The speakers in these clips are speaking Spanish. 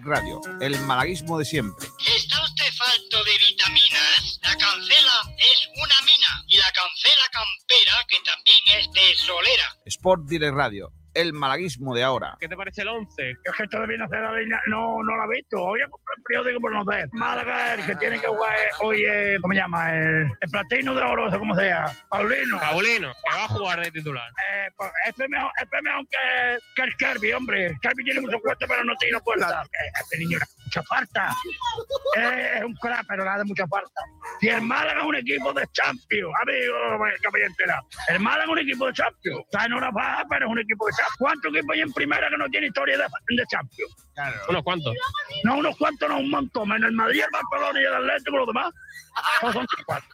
Radio, el malaguismo de siempre. ¿Está usted falto de vitaminas? La cancela es una mina y la cancela campera que también es de solera. Sport Direct Radio, el malaguismo de ahora. ¿Qué te parece el 11? Es que esto de bien hacer la línea no, no lo he visto. Hoy he comprado el periódico por no ver. Málaga, el que tiene que jugar hoy, es, ¿cómo se llama? El, el platino de oro, como sea. Paulino. Paulino, que va a jugar de titular. Eh, pues, este es mejor, este es mejor que, que el Kirby, hombre. El Kirby tiene mucho fuerte, pero no tiene fuerza. Eh, Este niño mucha falta. Eh, es un crack, pero le hace mucha falta. Si el Málaga es un equipo de Champions, amigo, que me entera. El Málaga es un equipo de Champions. Está en una baja, pero es un equipo de Champions. ¿Cuántos equipos hay en primera que no tiene historia de, de Champions? ¿Unos cuantos? No, unos cuantos, no, un montón. Menos el Madrid, el Barcelona y el Atlético, los demás. No son cuatro.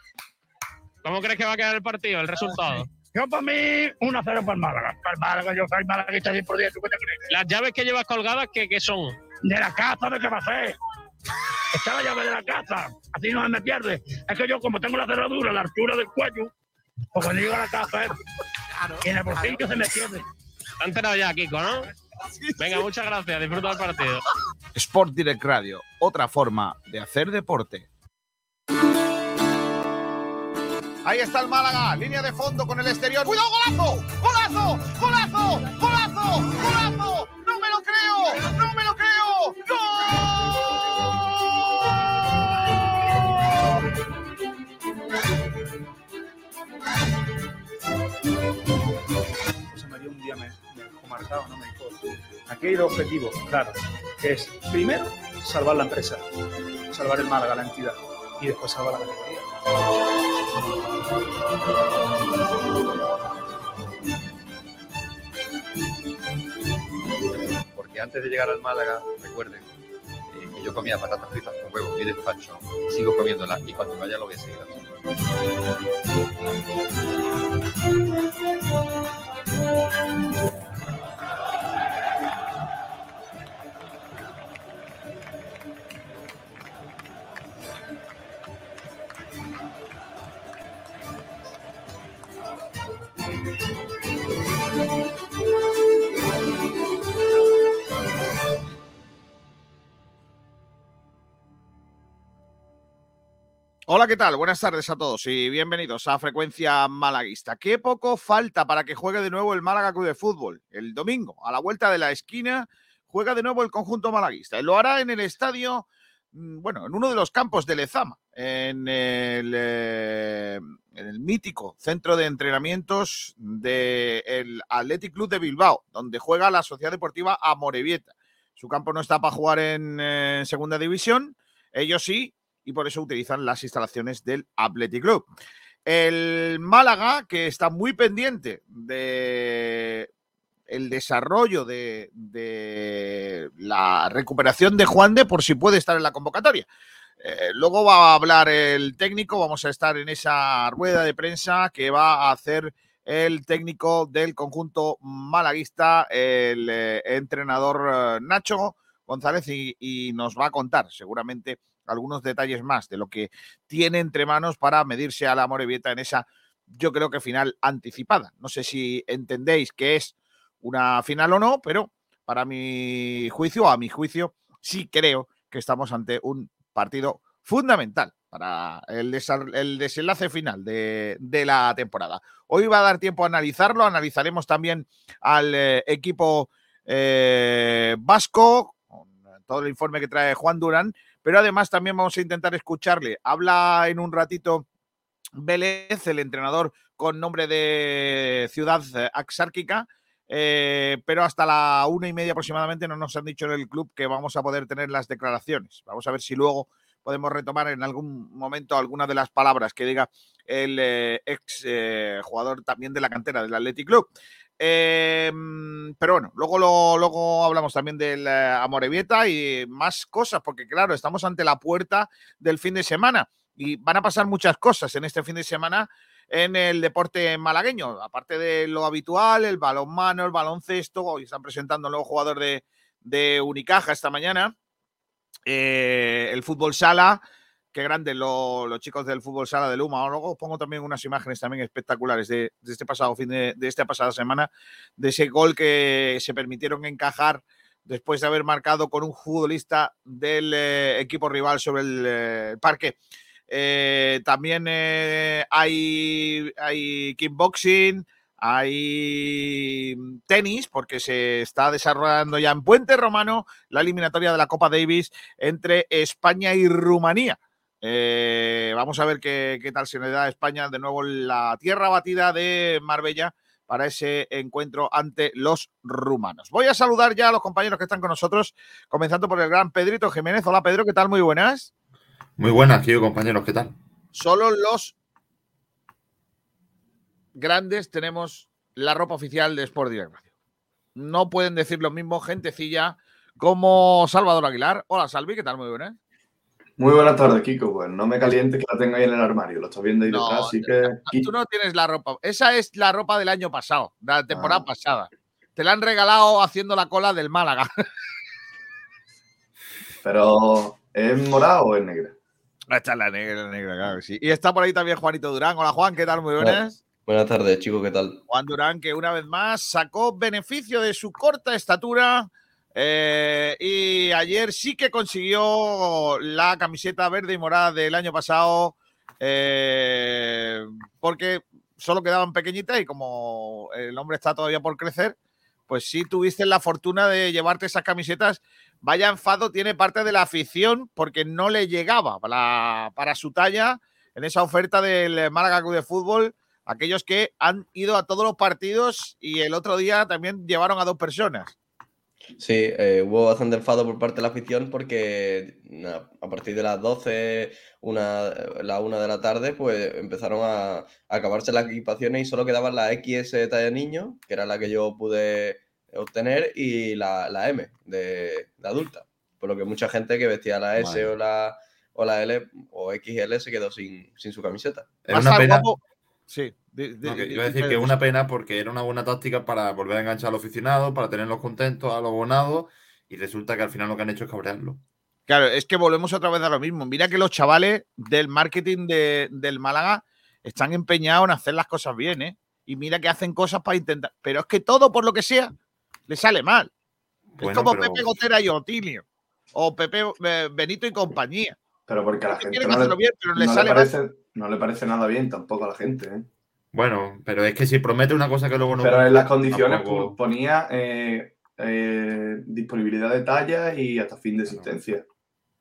¿Cómo crees que va a quedar el partido, el resultado? Yo, para mí, 1-0 para el Málaga. Para el Málaga, yo soy malaguista 100 por 10. ¿Tú qué te crees? Las llaves que llevas colgadas, ¿qué, qué son? De la casa, ¿de a ser? Está la llave de la casa. Así no se me pierde. Es que yo, como tengo la cerradura la altura del cuello, pues cuando llego a la casa, eh, y en el bolsillo se me pierde. Te has enterado ya, Kiko, ¿no? Venga, muchas gracias. Disfruta del partido. Sport Direct Radio, otra forma de hacer deporte. Ahí está el Málaga, línea de fondo con el exterior. ¡Cuidado, golazo! ¡Golazo! ¡Golazo! ¡Golazo! ¡Golazo! ¡No me lo creo! ¡No me lo creo! José María un día me, me ¿no? Me dijo, aquí hay dos objetivos, claro, que es, primero, salvar la empresa, salvar el Málaga, la entidad, y después salvar la categoría. porque antes de llegar al Málaga, recuerden eh, que yo comía patatas fritas con huevos y despacho, sigo comiéndolas y cuando vaya lo voy a seguir. Thank you. Hola, ¿qué tal? Buenas tardes a todos y bienvenidos a Frecuencia Malaguista. Qué poco falta para que juegue de nuevo el Málaga Club de Fútbol. El domingo, a la vuelta de la esquina, juega de nuevo el conjunto malaguista. Lo hará en el estadio, mm, bueno, en uno de los campos de Lezama, en el, eh, mítico centro de entrenamientos del Athletic Club de Bilbao, donde juega la Sociedad Deportiva Amorebieta. Su campo no está para jugar en eh, segunda división, ellos sí, y por eso utilizan las instalaciones del Athletic Club. El Málaga, que está muy pendiente de el desarrollo de, de la recuperación de Juan de por si puede estar en la convocatoria. Eh, luego va a hablar el técnico, vamos a estar en esa rueda de prensa que va a hacer el técnico del conjunto malaguista, el eh, entrenador eh, Nacho González, y, y nos va a contar seguramente algunos detalles más de lo que tiene entre manos para medirse a la Morevieta en esa, yo creo que final anticipada. No sé si entendéis que es una final o no, pero para mi juicio, a mi juicio, sí creo que estamos ante un partido fundamental para el, el desenlace final de, de la temporada. Hoy va a dar tiempo a analizarlo, analizaremos también al eh, equipo eh, vasco, con todo el informe que trae Juan Durán, pero además también vamos a intentar escucharle. Habla en un ratito Vélez, el entrenador con nombre de ciudad eh, axárquica, eh, pero hasta la una y media aproximadamente no nos han dicho en el club que vamos a poder tener las declaraciones. Vamos a ver si luego podemos retomar en algún momento alguna de las palabras que diga el eh, ex eh, jugador también de la cantera del Athletic Club. Eh, pero bueno, luego, luego hablamos también del eh, Amorebieta y más cosas, porque claro, estamos ante la puerta del fin de semana y van a pasar muchas cosas en este fin de semana en el deporte malagueño, aparte de lo habitual, el balonmano, el baloncesto, hoy están presentando un nuevo jugador de Unicaja esta mañana, eh, el fútbol sala, qué grande lo- los chicos del fútbol sala de Luma. Luego pongo también unas imágenes también espectaculares de, de este pasado fin de, de esta pasada semana, de ese gol que se permitieron encajar después de haber marcado con un futbolista del eh, equipo rival sobre el eh, parque. También hay, hay kickboxing, hay tenis, porque se está desarrollando ya en Puente Romano la eliminatoria de la Copa Davis entre España y Rumanía. Eh, vamos a ver qué, qué tal se le da a España de nuevo la tierra batida de Marbella para ese encuentro ante los rumanos. Voy a saludar ya a los compañeros que están con nosotros, comenzando por el gran Pedrito Jiménez. Hola Pedro, ¿qué tal? Muy buenas. Muy buenas, tío, compañeros, ¿qué tal? Solo los grandes tenemos la ropa oficial de Sport Direct Radio. No pueden decir lo mismo gentecilla como Salvador Aguilar. Hola Salvi, ¿qué tal? Muy buenas. Muy buenas tardes, Kiko. Pues no me caliente que la tengo ahí en el armario. Lo estás viendo ahí No, detrás, así que. Tú no tienes la ropa. Esa es la ropa del año pasado, de la temporada Ah. pasada. Te la han regalado haciendo la cola del Málaga. Pero, ¿es morada o es negra? Esta es la negra, la negra, claro que sí. Y está por ahí también Juanito Durán. Hola Juan, ¿qué tal? Muy buenas. Buenas tardes, chicos, ¿qué tal? Juan Durán, que una vez más sacó beneficio de su corta estatura. eh, y ayer sí que consiguió la camiseta verde y morada del año pasado. eh, porque solo quedaban pequeñitas y como el hombre está todavía por crecer, pues sí tuviste la fortuna de llevarte esas camisetas. Vaya enfado tiene parte de la afición porque no le llegaba para, para su talla en esa oferta del Málaga Club de Fútbol aquellos que han ido a todos los partidos y el otro día también llevaron a dos personas. Sí, eh, hubo bastante enfado por parte de la afición porque a partir de las 12, una, la 1 de la tarde, pues empezaron a, a acabarse las equipaciones y solo quedaban la XS talla niño, que era la que yo pude obtener, y la, la M de, de adulta. Por lo que mucha gente que vestía la S Vale. o la, o la L o XL se quedó sin, sin su camiseta. Es Más una pena. guapo- Sí. Di- no, que iba a decir que es una pena porque era una buena táctica para volver a enganchar al aficionado, para tenerlos contentos, a los abonados, y resulta que al final lo que han hecho es cabrearlo. Claro, es que volvemos otra vez a lo mismo. Mira que los chavales del marketing de- del Málaga están empeñados en hacer las cosas bien, ¿eh? Y mira que hacen cosas para intentar. Pero es que todo, por lo que sea, le sale mal. es como pero- Pepe Gotera y Otilio. O Pepe eh, Benito y compañía. Pero porque a la gente no le, bien, pero le no le sale mal. parece, no le parece nada bien tampoco a la gente. ¿eh? Bueno, pero es que si promete una cosa que luego no. Pero en las condiciones tampoco- pu- ponía eh, eh, disponibilidad de talla y hasta fin de existencia.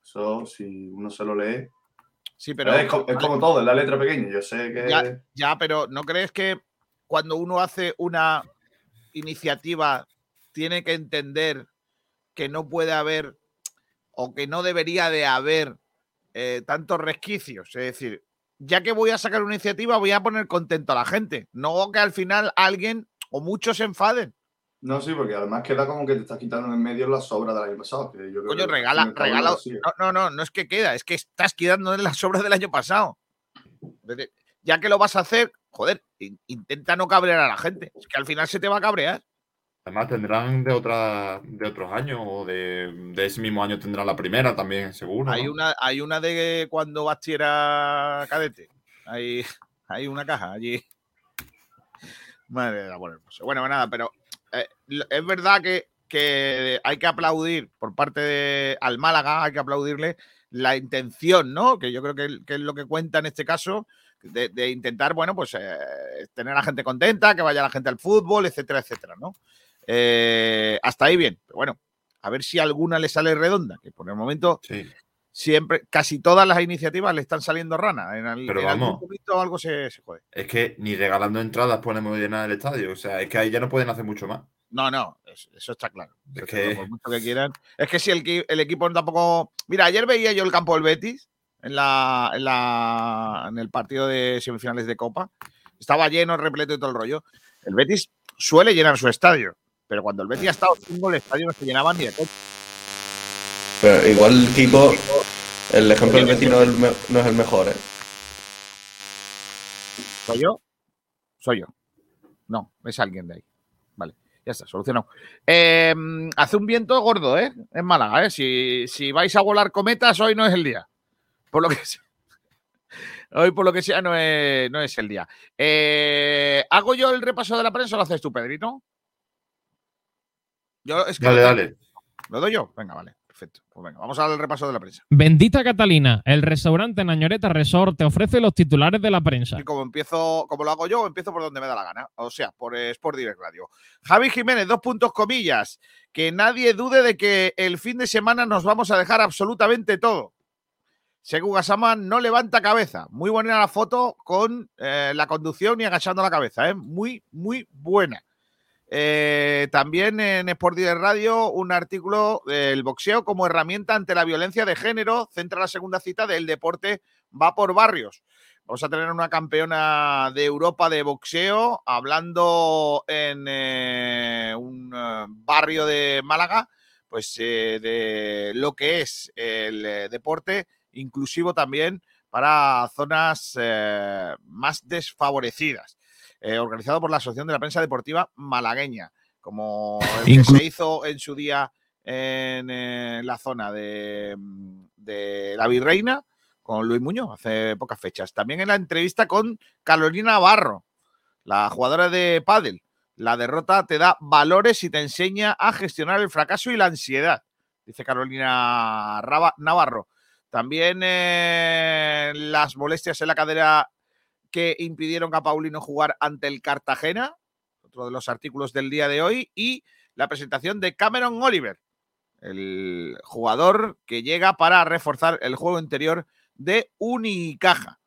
Eso, si uno se lo lee. Sí, pero. es como todo, es la letra pequeña. Yo sé que. Ya, ya, pero ¿no crees que cuando uno hace una iniciativa tiene que entender que no puede haber o que no debería de haber eh, tantos resquicios? Es decir, ya que voy a sacar una iniciativa, voy a poner contento a la gente, no que al final alguien o muchos se enfaden. No, sí, porque además queda como que te estás quitando en medio las sobras del año pasado. Que yo creo Coño, que regala, regala. No, no, no, no es que queda, es que estás quedando en las obras del año pasado. Ya que lo vas a hacer, joder, in- intenta no cabrear a la gente. Es que al final se te va a cabrear. Además tendrán de otra, de otros años, o de, de ese mismo año tendrán la primera también, seguro. Hay ¿no? una, hay una de cuando Basti era cadete. Hay, hay una caja allí. Madre de la buena. Bueno, pues nada, pero eh, es verdad que, que hay que aplaudir por parte de al Málaga, hay que aplaudirle la intención, ¿no? Que yo creo que, que es lo que cuenta en este caso, de, de intentar, bueno, pues eh, tener a la gente contenta, que vaya la gente al fútbol, etcétera, etcétera, ¿no? Eh, hasta ahí bien, pero bueno, a ver si alguna le sale redonda, que por el momento Sí. siempre, casi todas las iniciativas le están saliendo rana. En, Pero en algún vamos. momento algo se, se jode. Es que ni regalando entradas podemos llenar el estadio. O sea, es que ahí ya no pueden hacer mucho más. No, no, eso, está claro. Es que- por mucho que quieran. Es que si el equipo tampoco. Mira, ayer veía yo el campo del Betis en, la, en, la, en el partido de semifinales de Copa. Estaba lleno, repleto y todo el rollo. El Betis suele llenar su estadio, pero cuando el Betis ha estado cinco, el estadio no se llenaba ni de copa. Pero igual, Kiko, el ejemplo del Betis no es el, me- no es el mejor, ¿eh? ¿Soy yo? Soy yo. No, es alguien de ahí. Vale, ya está, solucionado. Eh, hace un viento gordo, ¿eh? En Málaga, ¿eh? Si, si vais a volar cometas, hoy no es el día. Por lo que sea. Hoy, por lo que sea, no es, no es el día. Eh, ¿Hago yo el repaso de la prensa o lo haces tú, Pedrito? Yo, es que Dale, lo- dale. ¿Lo doy yo? Venga, vale. Perfecto. Pues venga, vamos al repaso de la prensa. Bendita Catalina, el restaurante Nañoreta Resort te ofrece los titulares de la prensa. Y como empiezo, como lo hago yo, empiezo por donde me da la gana. O sea, por eh, Sport Direct Radio. Javi Jiménez, dos puntos comillas. Que nadie dude de que el fin de semana nos vamos a dejar absolutamente todo. Segu Gasaman no levanta cabeza. Muy buena la foto con eh, la conducción y agachando la cabeza. ¿eh? Muy, muy buena. Eh, también en Sport Direct Radio, un artículo del boxeo como herramienta ante la violencia de género. Centra la segunda cita del deporte va por barrios. Vamos a tener una campeona de Europa de boxeo hablando en eh, un eh, barrio de Málaga, pues de lo que es el deporte inclusivo también para zonas más desfavorecidas eh, organizado por la Asociación de la Prensa Deportiva Malagueña, como el que se hizo en su día en eh, la zona de, mm, de la Virreina con Luis Muñoz hace pocas fechas. También en la entrevista con Carolina Navarro, la jugadora de pádel. La derrota te da valores y te enseña a gestionar el fracaso y la ansiedad, dice Carolina Navarro. También eh, las molestias en la cadera que impidieron a Paulino jugar ante el Cartagena, otro de los artículos del día de hoy, y la presentación de Cameron Oliver, el jugador que llega para reforzar el juego interior de Unicaja.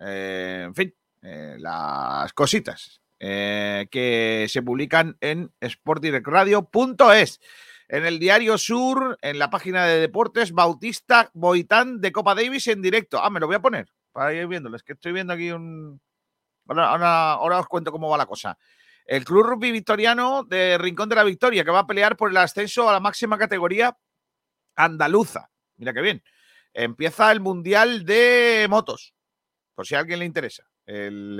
Eh, en fin, eh, las cositas eh, que se publican en sportdirectradio.es. En el Diario Sur, en la página de deportes, Bautista Boitán de Copa Davis en directo. Ah, me lo voy a poner para ir viéndolo. Es que estoy viendo aquí un. Ahora, os cuento cómo va la cosa. El Club Rugby Victoriano de Rincón de la Victoria, que va a pelear por el ascenso a la máxima categoría andaluza. Mira qué bien. Empieza el Mundial de Motos, por si a alguien le interesa. El,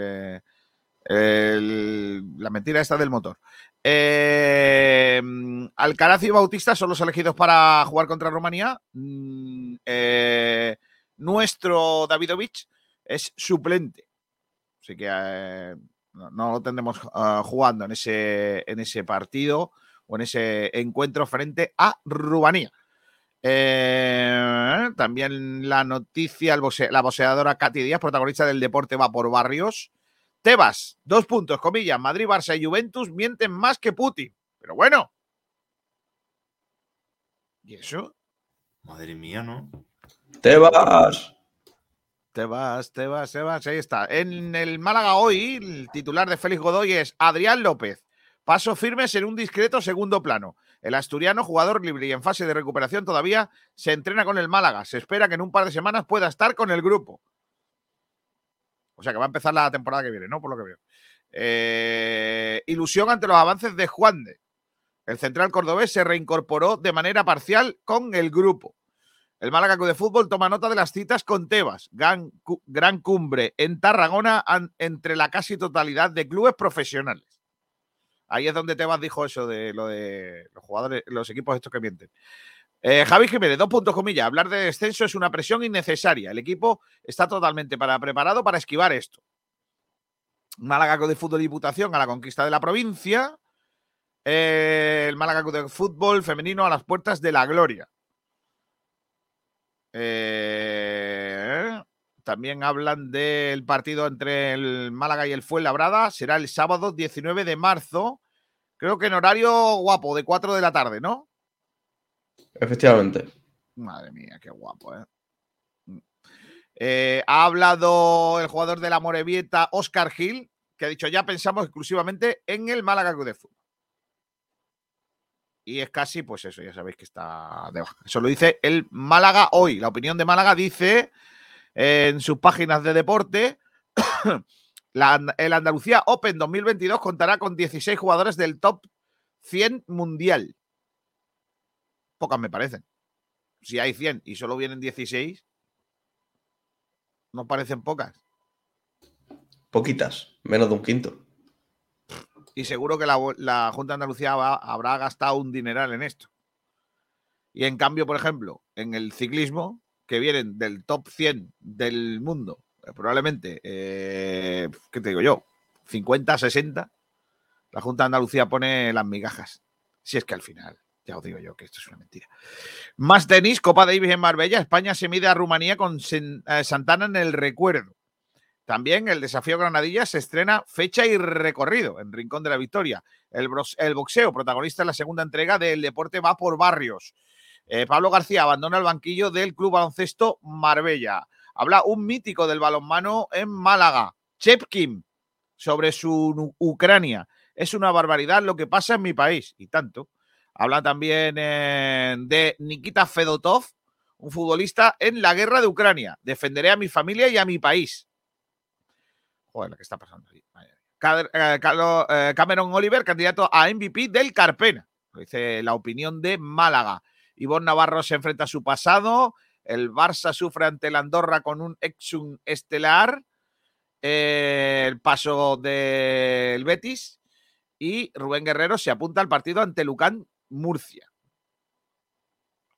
eh, la mentira esta del motor. Eh, Alcaraz y Bautista son los elegidos para jugar contra Rumanía. Mm, eh, nuestro Davidovich es suplente. Así que eh, no, lo tendremos ah, jugando en ese, en ese partido o en ese encuentro frente a Rumanía. Eh, también la noticia, la boxeadora Katy Díaz, protagonista del deporte va por barrios. Tebas, dos puntos, comillas, Madrid, Barça y Juventus mienten más que Putin. Pero bueno. ¿Y eso? Madre mía, ¿no? ¡Te vas! Te vas, te vas, te vas. Ahí está. En el Málaga hoy, el titular de Félix Godoy es Adrián López. Paso firmes en un discreto segundo plano. El asturiano, jugador libre y en fase de recuperación todavía, se entrena con el Málaga. Se espera que en un par de semanas pueda estar con el grupo. O sea que va a empezar la temporada que viene, ¿no? Por lo que veo. Eh, ilusión ante los avances de Juan de. El central cordobés se reincorporó de manera parcial con el grupo. El Málaga Club de Fútbol toma nota de las citas con Tebas, gran, gran cumbre en Tarragona entre la casi totalidad de clubes profesionales. Ahí es donde Tebas dijo eso de lo de los jugadores, los equipos estos que mienten. Eh, Javi Jiménez, dos puntos comillas. Hablar de descenso es una presión innecesaria. El equipo está totalmente para, preparado para esquivar esto. Málaga Club de Fútbol Diputación a la conquista de la provincia. Eh, el Málaga Club de Fútbol femenino a las puertas de la gloria. Eh, también hablan del partido entre el Málaga y el Fuenlabrada. Será el sábado 19 de marzo. Creo que en horario guapo, de 4 de la tarde, ¿no? Efectivamente. Madre mía, qué guapo, ¿eh? Mm. Eh, ha hablado el jugador de la Morevieta, Oscar Gil, que ha dicho ya pensamos exclusivamente en el Málaga Club de Fútbol. Y es casi, pues eso, ya sabéis que está de baja. Eso lo dice el Málaga hoy. La opinión de Málaga dice en sus páginas de deporte, la, el Andalucía Open 2022 contará con 16 jugadores del top 100 mundial. Pocas me parecen. Si hay 100 y solo vienen 16, no parecen pocas. Poquitas, menos de un quinto. Y seguro que la, Junta de Andalucía habrá gastado un dineral en esto. Y en cambio, por ejemplo, en el ciclismo, que vienen del top 100 del mundo, eh, probablemente, eh, ¿qué te digo yo? 50, 60, la Junta de Andalucía pone las migajas. Si es que al final, Ya os digo yo que esto es una mentira. Más tenis, Copa Davis en Marbella. España se mide a Rumanía con eh, Santana en el recuerdo. También el desafío Granadilla se estrena fecha y recorrido en Rincón de la Victoria. El, boxeo, protagonista en la segunda entrega del deporte, va por barrios. Eh, Pablo García abandona el banquillo del Club Baloncesto Marbella. Habla un mítico del balonmano en Málaga, Chepkin, sobre su Ucrania. Es una barbaridad lo que pasa en mi país, y tanto. Habla también eh, de Nikita Fedotov, un futbolista en la guerra de Ucrania. Defenderé a mi familia y a mi país. Joder, lo que está pasando. Cader- eh, eh, Cameron Oliver, candidato a MVP del Carpena. Lo dice la opinión de Málaga. Ivonne Navarro se enfrenta a su pasado. El Barça sufre ante el Andorra con un exum estelar. Eh, el paso del Betis. Y Rubén Guerrero se apunta al partido ante Lucán Murcia.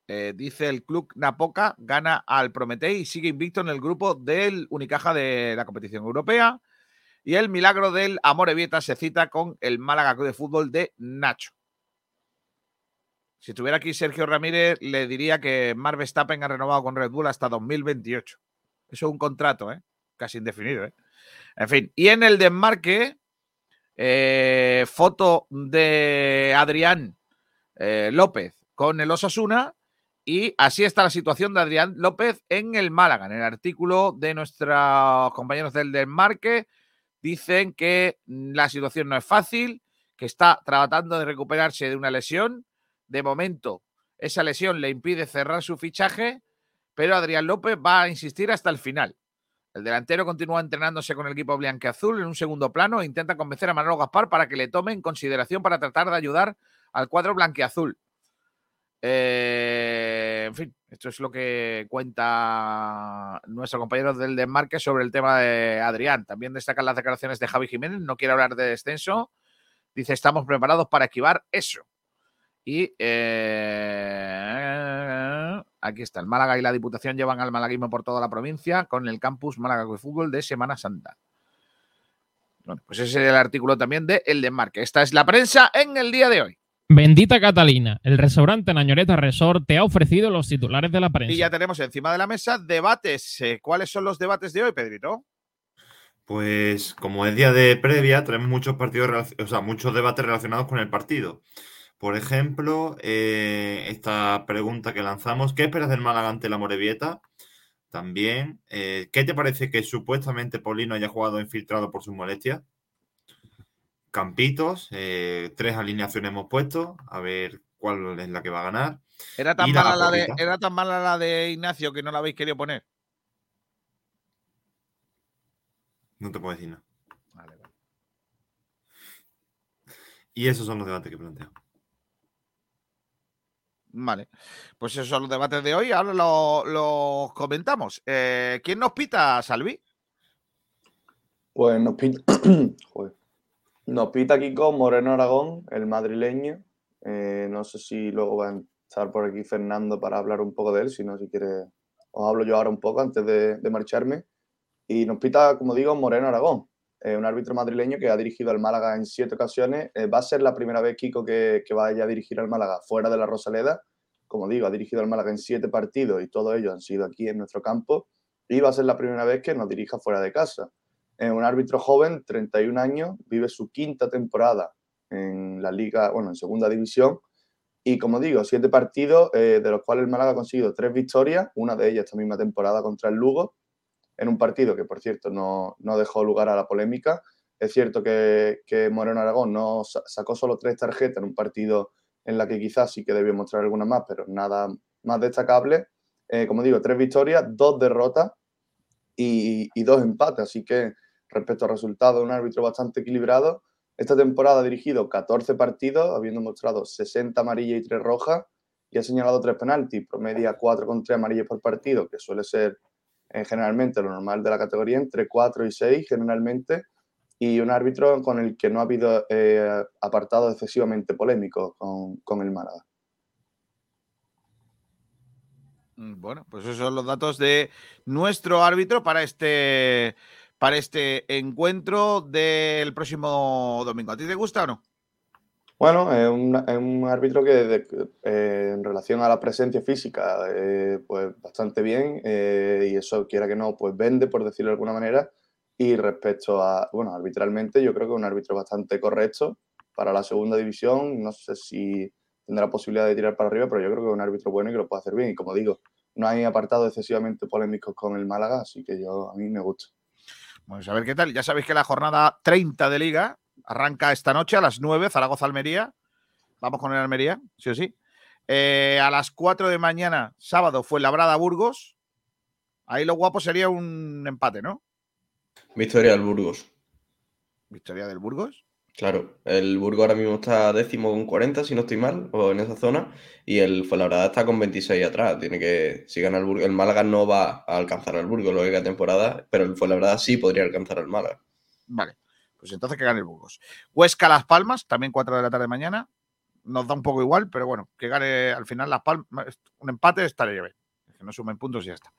Dice el club Napoca, gana al Prometei y sigue invicto en el grupo del Unicaja de la competición europea. Y el milagro del Amorebieta se cita con el Málaga Club de Fútbol de Nacho. Si estuviera aquí Sergio Ramírez, le diría que Mark Verstappen ha renovado con Red Bull hasta 2028. Eso es un contrato, ¿eh? Casi indefinido, ¿eh? En fin, y en el desmarque, eh, foto de Adrián eh, López con el Osasuna. Y así está la situación de Adrián López en el Málaga. En el artículo de nuestros compañeros del desmarque dicen que la situación no es fácil, que está tratando de recuperarse de una lesión. De momento, esa lesión le impide cerrar su fichaje, pero Adrián López va a insistir hasta el final. El delantero continúa entrenándose con el equipo blanqueazul en un segundo plano e intenta convencer a Manolo Gaspar para que le tome en consideración para tratar de ayudar al cuadro blanqueazul. Eh, en fin, esto es lo que cuenta nuestro compañero del desmarque sobre el tema de Adrián. También destacan las declaraciones de Javi Jiménez, no quiere hablar de descenso. Dice, estamos preparados para esquivar eso. Y eh, aquí está, el Málaga y la Diputación llevan al malaguismo por toda la provincia con el campus Málaga de Fútbol de Semana Santa. Bueno, pues ese es el artículo también de El Desmarque. Esta es la prensa en el día de hoy. Bendita Catalina, el restaurante Nañoreta Resort te ha ofrecido los titulares de la prensa. Y ya tenemos encima de la mesa debates. Eh, ¿Cuáles son los debates de hoy, Pedrito? Pues como es día de previa, tenemos muchos partidos, o sea, muchos debates relacionados con el partido. Por ejemplo, eh, esta pregunta que lanzamos, ¿qué esperas del Málaga ante la Morevieta? También, eh, ¿qué te parece que supuestamente Polino haya jugado infiltrado por sus molestias? Campitos, eh, tres alineaciones hemos puesto, a ver cuál es la que va a ganar. Era tan, la mala la de, era tan mala la de Ignacio que no la habéis querido poner. No te puedo decir nada. Vale, vale. Y esos son los debates que planteo. Vale. Pues esos son los debates de hoy. Ahora lo- los comentamos. Eh, ¿Quién nos pita, Salvi? Pues nos pita, Joder. Nos pita aquí con Moreno Aragón, el madrileño. Eh, no sé si luego va a estar por aquí Fernando para hablar un poco de él, si no, si quiere, os hablo yo ahora un poco antes de, marcharme. Y nos pita, como digo, Moreno Aragón, un árbitro madrileño que ha dirigido al Málaga en siete ocasiones. Eh, va a ser la primera vez, Kiko, que, que vaya a dirigir al Málaga fuera de la Rosaleda. Como digo, ha dirigido al Málaga en siete partidos y todos ellos han sido aquí en nuestro campo. Y va a ser la primera vez que nos dirija fuera de casa. Es un árbitro joven, 31 años, vive su quinta temporada en la liga, bueno, en segunda división. Y como digo, siete partidos, eh, de los cuales el Málaga ha conseguido tres victorias, una de ellas esta misma temporada contra el Lugo, en un partido que, por cierto, no, no dejó lugar a la polémica. Es cierto que, que Moreno Aragón no sa- sacó solo tres tarjetas en un partido en la que quizás sí que debió mostrar alguna más, pero nada más destacable. Eh, como digo, tres victorias, dos derrotas y, y dos empates. Así que respecto al resultado, un árbitro bastante equilibrado. Esta temporada ha dirigido 14 partidos, habiendo mostrado 60 amarillas y 3 rojas, y ha señalado 3 penaltis, promedia 4 con 3 amarillas por partido, que suele ser eh, generalmente lo normal de la categoría, entre 4 y 6 generalmente, y un árbitro con el que no ha habido eh, apartados excesivamente polémicos con, con el Málaga. Mm, Bueno, pues esos son los datos de nuestro árbitro para este, para este encuentro del próximo domingo. ¿A ti te gusta o no? Bueno, es un, árbitro que de- eh, en relación a la presencia física, eh, pues bastante bien, eh, y eso quiera que no, pues vende, por decirlo de alguna manera. Y respecto a, bueno, arbitralmente, yo creo que es un árbitro bastante correcto para la segunda división. No sé si tendrá posibilidad de tirar para arriba, pero yo creo que es un árbitro bueno y que lo puede hacer bien. Y como digo, no hay apartados excesivamente polémicos con el Málaga, así que yo a mí me gusta. Vamos a ver qué tal. Ya sabéis que la jornada 30 de Liga arranca esta noche a las 9, Zaragoza-Almería. Vamos con el Almería, sí o sí. Eh, a las 4 de mañana, sábado, fue Labrada-Burgos. Ahí lo guapo sería un empate, ¿no? Victoria del Burgos. Victoria del Burgos. Claro, el Burgos ahora mismo está décimo con 40, si no estoy mal, o en esa zona, y el Fuenlabrada está con 26 atrás. Tiene que, si gana el Burgos, el Málaga no va a alcanzar al Burgos lo que queda temporada, pero el Fuenlabrada sí podría alcanzar al Málaga. Vale, pues entonces que gane el Burgos. Huesca Las Palmas, también 4 de la tarde mañana. Nos da un poco igual, pero bueno, que gane al final Las Palmas. Un empate estaría bien. Que no sumen puntos y ya está.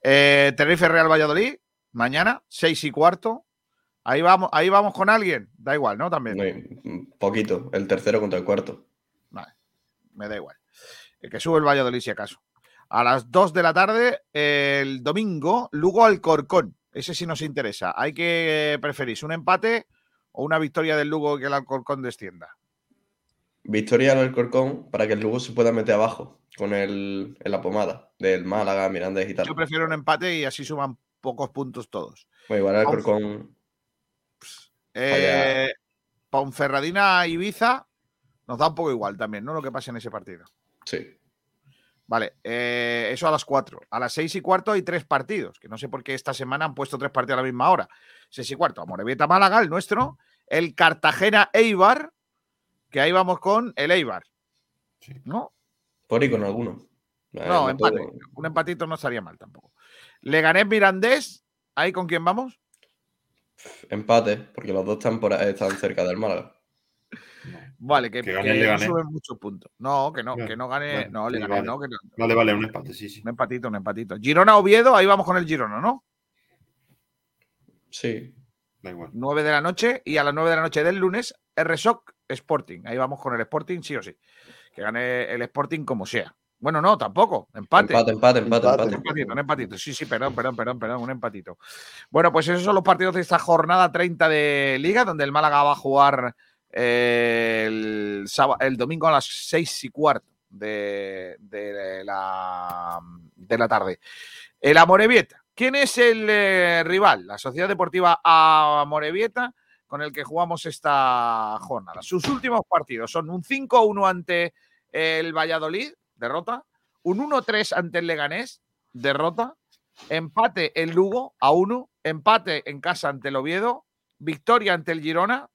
Eh, Tenerife Real Valladolid, mañana, 6 y cuarto. Ahí vamos, ahí vamos con alguien. Da igual, ¿no? También. Hay- poquito, el tercero contra el cuarto. Vale, me da igual. El que sube el Valladolid, si acaso. A las 2 de la tarde, el domingo, Lugo Alcorcón. Ese sí nos interesa. Hay que preferís un empate o una victoria del Lugo que el Alcorcón descienda. Victoria al Alcorcón para que el Lugo se pueda meter abajo con el, en la pomada del Málaga, Mirandés y tal. Yo prefiero un empate y así suman pocos puntos todos. Bueno, igual el Alcorcón Eh, Ponferradina Ibiza nos da un poco igual también, ¿no? Lo que pasa en ese partido. Sí. Vale, eh, eso a las 4. A las 6 y cuarto hay tres partidos, que no sé por qué esta semana han puesto tres partidos a la misma hora. 6 y cuarto, Amorebieta Málaga, el nuestro, el Cartagena Eibar, que ahí vamos con el Eibar. ¿No? Por y con alguno. No, no empate. todo. Un empatito no estaría mal tampoco. Leganés Mirandés, ¿ahí con quién vamos? Empate, porque los dos están, por, ahí- están cerca del Málaga. Vale, que, Que gane que no suben muchos puntos. No, que no, que no gane. no, vale. que no. Vale, vale, un empate, sí, sí. Un empatito, un empatito. Girona Oviedo, ahí vamos con el Girona, ¿no? Sí. Da igual. 9 de la noche y a las 9 de la noche del lunes, RSOC Sporting. Ahí vamos con el Sporting, sí o sí. Que gane el Sporting como sea. Bueno, no, tampoco. Empate. Empate, empate, empate, Empate. Un empatito, un empatito. Sí, sí, perdón, perdón, perdón, perdón, un empatito. Bueno, pues esos son los partidos de esta jornada 30 de Liga, donde el Málaga va a jugar eh, el, sábado- el domingo a las 6 y cuarto de, de la, de la tarde. El Amorebieta. ¿Quién es el eh, rival? La Sociedad Deportiva Amorebieta con el que jugamos esta jornada. Sus últimos partidos son un 5-1 ante el Valladolid, derrota, un 1-3 ante el Leganés, derrota, empate en Lugo a 1, empate en casa ante el Oviedo, victoria ante el Girona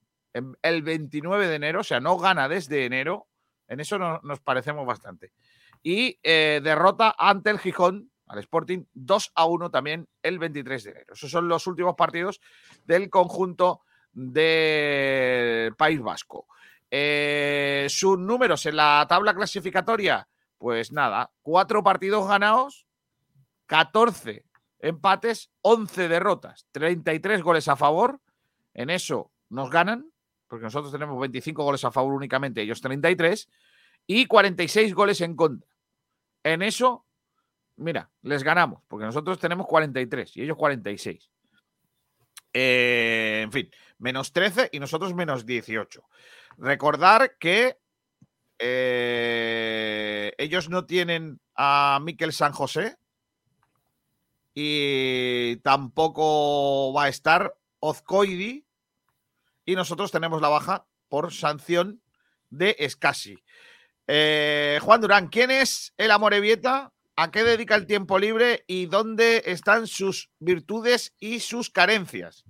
el 29 de enero, o sea, no gana desde enero, en eso no- nos parecemos bastante. Y eh, derrota ante el Gijón, al Sporting, 2 a 1 también el 23 de enero. Esos son los últimos partidos del conjunto del País Vasco. Eh, sus números en la tabla clasificatoria, pues nada, cuatro partidos ganados, 14 empates, 11 derrotas, 33 goles a favor. En eso nos ganan, porque nosotros tenemos 25 goles a favor únicamente, ellos 33, y 46 goles en contra. En eso, mira, les ganamos, porque nosotros tenemos 43 y ellos 46. Eh, en fin, menos 13 y nosotros menos 18. Recordar que eh, ellos no tienen a Miquel San José y tampoco va a estar Ozcoidi y nosotros tenemos la baja por sanción de Escasi. Eh, Juan Durán, ¿quién es el Amorebieta? ¿A qué dedica el tiempo libre y dónde están sus virtudes y sus carencias?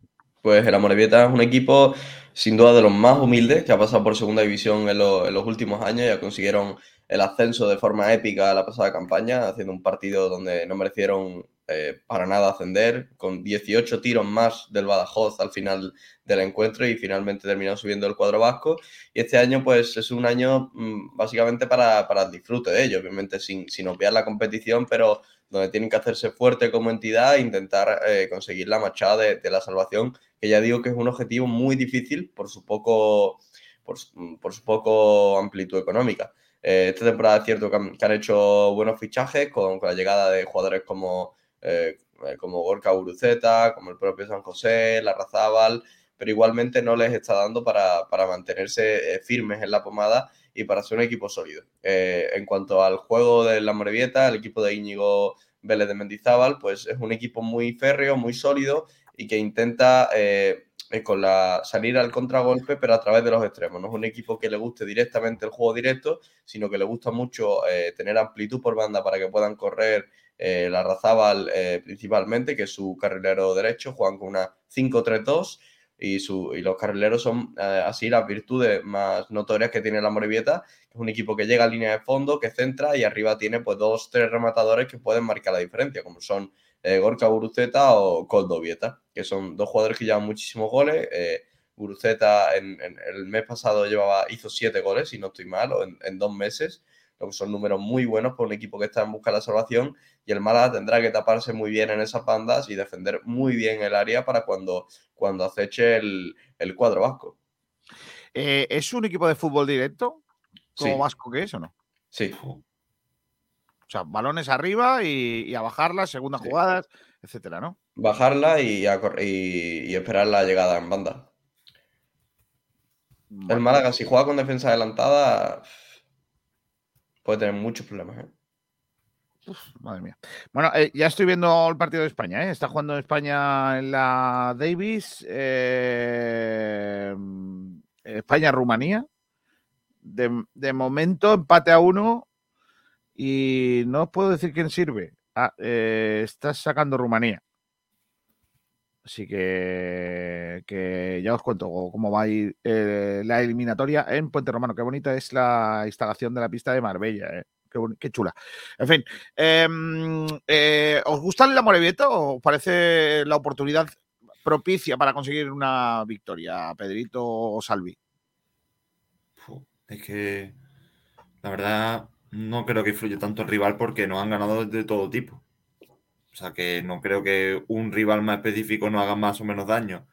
Pues el Amorebieta es un equipo sin duda de los más humildes que ha pasado por segunda división en, lo- en los últimos años. Ya consiguieron el ascenso de forma épica la pasada campaña, haciendo un partido donde no merecieron eh, para nada ascender, con 18 tiros más del Badajoz al final del encuentro y finalmente terminó subiendo el cuadro vasco. Y este año pues es un año mm, básicamente para, para el disfrute de ellos, obviamente sin, sin obviar la competición, pero donde tienen que hacerse fuerte como entidad e intentar eh, conseguir la machada de, la salvación, que ya digo que es un objetivo muy difícil por su poco por, su- su poco amplitud económica. Eh, esta temporada es cierto que han, que han hecho buenos fichajes con, la llegada de jugadores como, eh, como Gorka Uruceta, como el propio San José, Larrazábal, pero igualmente no les está dando para, para mantenerse firmes en la pomada y para ser un equipo sólido. Eh, en cuanto al juego de la Morevieta, el equipo de Íñigo Vélez de Mendizábal, pues es un equipo muy férreo, muy sólido y que intenta eh, eh, con la, salir al contragolpe, pero a través de los extremos. No es un equipo que le guste directamente el juego directo, sino que le gusta mucho tener amplitud por banda para que puedan correr la Razábal principalmente, que es su carrilero derecho, juegan con una 5-3-2 y, su, y los carrileros son eh, así las virtudes más notorias que tiene la Morevieta, es un equipo que llega a línea de fondo, que centra y arriba tiene pues dos, tres rematadores que pueden marcar la diferencia, como son eh, Gorka Guruceta o Coldo Vieta, que son dos jugadores que llevan muchísimos goles. Eh, Guruceta en, en- el mes pasado llevaba, hizo siete goles, si no estoy mal, en, en dos meses, lo que son números muy buenos por un equipo que está en busca de la salvación. Y el Málaga tendrá que taparse muy bien en esas bandas y defender muy bien el área para cuando, cuando aceche el, el cuadro vasco. Eh, ¿Es un equipo de fútbol directo? Como Sí. Vasco que es o no? Sí. O sea, balones arriba y, y a bajarlas, segundas jugadas, etcétera, ¿no? Bajarla y, a cor- y- y esperar la llegada en banda. El Málaga, si juega con defensa adelantada, puede tener muchos problemas. ¿eh? Madre mía. Bueno, eh, ya estoy viendo el partido de España, ¿eh? Está jugando España en la Davis. eh, España-Rumanía. De, momento, empate a uno. Y no os puedo decir quién sirve. Ah, eh, está sacando Rumanía. Así que, que ya os cuento cómo va a ir eh, la eliminatoria en Puente Romano. Qué bonita es la instalación de la pista de Marbella. eh. Qué, chula. En fin, em, eh, ¿os gusta la Morevieta o os parece la oportunidad propicia para conseguir una victoria, Pedrito o Salvi? Es que la verdad no creo que influya tanto el rival porque nos han ganado de todo tipo. O sea que no creo que un rival más específico nos haga más o menos daño.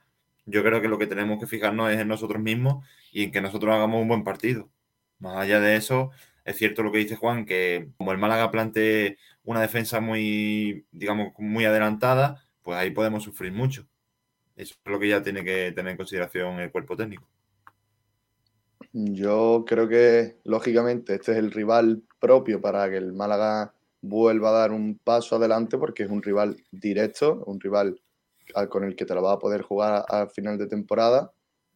Yo creo que lo que tenemos que fijarnos es en nosotros mismos y en que nosotros hagamos un buen partido. Más allá de eso, es cierto lo que dice Juan, que como el Málaga plantee una defensa muy, digamos, muy adelantada, pues ahí podemos sufrir mucho. Eso es lo que ya tiene que tener en consideración el cuerpo técnico. Yo creo que, lógicamente, este es el rival propio para que el Málaga vuelva a dar un paso adelante, porque es un rival directo, un rival al- con el que te lo vas a poder jugar al final de temporada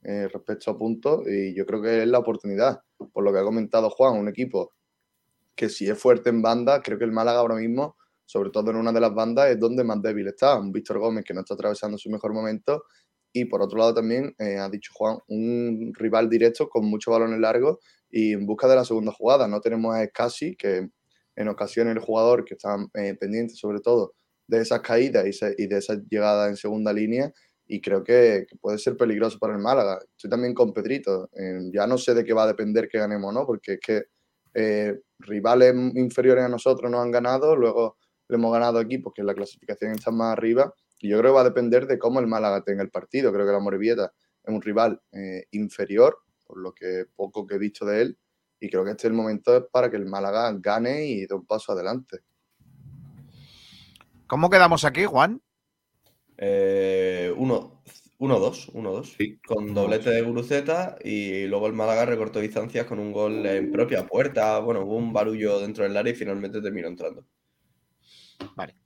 eh, respecto a puntos, y yo creo que es la oportunidad. Por lo que ha comentado Juan, un equipo que si es fuerte en banda, creo que el Málaga ahora mismo, sobre todo en una de las bandas, es donde más débil está. Un Víctor Gómez que no está atravesando su mejor momento y por otro lado también, eh, ha dicho Juan, un rival directo con muchos balones largos y en busca de la segunda jugada. No tenemos a Escasi, que en ocasiones el jugador que está eh, pendiente sobre todo de esas caídas y, de esa llegada en segunda línea y creo que, puede ser peligroso para el Málaga. Estoy también con Pedrito. eh, ya no sé de qué va a depender que ganemos, ¿no? Porque es que eh, rivales inferiores a nosotros nos han ganado, luego le hemos ganado equipos que en la clasificación están más arriba y yo creo que va a depender de cómo el Málaga tenga el partido. Creo que la Morevieta es un rival eh, inferior, por lo que poco que he visto de él, y creo que este es el momento para que el Málaga gane y dé un paso adelante. ¿Cómo quedamos aquí, Juan? Eh, uno, 1-2, 1-2. Con doblete de Guruceta y luego el Málaga recortó distancias con un gol en propia puerta. Bueno, hubo un barullo dentro del área y finalmente terminó entrando. Vale.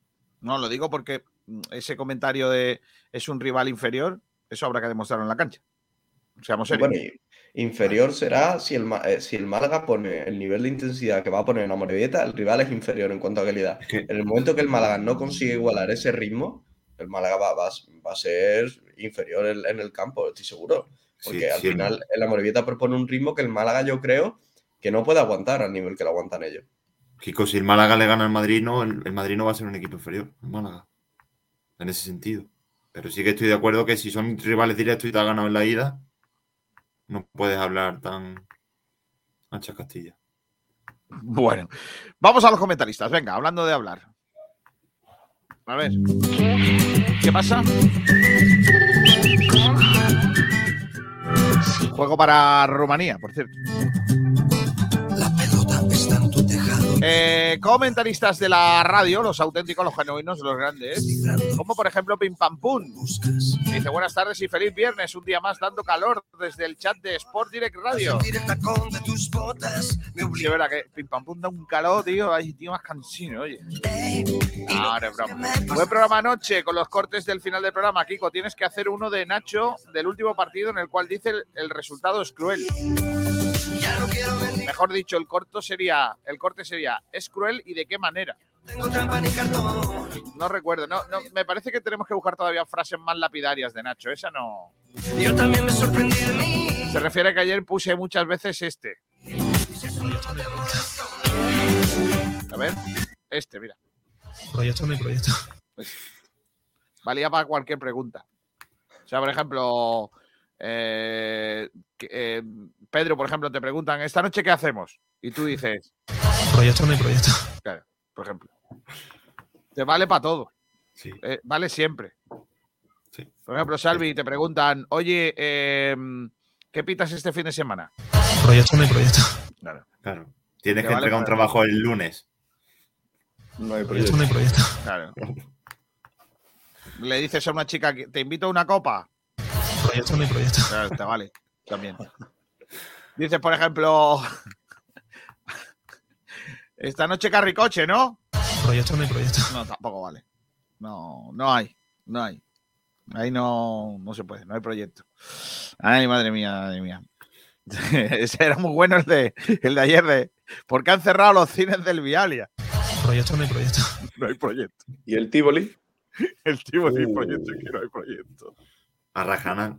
No, lo digo porque mm, ese comentario de es un rival inferior, eso habrá que demostrarlo en la cancha. Seamos serios. Bueno, inferior será si el, eh, si el Málaga pone el nivel de intensidad que va a poner en la Morevieta, el rival es inferior en cuanto a calidad. En el momento que el Málaga no consigue igualar ese ritmo, el Málaga va, va a- va a ser inferior en, en el campo, estoy seguro. Porque Sí, al sí, final la Morevieta propone un ritmo que el Málaga yo creo que no puede aguantar al nivel que lo aguantan ellos. Kiko, si el Málaga le gana al Madrid, no, el, el Madrid no va a ser un equipo inferior, el Málaga. En ese sentido. Pero sí que estoy de acuerdo que si son rivales directos y te has ganado en la ida, no puedes hablar tan ancha Castilla. Bueno, vamos a los comentaristas. Venga, hablando de hablar. A ver. ¿Qué pasa? Juego para Rumanía, por cierto. Eh, comentaristas de la radio, los auténticos, los genuinos, los grandes, como por ejemplo Pim Pam Pum. Dice buenas tardes y feliz viernes, un día más dando calor desde el chat de Sport Direct Radio. Sí, verdad que Pim Pam Pum da un calor, tío, ay, tío, más cansino, oye. No, no es broma. Buen programa anoche con los cortes del final del programa, Kiko. Tienes que hacer uno de Nacho del último partido en el cual dice el, el resultado es cruel. Mejor dicho, el corto sería, el corte sería, es cruel y de qué manera. No recuerdo, no, no, me parece que tenemos que buscar todavía frases más lapidarias de Nacho. Esa no. Yo también me sorprendí de mí. Se refiere a que ayer puse muchas veces este. A ver, este, mira. Proyecto mi proyecto. Valía para cualquier pregunta. O sea, por ejemplo, eh, eh, Pedro, por ejemplo, te preguntan, ¿esta noche qué hacemos? Y tú dices, Proyecto mi proyecto. claro, por ejemplo. Te vale para todo. Sí. Eh, vale siempre. Sí. Por ejemplo, Salvi, te preguntan, oye, eh, ¿qué pitas este fin de semana? Proyecto mi proyecto. Claro. Claro. Tienes Te que vale entregar un trabajo el lunes. No hay Proyecto proyecto. proyecto. claro. Le dices a una chica, que te invito a una copa. Proyecto mi proyecto. Claro, te vale, también. Dices, por ejemplo, esta noche carricoche, ¿no? Proyecto mi proyecto. No, tampoco vale. No, no hay, no hay. Ahí no, no se puede, no hay proyecto. Ay, madre mía, madre mía. Ese era muy bueno el de, el de ayer de ¿Por qué han cerrado los cines del Vialia? Proyecto mi proyecto. No hay proyecto. ¿Y el Tivoli? El tipo de Uh. proyecto es que no hay proyecto. A.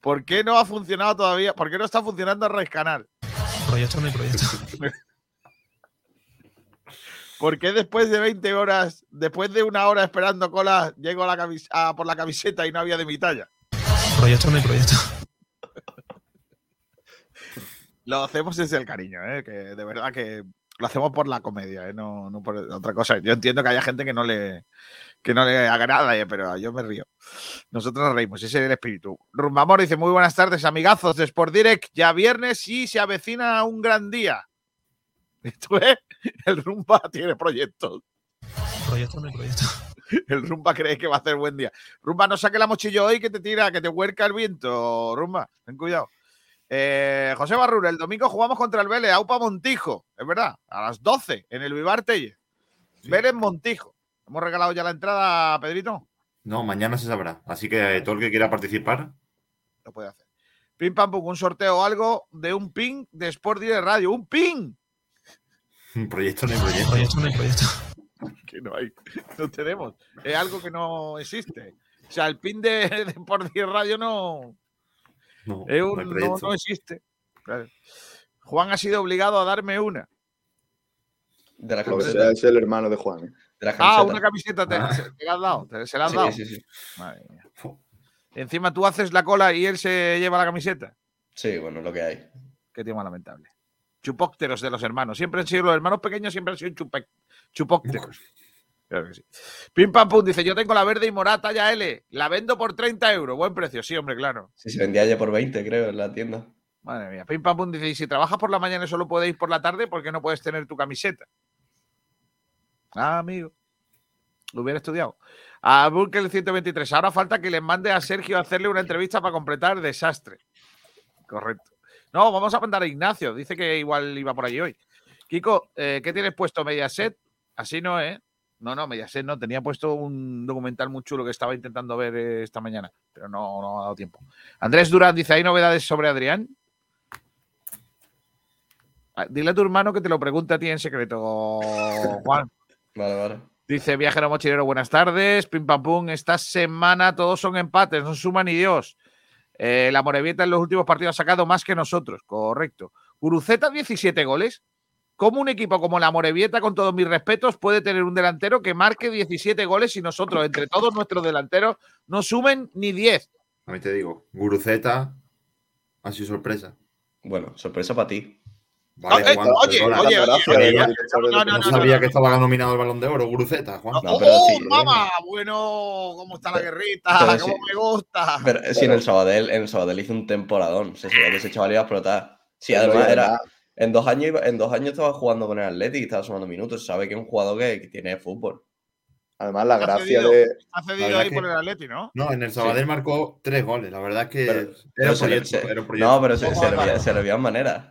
¿Por qué no ha funcionado todavía? ¿Por qué no está funcionando Raíz Canal? Proyecto mi proyecto. ¿Por qué después de 20 horas, después de una hora esperando cola, llego a la a por la camiseta y no había de mi talla? Proyecto mi proyecto. Lo hacemos desde el cariño, ¿eh? que de verdad que lo hacemos por la comedia, ¿eh? no, no por otra cosa. Yo entiendo que haya gente que no le, que no le agrada, ¿eh? pero yo me río. Nosotros nos reímos, ese es el espíritu. Rumbamor dice, muy buenas tardes, amigazos de Sport Direct. Ya viernes y se avecina un gran día. Esto es, el Rumba tiene proyectos. Proyecto mi proyecto. El Rumba cree que va a hacer buen día. Rumba, no saque la mochila hoy que te tira, que te huerca el viento. Rumba, ten cuidado. Eh, José Barrura, el domingo jugamos contra el Vélez, Aupa Montijo, es verdad, a las 12 en el Vivar Telle. Vélez Montijo. ¿Hemos regalado ya la entrada, Pedrito? No, mañana se sabrá. Así que todo el que quiera participar, Lo puede hacer. Pim pam pum, un sorteo o algo de un ping de Sport Direct Radio. ¡Un ping! un proyecto no hay proyecto. Proyecto mi proyecto. Que no hay, no tenemos. Es algo que no existe. O sea, el ping de, de Sport Direct Radio no, No, Es no un- hay no, no existe. Claro. Juan ha sido obligado a darme una. De la es el hermano de Juan. ¿eh? De la Ah, una camiseta te, Ah. se- te la has dado. te- se la has Sí, dado. sí, sí. Madre mía. Encima tú haces la cola y él se lleva la camiseta. Sí, bueno, lo que hay. Qué tema lamentable. Chupócteros de los hermanos. Siempre han sido los hermanos pequeños, siempre han sido chupe- chupócteros. Claro que sí. Pim pam pum dice: Yo tengo la verde y morada talla L. La vendo por 30 euros. Buen precio. Sí, hombre, claro. Sí, se vendía ya por 20, creo, en la tienda. Madre mía. Pim pam pum dice: Y si trabajas por la mañana y solo ir por la tarde, ¿por qué no puedes tener tu camiseta? Ah, amigo. Lo hubiera estudiado. A Burkel 123. Ahora falta que le mande a Sergio a hacerle una entrevista para completar el desastre. Correcto. No, vamos a mandar a Ignacio. Dice que igual iba por allí hoy. Kiko, eh, ¿qué tienes puesto? ¿Mediaset? Así no, ¿eh? No, no, Mediaset no. Tenía puesto un documental muy chulo que estaba intentando ver eh, esta mañana, pero no, no ha dado tiempo. Andrés Durán dice: ¿hay novedades sobre Adrián? Ah, Dile a tu hermano que te lo pregunte a ti en secreto, Juan. Vale, vale. Dice Viajero Mochilero, buenas tardes. Pim pam pum. Esta semana todos son empates, no suma ni Dios. Eh, la Morevieta en los últimos partidos ha sacado más que nosotros, correcto. Guruceta, 17 goles. ¿Cómo un equipo como la Morevieta, con todos mis respetos, puede tener un delantero que marque 17 goles y nosotros, entre todos nuestros delanteros, no sumen ni 10? A mí te digo, Guruceta ha sido sorpresa. Bueno, sorpresa para ti. Vale, No, eh, Juan, oye, perdona. oye, oye, oye, no, no, No, no, sabía no. que estaba nominado al balón de oro, Guruceta, Juan. No, pero ¡Oh, sí, eh. mamá! Bueno, ¿cómo está la Pero- guerrita? pero ¿Cómo sí. me gusta? Pero eh, si en el Sabadell, en el Sabadell hizo un temporadón. Se sabía que ese chaval iba a explotar. Sí, además Oye, era. En dos años, en dos años estaba jugando con el Athletic y estaba sumando minutos. Sabe que es un jugador que, que tiene fútbol. Además, la Ha gracia cedido, de. ha cedido ahí que- por el Atleti, ¿no? No, en el Sabadell marcó tres goles. La verdad es que Pero- era, un se le- proyecto, se- era un proyecto. no, pero se, se le veía- se le veían maneras.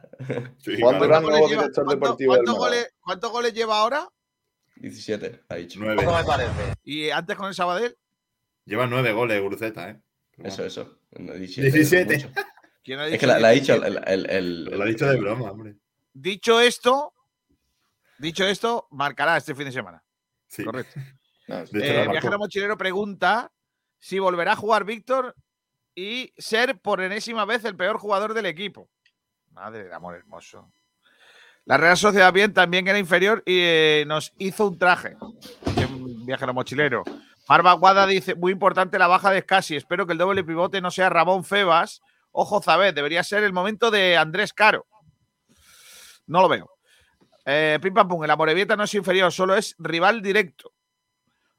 Sí, Juan claro. Durán, nuevo ¿Cuántos, cuánto- del goles, cuántos goles lleva ahora? 17, ha dicho. Nueve. ¿Y antes con el Sabadell? Lleva nueve goles, Guruceta, ¿eh? Eso, eso. No, 17. 17. mucho. ¿Quién ha Es dicho que la, la ha dicho 17? el. el- el- Lo ha dicho de broma, hombre. Dicho esto, dicho esto, marcará este fin de semana. Sí. Correcto. No, Eh. Viajero Mochilero pregunta si volverá a jugar Víctor y ser por enésima vez el peor jugador del equipo. Madre de amor hermoso. La Real Sociedad bien también era inferior y eh, nos hizo un traje. Un Viajero Mochilero. Marva Guada dice, muy importante la baja de Scassi. Espero que el doble pivote no sea Ramón Febas. Ojo, Zabet, debería ser el momento de Andrés Caro. No lo veo. Eh, pim pam pum, el Amorebieta no es inferior, solo es rival directo.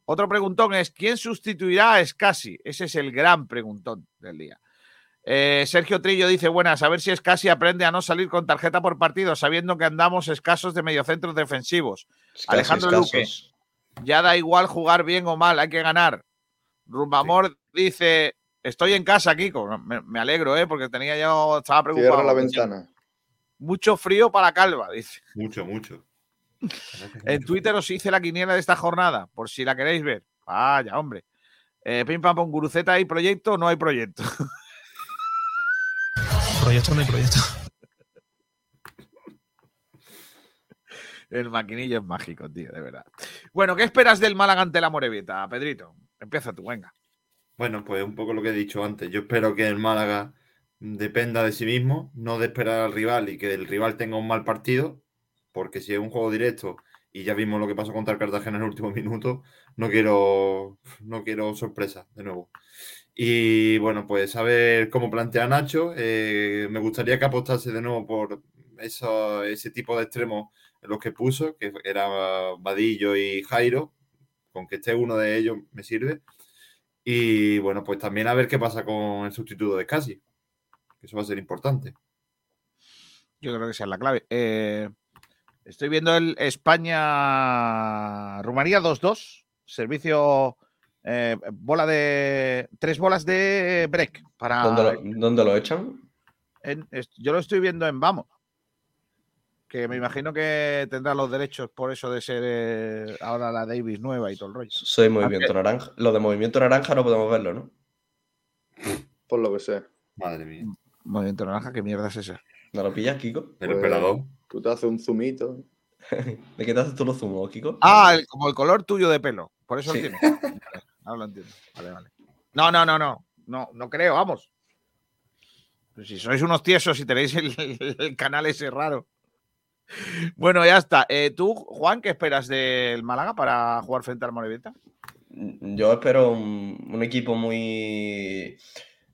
Otro preguntón es: ¿quién sustituirá a Scassi? Ese es el gran preguntón del día. Eh, Sergio Trillo dice: Buenas, a ver si Scassi aprende a no salir con tarjeta por partido, sabiendo que andamos escasos de mediocentros defensivos. Alejandro Luque. Ya da igual jugar bien o mal, hay que ganar. Rumbamor dice: Estoy en casa, Kiko. Me, me alegro, ¿eh? porque tenía yo, estaba preocupado. Cierra la ventana. Mucho frío para la calva, dice. Mucho, mucho. En Twitter os hice la quiniela de esta jornada, por si la queréis ver. Vaya, hombre. Eh, pim pam pum, Guruceta, ¿hay proyecto o no hay proyecto? Proyecto no hay proyecto. El maquinillo es mágico, tío, de verdad. Bueno, ¿qué esperas del Málaga ante la Morevieta, Pedrito? Empieza tú, venga. Bueno, pues un poco lo que he dicho antes. Yo espero que el Málaga dependa de sí mismo, no de esperar al rival y que el rival tenga un mal partido, porque si es un juego directo y ya vimos lo que pasó contra el Cartagena en el último minuto, no quiero, no quiero sorpresa de nuevo. Y bueno, pues a ver cómo plantea Nacho. Eh, me gustaría que apostase de nuevo por eso- ese tipo de extremos en los que puso, que era Vadillo y Jairo. Con que esté uno de ellos me sirve. Y bueno, pues también a ver qué pasa con el sustituto de Casi. Que eso va a ser importante. Yo creo que esa es la clave. Eh, estoy viendo el España-Rumanía 2-2. Servicio. eh, bola de. Tres bolas de break. Para, ¿Dónde, lo, dónde lo echan? en- es- yo lo estoy viendo en Vamos. Que me imagino que tendrá los derechos por eso de ser eh, ahora la Davis nueva y todo el rollo. Soy Movimiento Naranja. Lo de Movimiento Naranja no podemos verlo, ¿no? Por lo que sé. Madre mía. Movimiento naranja, ¿qué mierda es esa? ¿No lo pillas, Kiko? El Pues- emperador. Tú te haces un zumito. ¿De qué te haces tú los zumos, Kiko? Ah, el- como el color tuyo de pelo. Por eso Sí. lo entiendo. Vale, ahora lo entiendo. Vale, vale. No, no, no, no. No, no creo, vamos. Pero si sois unos tiesos y tenéis el, el canal ese raro. Bueno, ya está. Eh, ¿Tú, Juan, qué esperas del Málaga para jugar frente al Morevieta? Yo espero un, un equipo muy,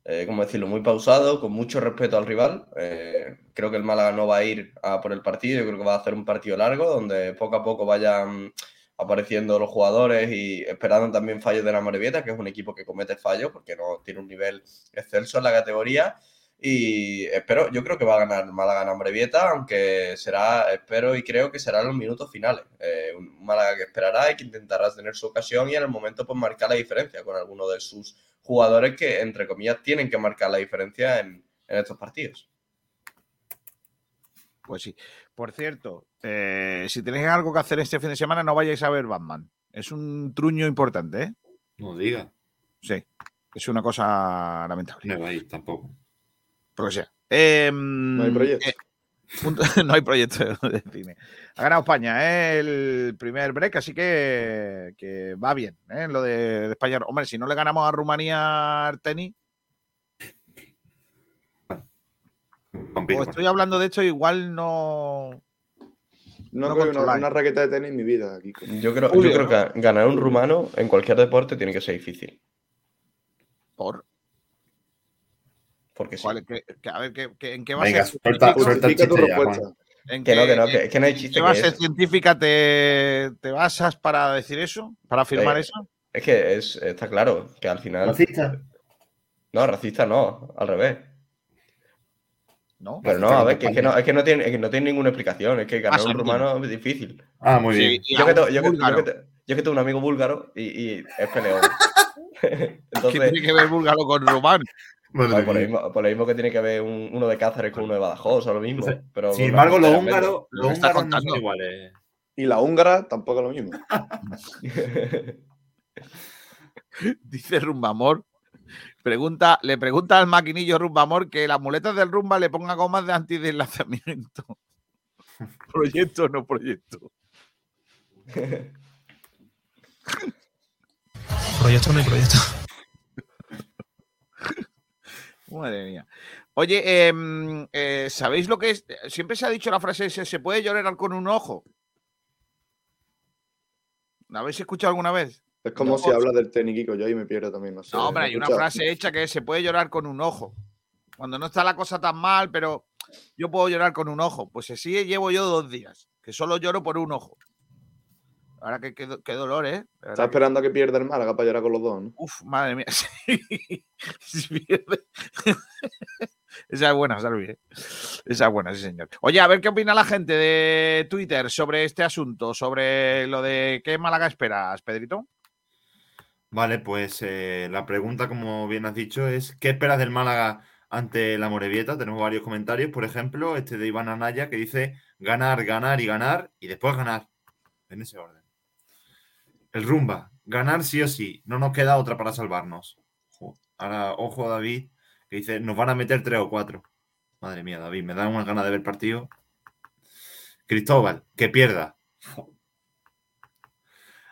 eh, ¿cómo decirlo? Muy pausado, con mucho respeto al rival. Eh, creo que el Málaga no va a ir a por el partido, yo creo que va a hacer un partido largo, donde poco a poco vayan apareciendo los jugadores y esperando también fallos de la Morevieta, que es un equipo que comete fallos porque no tiene un nivel excelso en la categoría. Y espero, yo creo que va a ganar Málaga en Amorebieta, aunque será, espero y creo que será en los minutos finales. Eh, un Málaga que esperará y que intentará tener su ocasión y en el momento pues marcar la diferencia con alguno de sus jugadores que, entre comillas, tienen que marcar la diferencia en, en estos partidos. Pues sí. Por cierto, eh, si tenéis algo que hacer este fin de semana, no vayáis a ver Batman. Es un truño importante, ¿eh? No diga. Sí. Es una cosa lamentable. No va a ir tampoco. Por lo que sea. Em, No hay proyecto. eh, punto- no hay proyecto de cine. Ha ganado España ¿eh? el primer break, así que, que va bien ¿eh? lo de, de España. Hombre, si no le ganamos a Rumanía Arteni, Confirmo. o estoy hablando de esto, igual no. No, No creo una, raqueta de tenis en mi vida, Kiko. Yo creo, yo creo que ganar un rumano en cualquier deporte tiene que ser difícil. Por, Porque sí. ¿cuál- que- que- a ver, que- que- ¿en qué va Venga, a ser? suelta, Kiko? suelta el Justifica tu chiste ya, respuesta. Juan. ¿En Que no, qué- que no, que, que no hay chiste ¿Qué que base científica te, te basas para decir eso? ¿Para afirmar Eh, eso? Es que es, está claro que al final. Racista. No, racista no, al revés. ¿No? Pero no, a ver, que, es que no, es que no tiene, es que no tiene ninguna explicación. Es que ganar un no rumano es difícil. Ah, muy bien. Yo que, tengo, yo, que, yo, búlgaro. que te- yo que tengo un amigo búlgaro y, y es peleón. ¿Qué Entonces, tiene que ver búlgaro con rumano? Madre por, lo mismo, por lo mismo que tiene que haber un- uno de Cáceres con uno de Badajoz, o lo mismo. Pero Sin embargo, los húngaros, Lo húngaros no son iguales. Y la húngara tampoco es lo mismo. Dice Rumbamor. Pregunta, le pregunta al maquinillo Rumbamor que las muletas del Rumba le ponga gomas de antideslazamiento. ¿Proyecto o no proyecto? Proyecto no hay proyecto. Madre mía. Oye, em, eh, ¿sabéis lo que es? Siempre se ha dicho la frase esa, se puede llorar con un ojo. ¿La habéis escuchado alguna vez? Es como No, si hablas del teniquico, yo ahí me pierdo también, no sé. No, hombre, ¿me hay una frase hecha que se puede llorar con un ojo. Cuando no está la cosa tan mal, pero yo puedo llorar con un ojo. Pues así llevo yo dos días, que solo lloro por un ojo. Ahora que qué, qué dolor, ¿eh? Está que- esperando a que pierda el Málaga para llorar con los dos, ¿no? Uf, madre mía. sí. Si pierde. Esa es buena, Salvi. ¿eh? Esa es buena, sí, señor. Oye, a ver qué opina la gente de Twitter sobre este asunto, sobre lo de qué Málaga esperas, Pedrito. Vale, pues eh, la pregunta, como bien has dicho, es ¿qué esperas del Málaga ante la Morevieta? Tenemos varios comentarios, por ejemplo, este de Iván Anaya que dice ganar, ganar y ganar y después ganar, en ese orden. El Rumba, ganar sí o sí, no nos queda otra para salvarnos. Ahora, ojo David, que dice, nos van a meter tres o cuatro. Madre mía, David, me da una ganas de ver partido. Cristóbal, que pierda.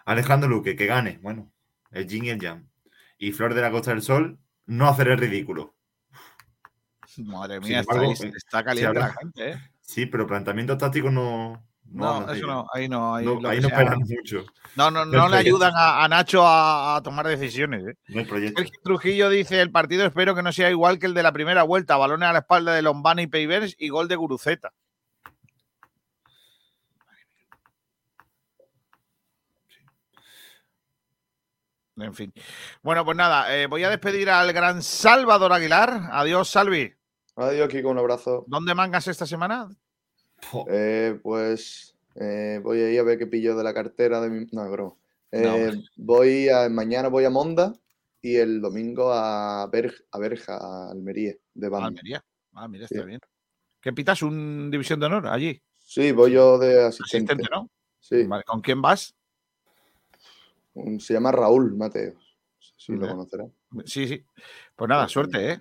Alejandro Luque, que gane. Bueno, el Yin y el Yang. Y Flor de la Costa del Sol, no hacer el ridículo. Madre mía, está, embargo, está caliente habla- la gente, ¿eh? Sí, pero planteamiento táctico no. No, eso no, ahí no. Ahí, No, ahí no esperan mucho. no, no, no le ayudan a, a Nacho a, a tomar decisiones. ¿eh? No hay proyecto. Sergio Trujillo dice: el partido espero que no sea igual que el de la primera vuelta. Balones a la espalda de Lombana y Peivers y gol de Guruceta. En fin. Bueno, pues nada, eh, voy a despedir al gran Salvador Aguilar. Adiós, Salvi. Adiós, Kiko, un abrazo. ¿Dónde mangas esta semana? Eh, pues eh, voy a ir a ver qué pillo de la cartera de mi. No, broma. No, Eh, hombre. voy a, mañana voy a Monda y el domingo a, Berja, a Almería, de Banda. Almería. Ah, mira, Sí. está bien. ¿Qué pitas? ¿Un división de honor allí? Sí, voy yo de asistente. Asistente, ¿no? Sí, Vale, ¿Con quién vas? se llama Raúl Mateos. No Si lo Ya. conocerá. Sí, sí. Pues nada, suerte, ¿eh?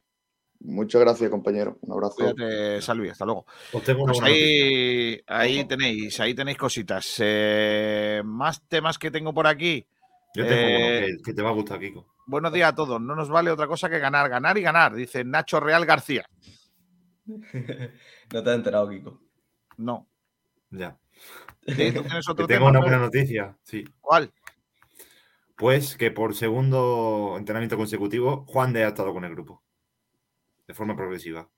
Muchas gracias, compañero. Un abrazo. Cuídate, Salvi, hasta luego. Pues ahí, ahí tenéis, ahí tenéis cositas. Eh, más temas que tengo por aquí. Yo tengo uno eh, que, que te va a gustar, Kiko. Buenos días a todos. No nos vale otra cosa que ganar, ganar y ganar, dice Nacho Real García. no te has enterado, Kiko. No. Ya. Sí, ¿Tú tienes Que otro tengo tema? una buena noticia. Sí. ¿Cuál? Pues que por segundo entrenamiento consecutivo, Juan de ha estado con el grupo. De forma progresiva.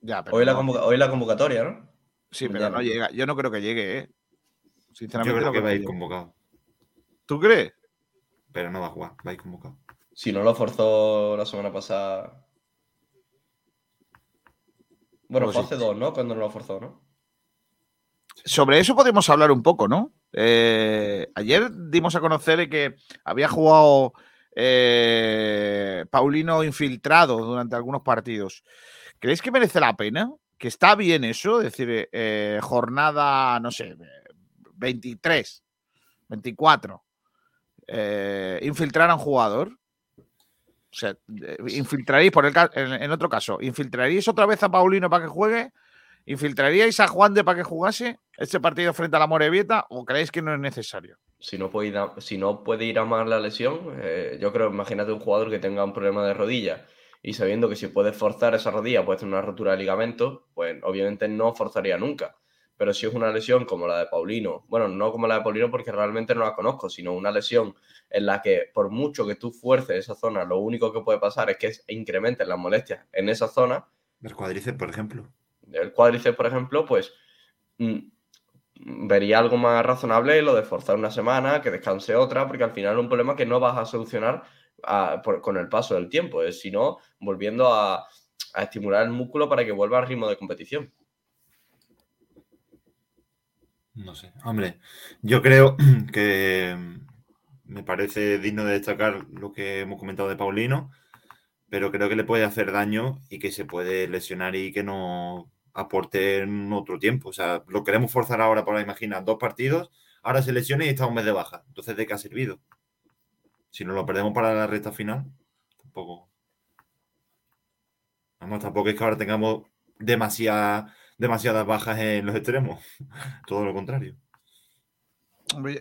Ya, pero Hoy la, no. hoy la convocatoria, ¿no? Sí, pero mañana. no llega. Yo no creo que llegue, ¿eh? Yo Sinceramente, creo no que va a ir convocado. ¿Tú crees? Pero no va a jugar, va a ir convocado. Si no lo forzó la semana pasada. Bueno, Pues fue sí. hace dos, ¿no? Cuando no lo forzó, ¿no? Sobre eso podemos hablar un poco, ¿no? Eh, ayer dimos a conocer que había jugado eh, Paulino infiltrado durante algunos partidos. ¿Creéis que merece la pena? ¿Que está bien eso? Es decir, eh, jornada, no sé, 23, 24. eh, infiltrar a un jugador. O sea, eh, infiltraréis, por el, en otro caso, ¿infiltraríais otra vez a Paulino para que juegue? ¿Infiltraríais a Juan de para que jugase este partido frente a la Morevieta o creéis que no es necesario? Si no puede ir a, si no puede ir a más la lesión, eh, yo creo, imagínate un jugador que tenga un problema de rodilla y sabiendo que si puede forzar esa rodilla puede tener una rotura de ligamento, pues obviamente no forzaría nunca. Pero si es una lesión como la de Paulino, bueno, no como la de Paulino porque realmente no la conozco, sino una lesión en la que por mucho que tú fuerces esa zona, lo único que puede pasar es que incrementen las molestias en esa zona, Los cuadriceps, por ejemplo. el cuádriceps, por ejemplo, pues mm, vería algo más razonable lo de forzar una semana, que descanse otra, porque al final es un problema que no vas a solucionar a- por- con el paso del tiempo, es sino volviendo a, a estimular el músculo para que vuelva al ritmo de competición. No sé. Hombre, yo creo que me parece digno de destacar lo que hemos comentado de Paulino, pero creo que le puede hacer daño y que se puede lesionar y que no aporte en otro tiempo. O sea, lo queremos forzar ahora para, imagina, dos partidos, ahora se lesiona y está un mes de baja. Entonces, ¿de qué ha servido? Si nos lo perdemos para la recta final, tampoco. Vamos, tampoco es que ahora tengamos demasiada- demasiadas bajas en los extremos. Todo lo contrario.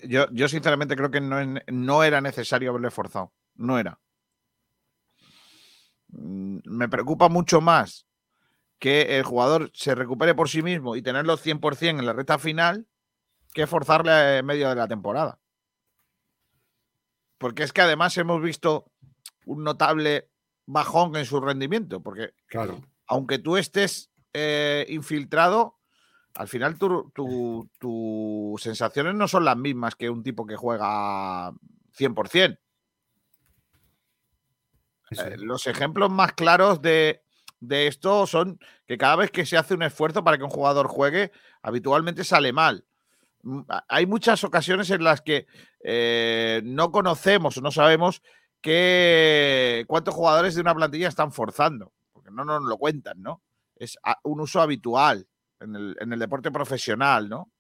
Yo, yo sinceramente creo que no, no era necesario haberle forzado. No era. Mm, Me preocupa mucho más que el jugador se recupere por sí mismo y tenerlo 100% en la recta final que forzarle en medio de la temporada. Porque es que además hemos visto un notable bajón en su rendimiento. Porque Claro. aunque tú estés eh, infiltrado, al final tu- tu- tus sensaciones no son las mismas que un tipo que juega 100%. Eh, los ejemplos más claros de, de esto son que cada vez que se hace un esfuerzo para que un jugador juegue, habitualmente sale mal. Mm, Hay muchas ocasiones en las que eh, no conocemos o no sabemos que, cuántos jugadores de una plantilla están forzando, porque no nos lo cuentan, ¿no? Es un uso habitual en el, en el deporte profesional, ¿no?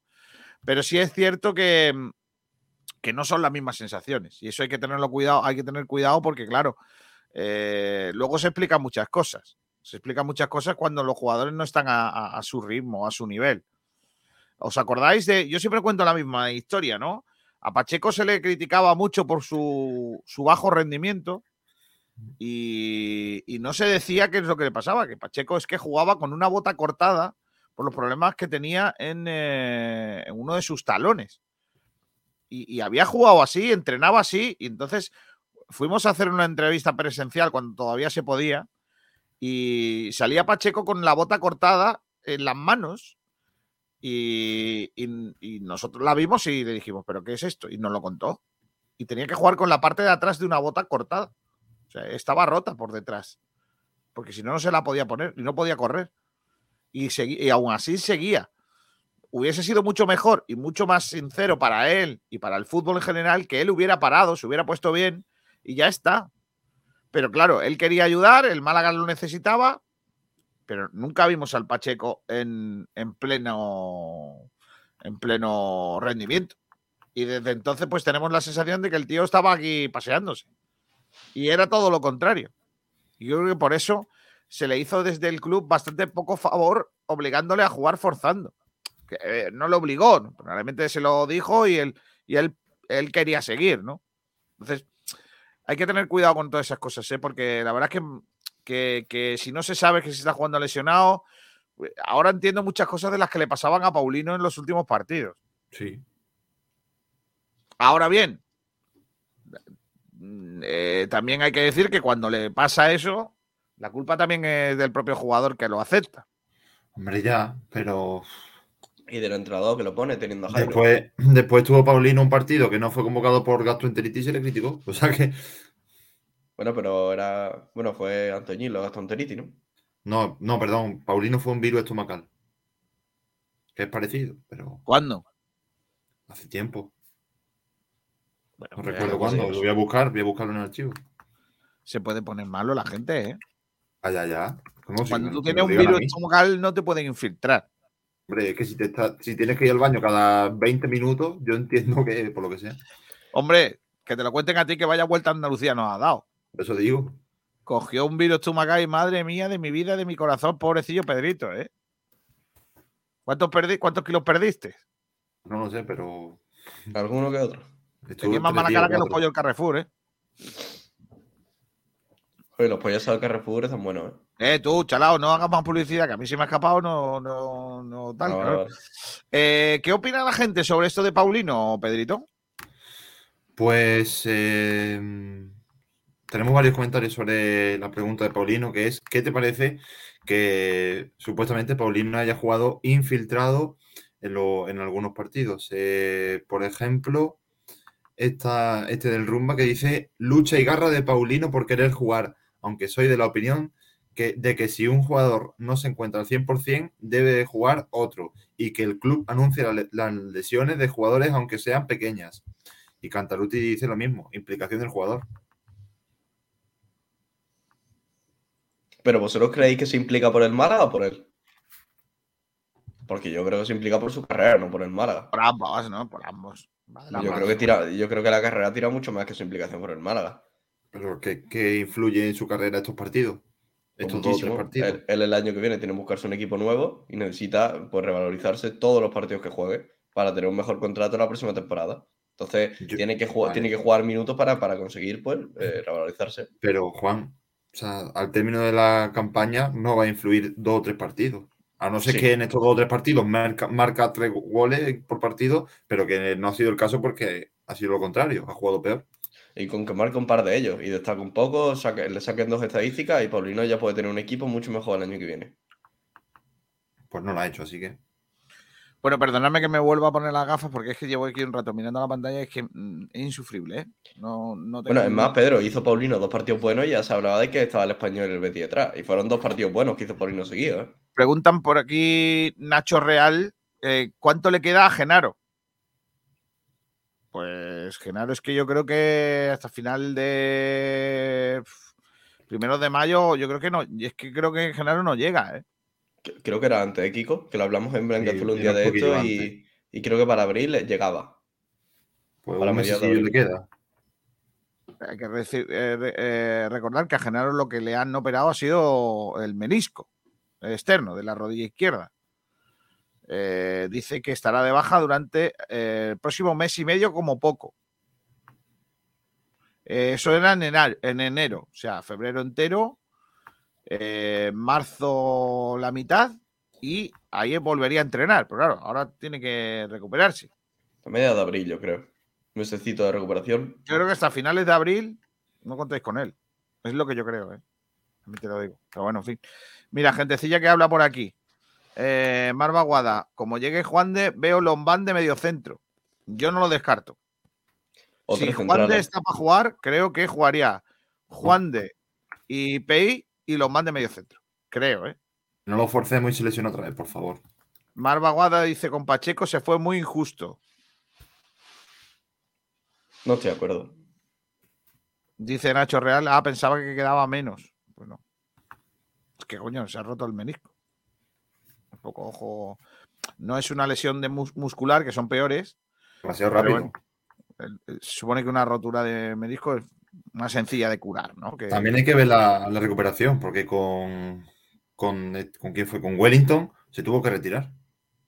Pero sí es cierto que, mm, que no son las mismas sensaciones. Y eso hay que tenerlo cuidado, hay que tener cuidado porque, claro, eh, luego se explican muchas cosas. Se explican muchas cosas cuando los jugadores no están a, su ritmo, a su nivel. ¿Os acordáis de.? Yo siempre cuento la misma historia, ¿no? A Pacheco se le criticaba mucho por su, su bajo rendimiento y, no se decía qué es lo que le pasaba, que Pacheco es que jugaba con una bota cortada por los problemas que tenía en, eh, uno de sus talones. Y, y había jugado así, entrenaba así, y entonces fuimos a hacer una entrevista presencial cuando todavía se podía y salía Pacheco con la bota cortada en las manos y, nosotros la vimos y le dijimos, ¿pero qué es esto? Y nos lo contó. Y tenía que jugar con la parte de atrás de una bota cortada. O sea, estaba rota por detrás. Porque si no, no se la podía poner y no podía correr. Y, y aún así seguía. Hubiese sido mucho mejor y mucho más sincero para él y para el fútbol en general que él hubiera parado, se hubiera puesto bien y ya está. Pero claro, él quería ayudar, el Málaga lo necesitaba, pero nunca vimos al Pacheco en, en pleno en pleno rendimiento. Y desde entonces, pues tenemos la sensación de que el tío estaba aquí paseándose. Y era todo lo contrario. Y yo creo que por eso se le hizo desde el club bastante poco favor obligándole a jugar forzando. Que, eh, no lo obligó, probablemente se lo dijo y él, y él, él quería seguir, ¿no? Entonces, hay que tener cuidado con todas esas cosas, ¿eh? porque la verdad es que, que, que si no se sabe que se está jugando lesionado, eh, ahora entiendo muchas cosas de las que le pasaban a Paulino en los últimos partidos. Sí. Ahora bien, mm, eh, también hay que decir que cuando le pasa eso, la culpa también es del propio jugador que lo acepta. Hombre, ya, pero Y del entrenador que lo pone teniendo a Jairo. después, después tuvo Paulino un partido que no fue convocado por gastroenteritis y se le criticó. O sea que Bueno, pero era. Bueno, fue Antoñilo, gastroenteritis, ¿no? no, no, perdón, Paulino fue un virus estomacal. Que es parecido, pero ¿Cuándo? hace tiempo. Bueno, No pues, recuerdo cuándo. Lo voy a buscar, voy a buscarlo en el archivo. Se puede poner malo la gente, ¿eh? Ah, ya, ya. ¿Cómo si Cuando tú tienes un virus estomacal no te pueden infiltrar. Hombre, es que si, te está- si tienes que ir al baño cada 20 minutos, yo entiendo que por lo que sea. Hombre, que te lo cuenten a ti que vaya vuelta a Andalucía nos ha dado. Eso digo. Cogió un virus y madre mía de mi vida, de mi corazón, pobrecillo Pedrito, ¿eh? ¿Cuántos, perdi- ¿Cuántos kilos perdiste? No lo sé, pero. Alguno que otro. Tenías más mala cara que los pollos del Carrefour, ¿eh? Oye, los pollos al Carrefour están buenos, ¿eh? Eh, tú, chalao, no hagas más publicidad, que a mí se me ha escapado, no, no, no tal. Claro. Eh, ¿Qué opina la gente sobre esto de Paulino, Pedrito? Pues. eh, tenemos varios comentarios sobre la pregunta de Paulino, que es, ¿qué te parece que supuestamente Paulino haya jugado infiltrado en, lo- en algunos partidos? Eh, por ejemplo, esta, este del Rumba que dice, lucha y garra de Paulino por querer jugar, aunque soy de la opinión que, de que si un jugador no se encuentra al 100%, debe de jugar otro y que el club anuncie la las lesiones de jugadores aunque sean pequeñas. Y Cantaluti dice lo mismo, implicación del jugador. ¿Pero vosotros creéis que se implica por el Málaga o por él? Porque yo creo que se implica por su carrera, no por el Málaga. Por ambos, ¿no? Por ambos. Yo creo que tira, yo creo que la carrera tira mucho más que su implicación por el Málaga. Pero ¿qué, qué influye en su carrera estos partidos? Estos dos tres partidos. Él, él el año que viene tiene que buscarse un equipo nuevo y necesita pues, revalorizarse todos los partidos que juegue para tener un mejor contrato la próxima temporada. Entonces, tiene, que jugar, vale. tiene que jugar minutos para, para conseguir pues, eh, revalorizarse. Pero Juan, o sea, al término de la campaña no va a influir dos o tres partidos. A no ser Sí. que en estos dos o tres partidos marca, marca tres goles por partido, pero que no ha sido el caso porque ha sido lo contrario, ha jugado peor. Y con que marque un par de ellos y destaque un poco, saque- le saquen dos estadísticas y Paulino ya puede tener un equipo mucho mejor el año que viene. Pues no lo ha hecho, así que. Bueno, perdonadme que me vuelva a poner las gafas porque es que llevo aquí un rato mirando la pantalla y es que mm, es insufrible, ¿eh? No, no tengo Bueno, es más, Pedro, hizo Paulino dos partidos buenos y ya se hablaba de que estaba el español y el Betis detrás. Y fueron dos partidos buenos que hizo Paulino seguidos. ¿eh? Preguntan por aquí Nacho Real, eh, ¿cuánto le queda a Genaro? Pues Genaro es que yo creo que hasta final de primero de mayo, yo creo que no, y es que creo que Genaro no llega, ¿eh? Creo que era antes de Kiko, que lo hablamos en Blanca Sí, un día de esto y, y creo que para abril le- llegaba. Pues Para mediados mesecillo le queda. Hay que eh, eh, recordar que a Genaro lo que le han operado ha sido el menisco externo de la rodilla izquierda. Eh, dice que estará de baja durante eh, el próximo mes y medio como poco. Eh, eso era en enero, en enero, o sea, febrero entero, marzo la mitad y ahí volvería a entrenar. Pero claro, ahora tiene que recuperarse. A mediados de abril, yo creo. Un mesecito de recuperación. Yo creo que hasta finales de abril no contéis con él. Es lo que yo creo, ¿eh? A mí te lo digo. Pero bueno, en fin. Mira, gentecilla que habla por aquí. Eh, Marva Guada, como llegue Juan de, veo Lombán de medio centro. Yo no lo descarto. Si Juan de centrales. está para jugar, creo que jugaría Juan de y Pei y Lombán de medio centro. Creo, ¿eh? No lo forcemos y se lesiona otra vez, por favor. Marva Guada dice con Pacheco se fue muy injusto. No estoy de acuerdo. Dice Nacho Real, ah, pensaba que quedaba menos. Pues no. Es que coño, se ha roto el menisco. Un poco ojo. No es una lesión de mus- muscular, que son peores. Demasiado rápido. bueno, se supone que una rotura de menisco es más sencilla de curar, ¿no? Que- También hay que ver la, la recuperación, porque con, con, eh, con quién fue, con Wellington, se tuvo que retirar.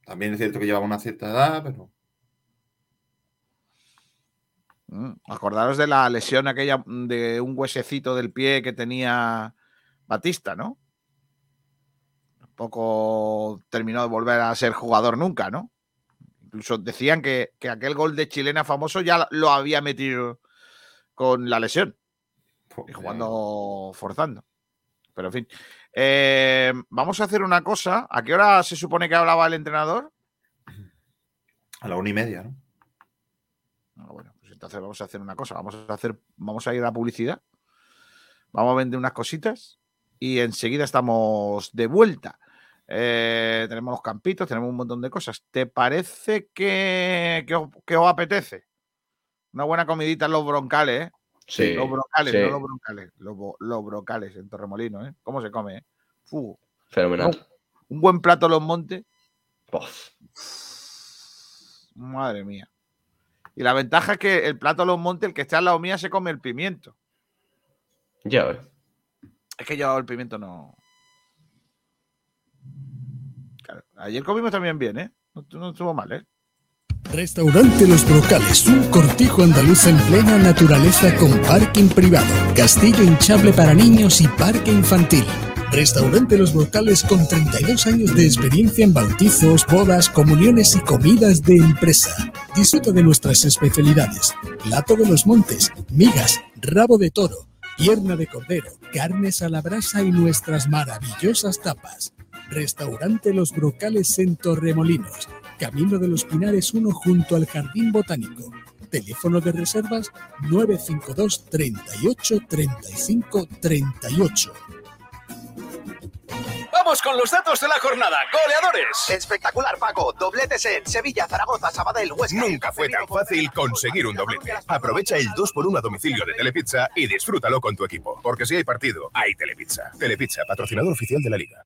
También es cierto que llevaba una cierta edad, pero Mm, Acordaros de la lesión aquella de un huesecito del pie que tenía Batista, ¿no? Tampoco terminó de volver a ser jugador nunca, ¿no? Incluso decían que, que aquel gol de chilena famoso ya lo había metido con la lesión y jugando forzando. Pero en fin. Eh, vamos a hacer una cosa. ¿A qué hora se supone que hablaba el entrenador? a la una y media, ¿no? Ah, bueno, pues entonces vamos a hacer una cosa. Vamos a hacer, vamos a ir a la publicidad. Vamos a vender unas cositas y enseguida estamos de vuelta. Eh, tenemos los campitos, tenemos un montón de cosas. ¿Te parece que, que, os, que os apetece? Una buena comidita en los broncales, ¿eh? Sí, Los broncales, sí. no los broncales. Los, los broncales en Torremolino, ¿eh? ¿Cómo se come, eh? Fu. Fenomenal. Un buen plato los montes. Pof. Madre mía. Y la ventaja es que el plato Los Montes, el que está al lado mía, se come el pimiento. Ya ves. Es que yo el pimiento no. Ayer comimos también bien, ¿eh? No, estuvo mal, ¿eh? Restaurante Los Brocales, un cortijo andaluz en plena naturaleza con parking privado, castillo hinchable para niños y parque infantil. Restaurante Los Brocales con 32 años de experiencia en bautizos, bodas, comuniones y comidas de empresa. Disfruta de nuestras especialidades. Plato de los montes, migas, rabo de toro, pierna de cordero, carnes a la brasa y nuestras maravillosas tapas. Restaurante Los Brocales en Torremolinos, Camino de los Pinares 1 junto al Jardín Botánico. Teléfono de reservas 952 38 35 38. Vamos con los datos de la jornada. Goleadores. Espectacular, Paco. Dobletes en Sevilla, Zaragoza, Sabadell, Huesca. Nunca fue tan fácil conseguir un doblete. Aprovecha el 2x1 a domicilio de Telepizza y disfrútalo con tu equipo. Porque si hay partido, hay Telepizza. Telepizza, patrocinador oficial de la liga.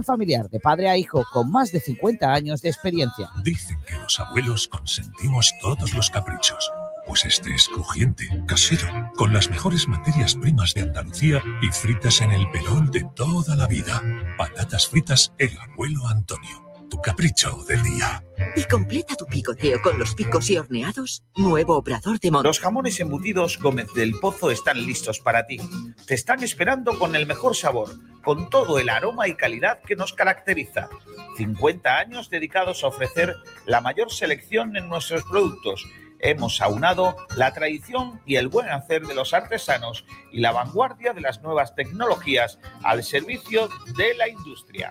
familiar de padre a hijo con más de 50 años de experiencia. Dicen que los abuelos consentimos todos los caprichos. Pues este es crujiente, casero, con las mejores materias primas de Andalucía y fritas en el pelón de toda la vida. Patatas fritas El Abuelo Antonio. Tu capricho del día. Y completa tu picoteo con los picos y horneados. Nuevo obrador de monte. Los jamones embutidos Gómez del Pozo están listos para ti. Te están esperando con el mejor sabor, con todo el aroma y calidad que nos caracteriza. 50 años dedicados a ofrecer la mayor selección en nuestros productos. Hemos aunado la tradición y el buen hacer de los artesanos y la vanguardia de las nuevas tecnologías al servicio de la industria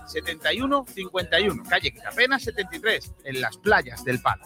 71 51, calle Quitapena 73, en las playas del Palo.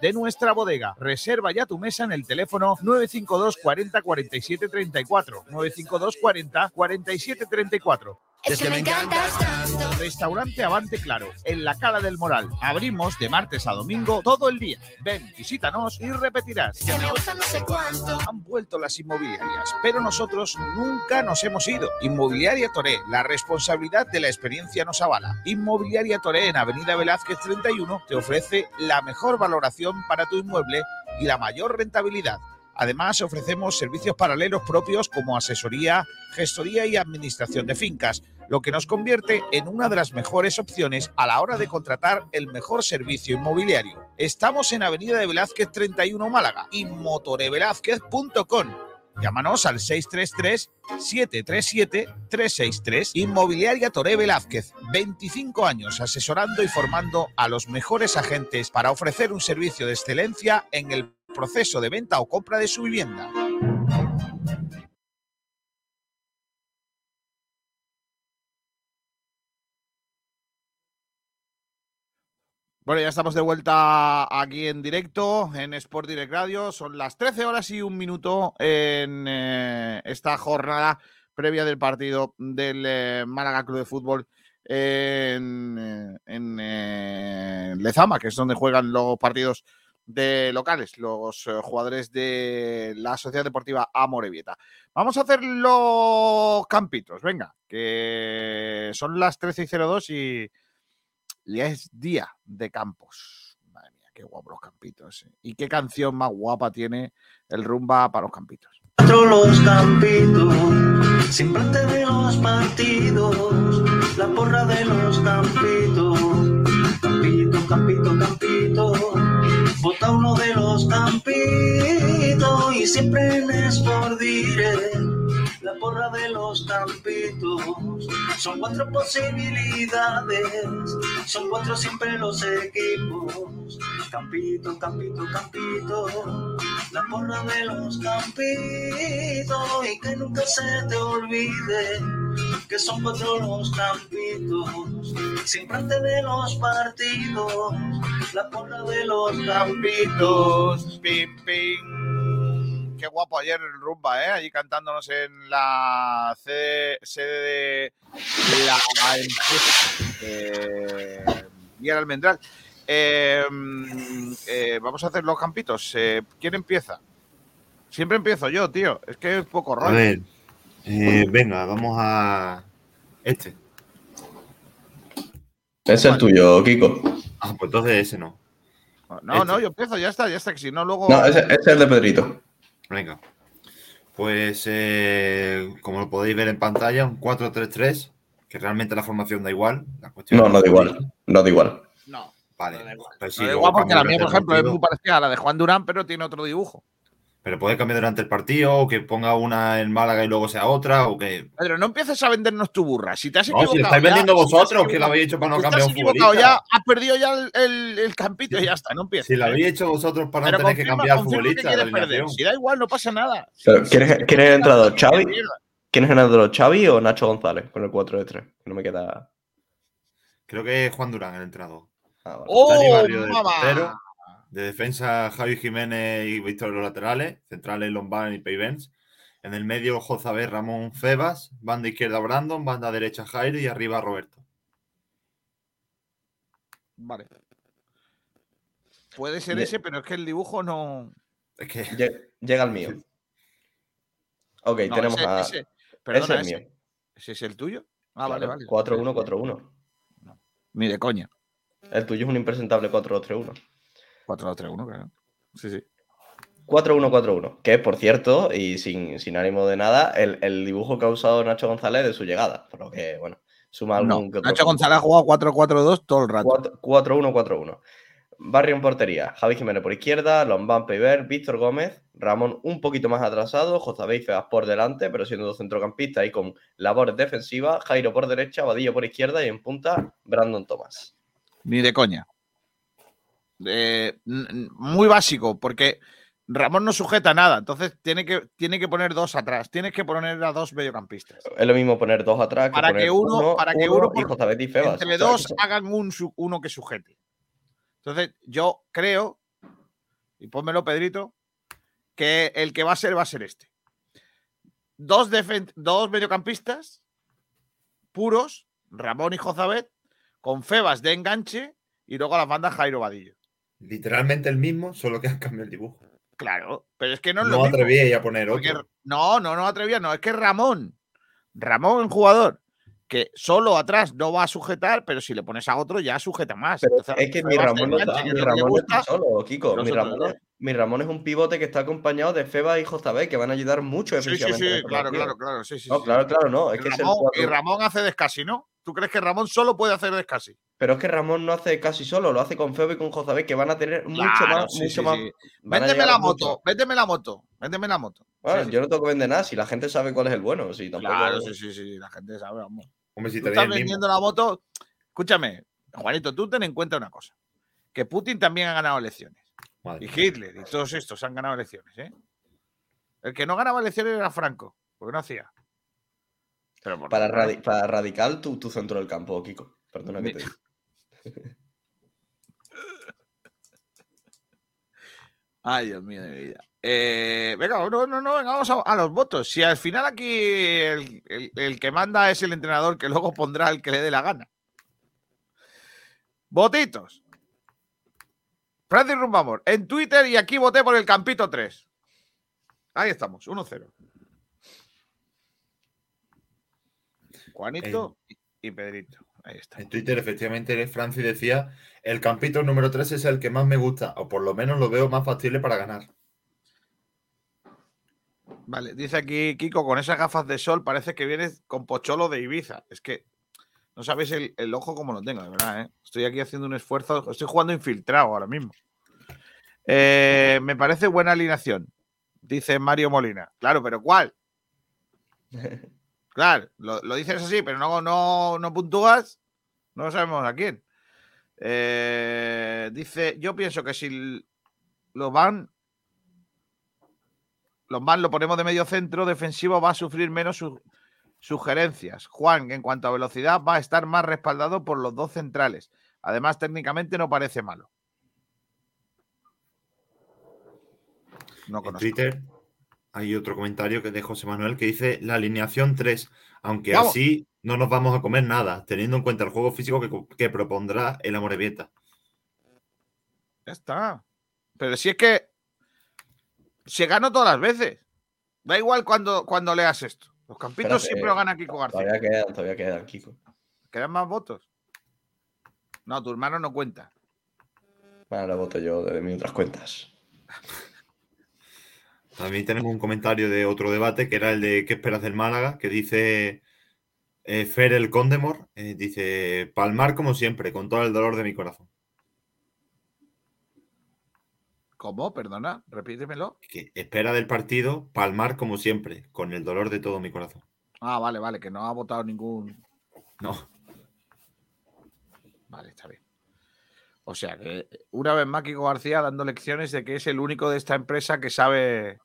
de nuestra bodega. Reserva ya tu mesa en el teléfono 952 40 47 34. 952 40 47 34. Es que me encantas tanto. Restaurante Avante Claro, en la Cala del Moral. Abrimos de martes a domingo todo el día. Ven, visítanos y repetirás. Que me gusta no sé cuánto. Han vuelto las inmobiliarias, pero nosotros nunca nos hemos ido. Inmobiliaria Toré, la responsabilidad de la experiencia nos avala. Inmobiliaria Toré en Avenida Velázquez 31 te ofrece la mejor valoración para tu inmueble y la mayor rentabilidad. Además, ofrecemos servicios paralelos propios como asesoría, gestoría y administración de fincas, lo que nos convierte en una de las mejores opciones a la hora de contratar el mejor servicio inmobiliario. Estamos en Avenida de Velázquez 31 Málaga y motorevelázquez.com. Llámanos al 633-737-363. Inmobiliaria Toré Velázquez. 25 años asesorando y formando a los mejores agentes para ofrecer un servicio de excelencia en el proceso de venta o compra de su vivienda. Bueno, ya estamos de vuelta aquí en directo en Sport Direct Radio. Son las 13 horas y un minuto en eh, esta jornada previa del partido del eh, Málaga Club de Fútbol en, eh, eh, Lezama, que es donde juegan los partidos de locales, los eh, jugadores de la Sociedad Deportiva Amorebieta. Vamos a hacer los campitos, venga, que son las 13 y 02 y ya es día de campos. Madre mía, qué guapos los campitos. eh. Y qué canción más guapa tiene el rumba para los campitos. Los campitos, siempre antes de los partidos, la porra de los campitos, campito, campito, campito, vota uno de los campitos y siempre Sport Direct, la porra de los campitos, son cuatro posibilidades, son cuatro siempre los equipos, campito, campito, campito, la porra de los campitos. Y que nunca se te olvide que son cuatro los campitos. Siempre antes de los partidos la porra de los campitos. Pim pim. Qué guapo ayer el rumba eh allí cantándonos en la sede, de la eh, Almendral Eh, mm, eh, vamos a hacer los campitos Eh, ¿quién empieza? Siempre empiezo yo, tío. Es que es poco A rollo. ver, eh, venga, vamos a este. Es el tuyo, Kiko. Ah, pues entonces ese no. No, no, yo empiezo, ya está, ya está. Que si no, luego. No, ese, ese es el de Pedrito. Venga. Pues eh, como lo podéis ver en pantalla, un 4-3-3, que realmente la formación da igual. La cuestión No, no da igual. No da igual. No. Vale. Pues sí, No da igual porque la mía, por ejemplo, es partido. muy parecida a la de Juan Durán, pero tiene otro dibujo. Pero puede cambiar durante el partido, o que ponga una en Málaga y luego sea otra, o que. Pedro, no empieces a vendernos tu burra. Si te has No, equivocado. si lo estáis ya, vendiendo si vosotros, que lo equivocado- habéis hecho para no si cambiar un equivocado, futbolista. ya has perdido ya el, el- el campito y ya está, no empieces. Si lo habéis hecho vosotros para no tener que cambiar al que futbolista. quieres perder. Si da igual, no pasa nada. Pero, ¿quién, es, quién es el entrenador? ¿Xavi? ¿Quién es el entrenador? ¿Xavi o Nacho González? Con el 4 de 3. No me queda. Creo que es Juan Durán el entrenador. Ah, vale. ¡Oh, Dani Barrio de mamá! portero. De defensa, Javi Jiménez y Víctor los laterales. Centrales, Lombard y Peivens. En el medio, Jozabé, Ramón Febas. Banda izquierda, Brandon. Banda derecha, Jairo. Y arriba, Roberto. Vale. Puede ser Ye- ese, pero es que el dibujo no. Es que. Lle- Llega el mío. Ok, No, tenemos ese- a. ese- perdona, ese es ese. mío. ¿Ese es el tuyo? Ah, vale, Claro, vale. 4-1, 4-1. Ni de coña. El tuyo es un impresentable 4-2-3-1. 4-2-3-1, claro. Sí, sí. 4-1-4-1. Que, por cierto, y sin, sin ánimo de nada, el, el dibujo que ha usado Nacho González de su llegada. Por lo que, bueno, suma No, algún que otro Nacho. González ha jugado 4-4-2 todo el rato. 4- 4-1-4-1. Barrio en portería. Javi Jiménez por izquierda, Lombán Peiber, Víctor Gómez, Ramón un poquito más atrasado, José Feas por delante, pero siendo dos centrocampistas y con labores defensivas, Jairo por derecha, Vadillo por izquierda y en punta, Brandon Thomas. Ni de coña. Eh, muy básico, porque Ramón no sujeta nada. Entonces tiene que, tiene que poner dos atrás. Tienes que poner a dos mediocampistas. Es lo mismo poner dos atrás que Para poner que uno, para que uno y por- y Febas. entre dos hagan un, uno que sujete. Entonces, yo creo, y pónmelo, Pedrito, que el que va a ser, va a ser este. Dos, dos mediocampistas puros, Ramón y Jozabet, con Febas de enganche y luego a las bandas Jairo Vadillo. Literalmente el mismo, solo que han cambiado el dibujo. Claro, pero es que no es No lo mismo. a poner Porque- otro. no, no, no atrevía, no, es que Ramón, Ramón, un jugador que solo atrás no va a sujetar, pero si le pones a otro ya sujeta más. Pero Entonces, es que mi Ramón, no está, mi Ramón no está solo, Kiko. Mi Ramón, mi Ramón es un pivote que está acompañado de Feba y Jostabé, que van a ayudar mucho Sí, sí, sí, claro, partido. claro, claro, sí, sí, No, sí. claro, claro, no. Es Y que es el y Ramón hace descasi, ¿no? ¿Tú crees que Ramón solo puede hacer descasi? Pero es que Ramón no hace casi solo, lo hace con Feba y con Jostabé, que van a tener mucho más, sí, mucho sí, más. Véndeme la mucho. moto, véndeme la moto, véndeme la moto. Bueno, Sí, sí. yo no tengo que vender nada, si la gente sabe cuál es el bueno, si tampoco. Claro, sí, sí, sí, la gente sabe, vamos. Hombre, si te estás vendiendo la moto. Escúchame, Juanito, tú ten en cuenta una cosa: que Putin también ha ganado elecciones. Madre Y. Hitler y todos estos han ganado elecciones, ¿eh? El que no ganaba elecciones era Franco, porque no hacía. Pero por Para, lo radi- para radical, tu, tu centro del campo, Kiko. Perdona que te diga. Ay, Dios mío de mi vida. Eh, venga, no, no, no, venga, vamos a, a los votos. Si al final aquí el, el- el que manda es el entrenador que luego pondrá el que le dé la gana. Votitos. Francis Rumbamor, en Twitter y aquí voté por el Campito 3. Ahí estamos, 1-0. Juanito y y Pedrito. Ahí está. En Twitter, efectivamente, Francis decía: el campito número 3 es el que más me gusta, o por lo menos lo veo más factible para ganar. Vale, dice aquí Kiko, con esas gafas de sol parece que vienes con pocholo de Ibiza. Es que no sabéis el, ojo como lo tengo, de verdad, ¿eh? Estoy aquí haciendo un esfuerzo, estoy jugando infiltrado ahora mismo. Eh, me parece buena alineación, dice Mario Molina. Claro, pero ¿cuál? Claro, lo, lo dices así, pero no, no, no puntúas, no sabemos a quién. Eh, dice, yo pienso que si l- lo van los van lo ponemos de medio centro defensivo, va a sufrir menos su- sugerencias. Juan, en cuanto a velocidad, va a estar más respaldado por los dos centrales. Además, técnicamente no parece malo. No En. Twitter hay otro comentario que de José Manuel que dice la alineación 3, aunque Vamos. así no nos vamos a comer nada, teniendo en cuenta el juego físico que, co- que propondrá el Amorebieta. Ya está. Pero si es que se ganó todas las veces. Da igual cuando, cuando leas esto. Los campitos Espérate, siempre lo gana Kiko García. Todavía quedan, todavía quedan, Kiko. ¿Quedan más votos? No, tu hermano no cuenta. Bueno, lo voto yo desde mis otras cuentas. También tenemos un comentario de otro debate que era el de ¿qué esperas del Málaga? Que dice eh, Fer el Condemor, eh, dice palmar como siempre, con todo el dolor de mi corazón. ¿Cómo? Perdona, repítemelo. Que espera del partido palmar como siempre, con el dolor de todo mi corazón. Ah, vale, vale, que no ha votado ningún. No. Vale, está bien. O sea que una vez más Kiko García dando lecciones de que es el único de esta empresa que sabe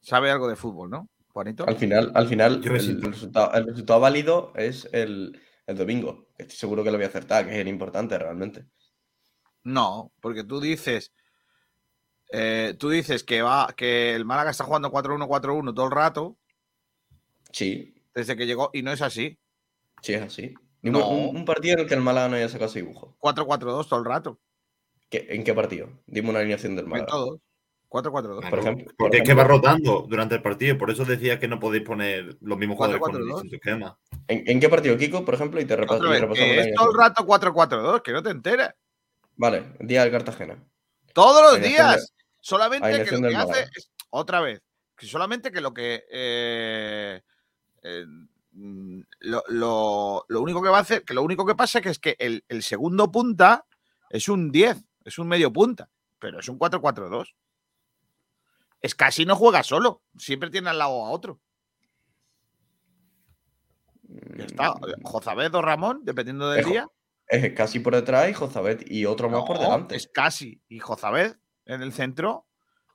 sabe algo de fútbol, ¿no? Juanito. Al final, al final el, resultado, el resultado válido es el, el domingo. Estoy seguro que lo voy a acertar, que es el importante realmente. No, porque tú dices. Eh, tú dices que va que el Málaga está jugando 4-1, 4-1 todo el rato. Sí. Desde que llegó, y no es así. Sí, es así. No. un, un partido en el que el Málaga no haya sacado ese dibujo. 4-4-2 todo el rato. ¿Qué- ¿En qué partido? Dime una alineación del En Málaga. todos. 4-4-2. Por ejemplo, por Porque es que va rotando durante el partido, por eso decía que no podéis poner los mismos jugadores con 4-4-2. distinto esquema. ¿En, en qué partido, Kiko, por ejemplo? Y te y vez, repasamos que la es todo el rato 4-4-2, que no te enteras. Vale, día del Cartagena. Todos los días. Solamente que lo que hace es, otra vez, que solamente que lo que eh, eh, mm, lo, lo- lo único que va a hacer, que lo único que pasa que es que el, el segundo punta es un 10, es un medio punta, pero es un 4-4-2. Es casi no juega solo, siempre tiene al lado a otro. Ya está. Mm, Jozabed o Ramón, dependiendo del Es día. Es casi por detrás y Jozabet y otro más por delante. Es casi. Y Jozabed en el centro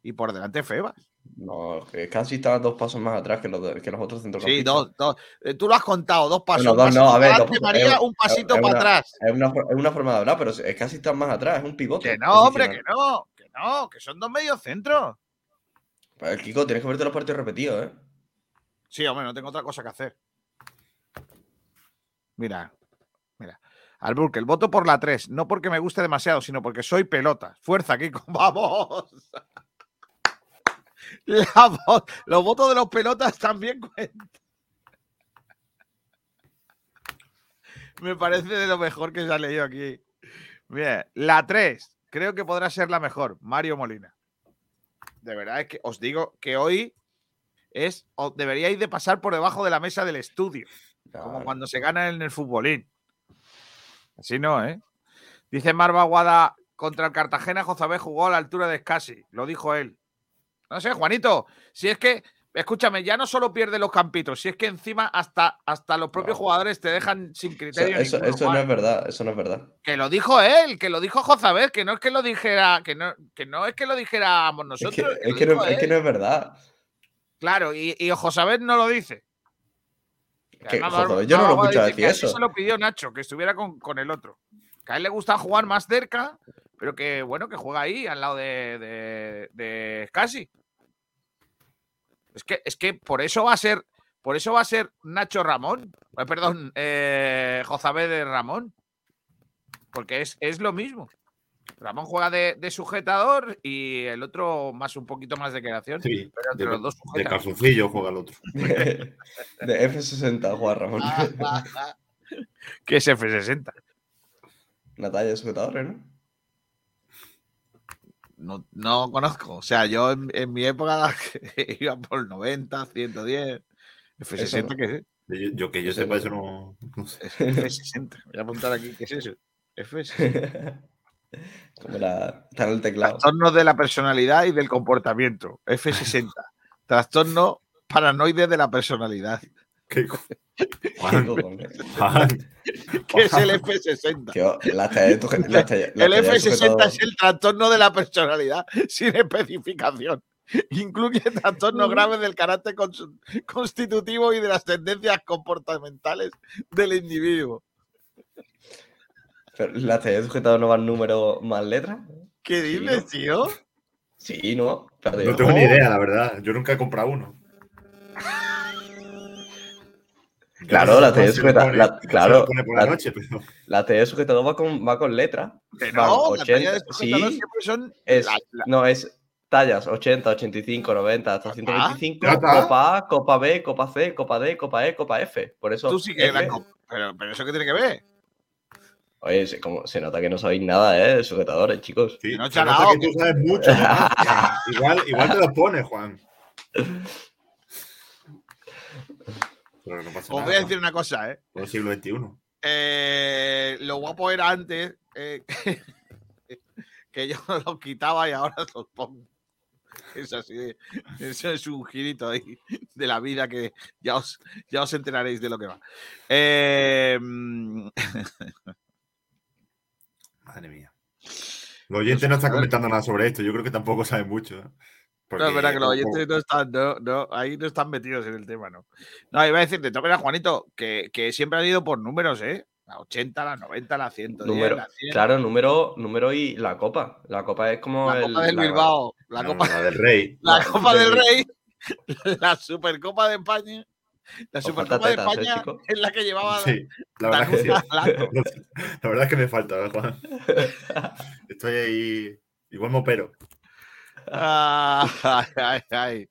y por delante Febas. No, casi está dos pasos más atrás que los, de- que los otros Sí, centrocampistas. dos, dos. Eh, Tú lo has contado, dos pasos. Bueno, dos no, a ver, para dos. María, Es- un pasito es para una- atrás. Es una, es una forma de hablar, pero es casi está más atrás, es un pivote. Que no, hombre, que no, que no, que son dos medios centros. Pues, Kiko, tienes que verte los partidos repetidos, ¿eh? Sí, hombre, no tengo otra cosa que hacer. Mira. Alburque, el voto por la 3, no porque me guste demasiado, sino porque soy pelota. Fuerza, Kiko, vamos. Vo- los votos de los pelotas también cuentan. Me parece de lo mejor que se ha leído aquí. Bien, la 3, creo que podrá ser la mejor, Mario Molina. De verdad es que os digo que hoy es, deberíais de pasar por debajo de la mesa del estudio, como cuando se gana en el futbolín. Así no, ¿eh? Dice Marva Guada, contra el Cartagena, Jozabé jugó a la altura de Scassi, lo dijo él. No sé, Juanito, si es que, escúchame, ya no solo pierde los campitos, si es que encima hasta, hasta los propios jugadores te dejan sin criterio. eso- ninguno, eso no es verdad, eso no es verdad. Que lo dijo él, que lo dijo Jozabed, que no es que lo dijera, que no, que no es que lo dijéramos Es nosotros. que, que es que no, es que él. no es verdad. Claro, y, y no lo dice. Que además joder, yo no lo he escuchado decir eso. se lo pidió Nacho, que estuviera con, con el otro. Que a él le gusta jugar más cerca, pero que bueno, que juega ahí, al lado de, de, de Scassi. Es que, es que por eso va a ser, por eso va a ser Nacho Ramón. eh, perdón, eh, Jozabed Ramón. Porque es, es lo mismo. Ramón juega de, de sujetador y el otro más un poquito más de creación. Sí, pero entre de, los dos de sujetan. calzoncillo juega el otro. De F60, Juan Ramón. que es F60. Una talla de sujetadores, ¿no? No, no conozco. O sea, yo en, en mi época iba por 90, 110. F60, Eso- ¿qué es? Yo, yo que yo Eso sepa, no. eso no. no sé. F60. Voy a apuntar aquí, ¿qué es eso? F60. Como la, está en el teclado. Trastornos de la personalidad y del comportamiento. F60. Trastorno paranoide de la personalidad. ¿Qué co- ¿Qué Juan, cojones? Juan, ¿Qué es el F60? Tío, la talla de tu- la talla- la El talla de F60 sujetador. es el trastorno de la personalidad sin especificación. Incluye trastornos graves del carácter cons- constitutivo y de las tendencias comportamentales del individuo. Pero la talla de sujetador no va en número más letras. ¿Qué Sí, dices, ¿no? tío? Sí, ¿no? No tengo ni idea, la verdad. Yo nunca he comprado uno. Claro, la sujetador. pone- la- Claro, la la, noche, pero. la sujetador va con, va con letras. Van no, la talla de 80, sujetador sí, siempre son es, la- la- no, es tallas 80, 85, 90, hasta 125, ya está. Copa A, Copa B, Copa C, Copa D, Copa E, Copa F. Por eso. Tú sí que la F- co- pero, pero eso qué tiene que ver. Oye, se, como, se nota que no sabéis nada, ¿eh? De sujetadores, chicos. Sí, no, se nota que tú sabes mucho. Igual, igual te lo pones, Juan. Pero no pasa Os nada. voy a decir una cosa, ¿eh? Por el siglo XXI. Eh, lo guapo era antes eh, que yo los quitaba y ahora los pongo. Es así, de- eso es un girito ahí de la vida que ya os, ya os enteraréis de lo que va. Eh, mm, Madre mía. Los oyentes no están comentando nada sobre esto. Yo creo que tampoco saben mucho. ¿eh? no, es verdad que los oyentes no están, no, no, ahí no están metidos en el tema, ¿no? No, iba a decirte, toca a Juanito, que, que siempre han ido por números, ¿eh? La 80, la 90, la 110, Número, la 100. claro, número, número y la copa. La copa es como La el, Copa del la- Bilbao, la No, Copa, la del Rey. la la- Copa del- Rey, la Supercopa de España. La Supercopa de ¿eh, España es la que llevaba Sí, la verdad que sí. Danuta Blanco. La verdad es que me falta, ¿eh, Juan. Estoy ahí. Igual me opero. Ah, ay, ay, ay.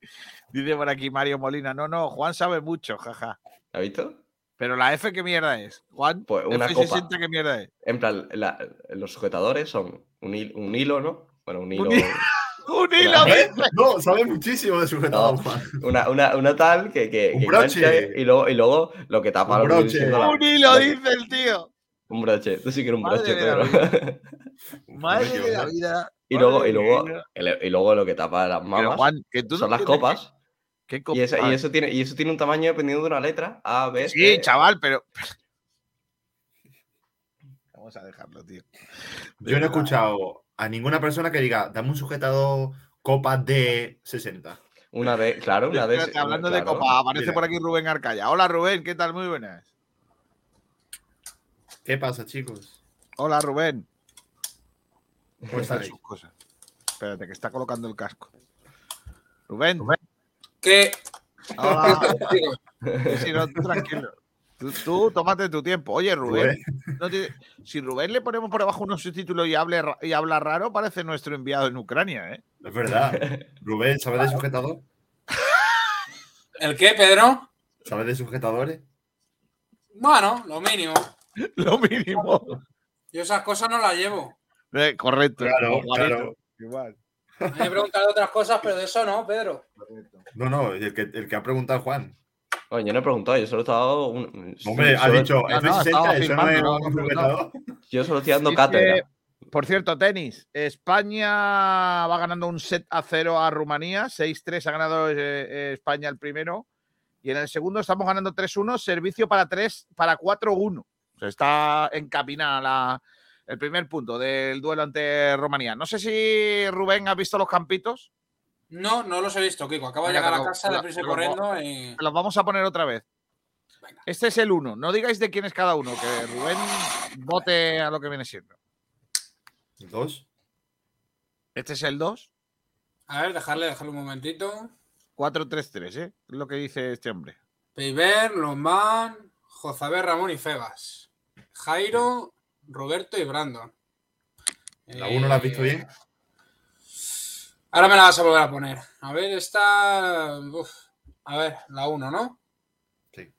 Dice por aquí Mario Molina. No, no, Juan sabe mucho, jaja. ¿Has visto? Pero la F, ¿qué mierda es? Juan, Pues una F60, copa. ¿qué mierda es? En plan, la- los sujetadores son un, un hilo, ¿no? Bueno, un hilo. Un hilo, dice. No, sabe muchísimo de sujetador, No, Juan. una, una, una tal que, que, Un que broche. y luego, y luego lo que tapa Un broche. la- Un hilo, la- dice el tío. Un broche. Tú sí que eres un Madre broche, pero. Madre de la vida. y, luego, y, luego, y luego lo que tapa las Pero, mamas Juan, que tú no son las copas. ¿Qué? Y, esa- y eso tiene, y eso tiene un tamaño dependiendo de una letra. A, B, Sí, chaval, pero. Vamos a dejarlo, tío. De Yo no he escuchado a ninguna persona que diga, dame un sujetador copa de 60. Una D, claro, una D. Espérate, hablando de copa, aparece Mira. por aquí Rubén Arcaya. Hola Rubén, ¿qué tal? Muy buenas. ¿Qué pasa, chicos? Hola Rubén. ¿Cómo están sus cosas? Espérate, que está colocando el casco. Rubén. ¿Qué? Hola. Sí, no, tú tranquilo. Tú, tú tómate tu tiempo. Oye, Rubén, no te- si Rubén le ponemos por abajo unos subtítulos y, hable, y habla raro, parece nuestro enviado en Ucrania, ¿eh? Es verdad. Rubén, ¿sabes de sujetador? ¿El qué, Pedro? ¿Sabes de sujetadores? Bueno, lo mínimo. Lo mínimo. Yo esas cosas no las llevo. Eh, correcto. Claro, Juanito. claro. Igual. Me preguntan de otras cosas, pero de eso no, Pedro. No, no, el que, el que ha preguntado Juan. Oye, yo no he preguntado, yo solo he estado. Un... Hombre, ha dicho No, no, F60, estaba eso no firmando, es no, un no, no. sujetador. Yo solo estoy dando Dice, cátedra. por cierto, tenis. España va ganando un set a cero a Rumanía. 6-3 ha ganado eh, eh, España el primero. Y en el segundo estamos ganando 3-1. Servicio para 3, para 4-1. O sea, está encaminada la- el primer punto del duelo ante Rumanía. No sé si Rubén ha visto los campitos. No, no los he visto, Kiko. Acabo de Venga, llegar te a casa, lo- deprisa corriendo y. Los vamos a poner otra vez. Este es el 1. No digáis de quién es cada uno. Que Rubén vote a lo que viene siendo. Dos. Este es el 2. A ver, dejarle, dejarle un momentito. 4-3-3, ¿eh? Es lo que dice este hombre. Peiber, Lombán, Jozabé, Ramón y Febas. Jairo, Roberto y Brandon. ¿La uno la has visto Eh, bien? Ahora me la vas a volver a poner. A ver, esta. uf, A ver, la 1, ¿no? Sí.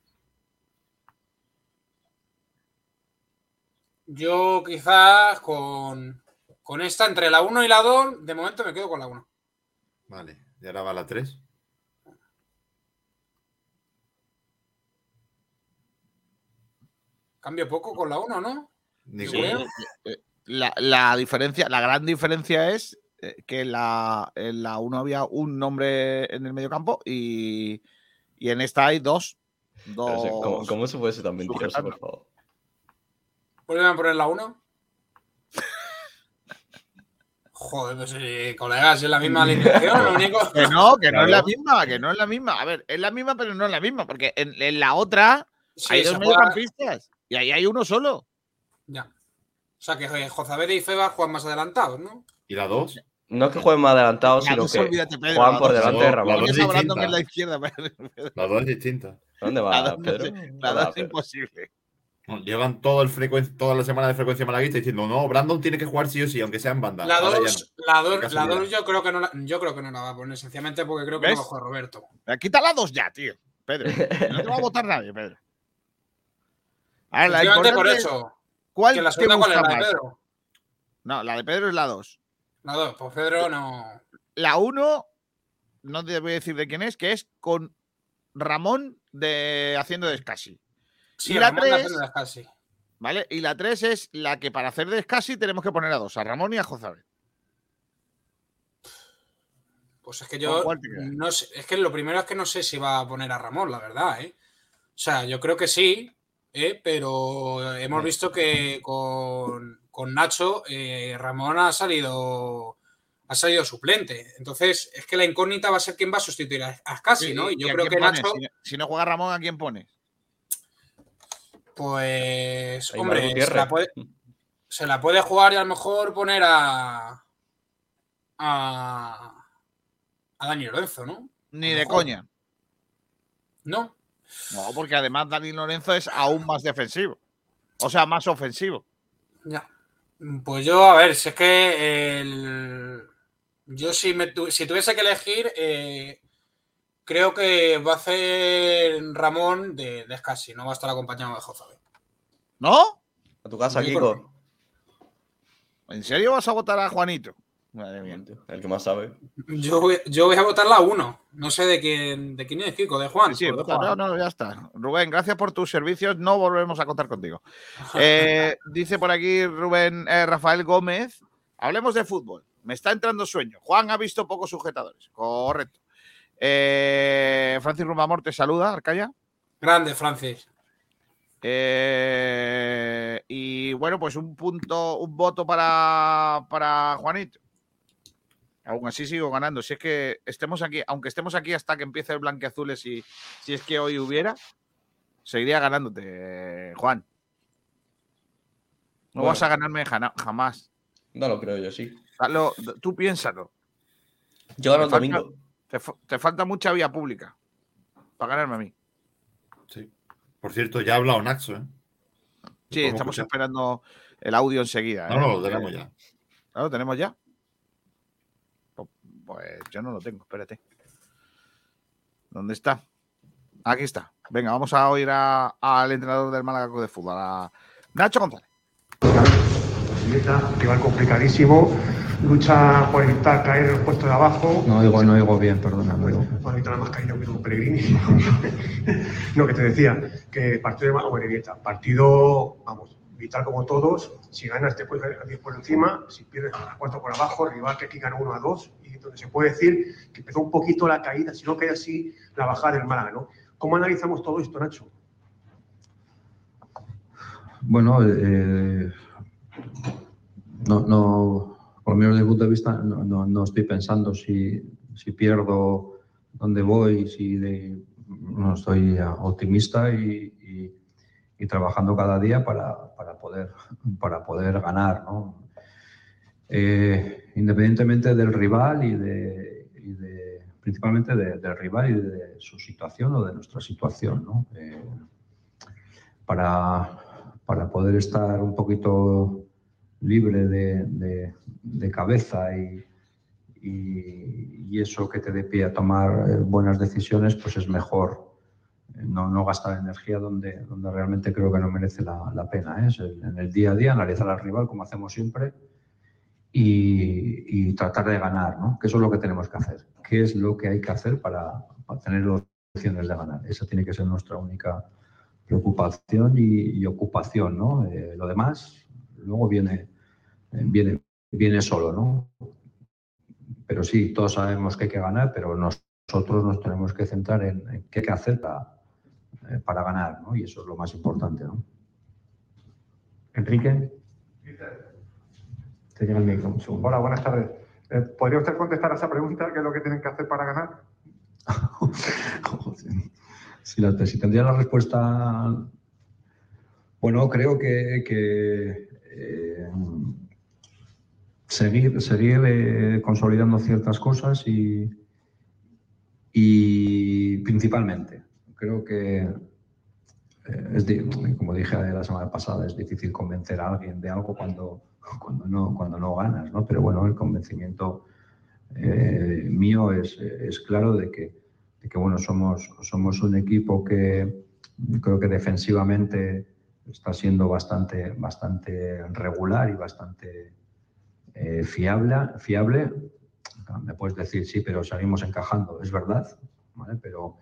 Yo quizás con, con esta, entre la 1 y la 2, de momento me quedo con la 1. Vale, y ahora va la 3. Cambio poco con la 1, ¿no? Ni Sí, eh, La, la diferencia, la gran diferencia es que en la, en la 1 había un nombre en el medio campo y, y en esta hay dos. Pero, o sea, ¿Cómo, dos cómo se puede ser tan mentiroso, por favor? Vuelven a poner la 1. Joder, pues sí, colegas, es la misma alineación. Lo único. Que no, que no es la misma, que no es la misma. A ver, es la misma, pero no es la misma, porque en, en la otra Sí, hay dos juega- mediocampistas y ahí hay uno solo. Ya. O sea que eh, Jozabede y Febas juegan más adelantados, ¿no? ¿Y la 2? No es que jueguen más adelantados, La sino dos, que olvídate, Pedro, juegan por dos. delante de la Ramón. dos Estás es hablando que distinta. es la izquierda. Pedro. La 2 es distinta. ¿Dónde va, dos Pedro? la ¿Dónde dos es imposible. Llevan todo el toda la semana de frecuencia malaguista diciendo, no, Brandon tiene que jugar sí o sí, aunque sea en banda. La Ahora ya 2, no. la 2, la. 2 yo creo que no la, yo creo que no la va a poner, sencillamente porque creo que ¿Ves? no va a jugar Roberto. Quita la dos ya, tío. Pedro. No te va a votar nadie, Pedro. A ver, la por eso. ¿Cuál Que la te segunda cuál es gusta la de más? Pedro. No, la de Pedro es la 2. La 2, pues Pedro no. La 1, no te voy a decir de quién es, que es con Ramón de haciendo de Scassi. Sí, y la Ramón la 3, hace de casi. ¿vale? Y la 3 es la que para hacer de Scassi tenemos que poner a dos, a Ramón y a Jozabel. Pues es que ¿Con yo no sé, es que lo primero es que no sé si va a poner a Ramón, la verdad, ¿eh? O sea, yo creo que sí, ¿eh? pero hemos visto que con, con Nacho eh, Ramón ha salido ha salido suplente. Entonces, es que la incógnita va a ser quién va a sustituir a a Scassi, ¿no? Y yo creo que pones? Nacho, Si no, si no juega Ramón, ¿a quién pones? pues, hombre, se la, puede, se la puede jugar y a lo mejor poner a a, a Dani Lorenzo, ¿no? Ni de coña. No, No, porque además Dani Lorenzo es aún más defensivo. O sea, más ofensivo. Ya. Pues yo, a ver, si es que el... yo si, me tu- si tuviese que elegir, eh, creo que va a hacer Ramón de, de Scassi, no va a estar acompañado de Jozabel. ¿No? A tu casa, Kiko. ¿En serio vas a votar a Juanito? Madre mía. El que más sabe. Yo voy, yo voy a votar la 1. No sé de quién, de quién es Kiko, de Juan. Sí, sí, Pues de vota, Juan. no, no, ya está. Rubén, gracias por tus servicios. No volvemos a contar contigo. Eh, dice por aquí Rubén eh, Rafael Gómez. Hablemos de fútbol. Me está entrando sueño. Juan ha visto pocos sujetadores. Correcto. Eh, Francis Rumamor te saluda, Arcaya. Grande, Francis. Eh, y bueno, pues un punto, un voto para, para Juanito. Aún así sigo ganando. Si es que estemos aquí, aunque estemos aquí hasta que empiece el blanqueazules, si, si es que hoy hubiera, seguiría ganándote, Juan. No Bueno. vas a ganarme jamás. No lo creo yo, sí. Hazlo- tú piénsalo. Yo gano el Te falta- domingo. Te, fa- te falta mucha vía pública para ganarme a mí. Sí. Por cierto, ya ha hablado Nacho, ¿eh? Sí, estamos escuchar. esperando el audio enseguida. No, ¿eh? no, lo tenemos ya. ¿Ah, ¿Lo tenemos ya? Pues- yo no lo tengo, espérate. ¿Dónde está? Aquí está. Venga, vamos a oír a- al entrenador del Málaga de Fútbol, a Nacho González. Rival complicadísimo, lucha por evitar caer en el puesto de abajo. No oigo, no oigo bien, perdona. Bueno, ahorita nada más caído que un Pellegrini. no, que te decía, que partido de Morevieta, partido, vamos, vital como todos. Si ganas te puedes ganar a 10 por encima, si pierdes a 4 por abajo, rival que aquí gana 1 a 2. Y donde se puede decir que empezó un poquito la caída, si no cae así, la bajada del Málaga, ¿no? ¿Cómo analizamos todo esto, Nacho? Bueno, eh, no, no, por lo menos desde mi punto de vista, no, no- estoy pensando si, si pierdo dónde voy, si de- no estoy optimista y, y- trabajando cada día para, para poder, para poder ganar, ¿no? Eh, independientemente del rival y de, y de- principalmente de- del rival y de su situación o de nuestra situación, ¿no? Eh, para, para poder estar un poquito libre de, de- cabeza y, y- y eso que te dé pie a tomar eh, buenas decisiones, pues es mejor no, no gastar energía donde, donde realmente creo que no merece la, pena. ¿eh? Es en el día a día analizar al rival como hacemos siempre y, y tratar de ganar, ¿no? Que eso es lo que tenemos que hacer. ¿Qué es lo que hay que hacer para, para tener opciones de ganar? Esa tiene que ser nuestra única preocupación y, ocupación, ¿no? Eh, lo demás luego viene, viene, viene solo, ¿no? Pero sí, todos sabemos que hay que ganar, pero nosotros nos tenemos que centrar en, en qué hay que hacer para, eh, para ganar, ¿no? Y eso es lo más importante, ¿no? Enrique. Te llega el micro, un segundo. Hola, buenas tardes. Eh, ¿Podría usted contestar a esa pregunta? ¿Qué es lo que tienen que hacer para ganar? Si, la- si tendría la respuesta, bueno, creo que, que, eh, seguir, seguir eh, consolidando ciertas cosas y, y principalmente, creo que, eh, es como dije la semana pasada, es difícil convencer a alguien de algo cuando, cuando, no, cuando no ganas, ¿no? Pero bueno, el convencimiento eh, mío es, es claro de que, de que bueno, somos, somos un equipo que creo que defensivamente está siendo bastante, bastante regular y bastante eh, fiable, fiable. Me puedes decir, sí, pero seguimos encajando, es verdad, ¿vale? pero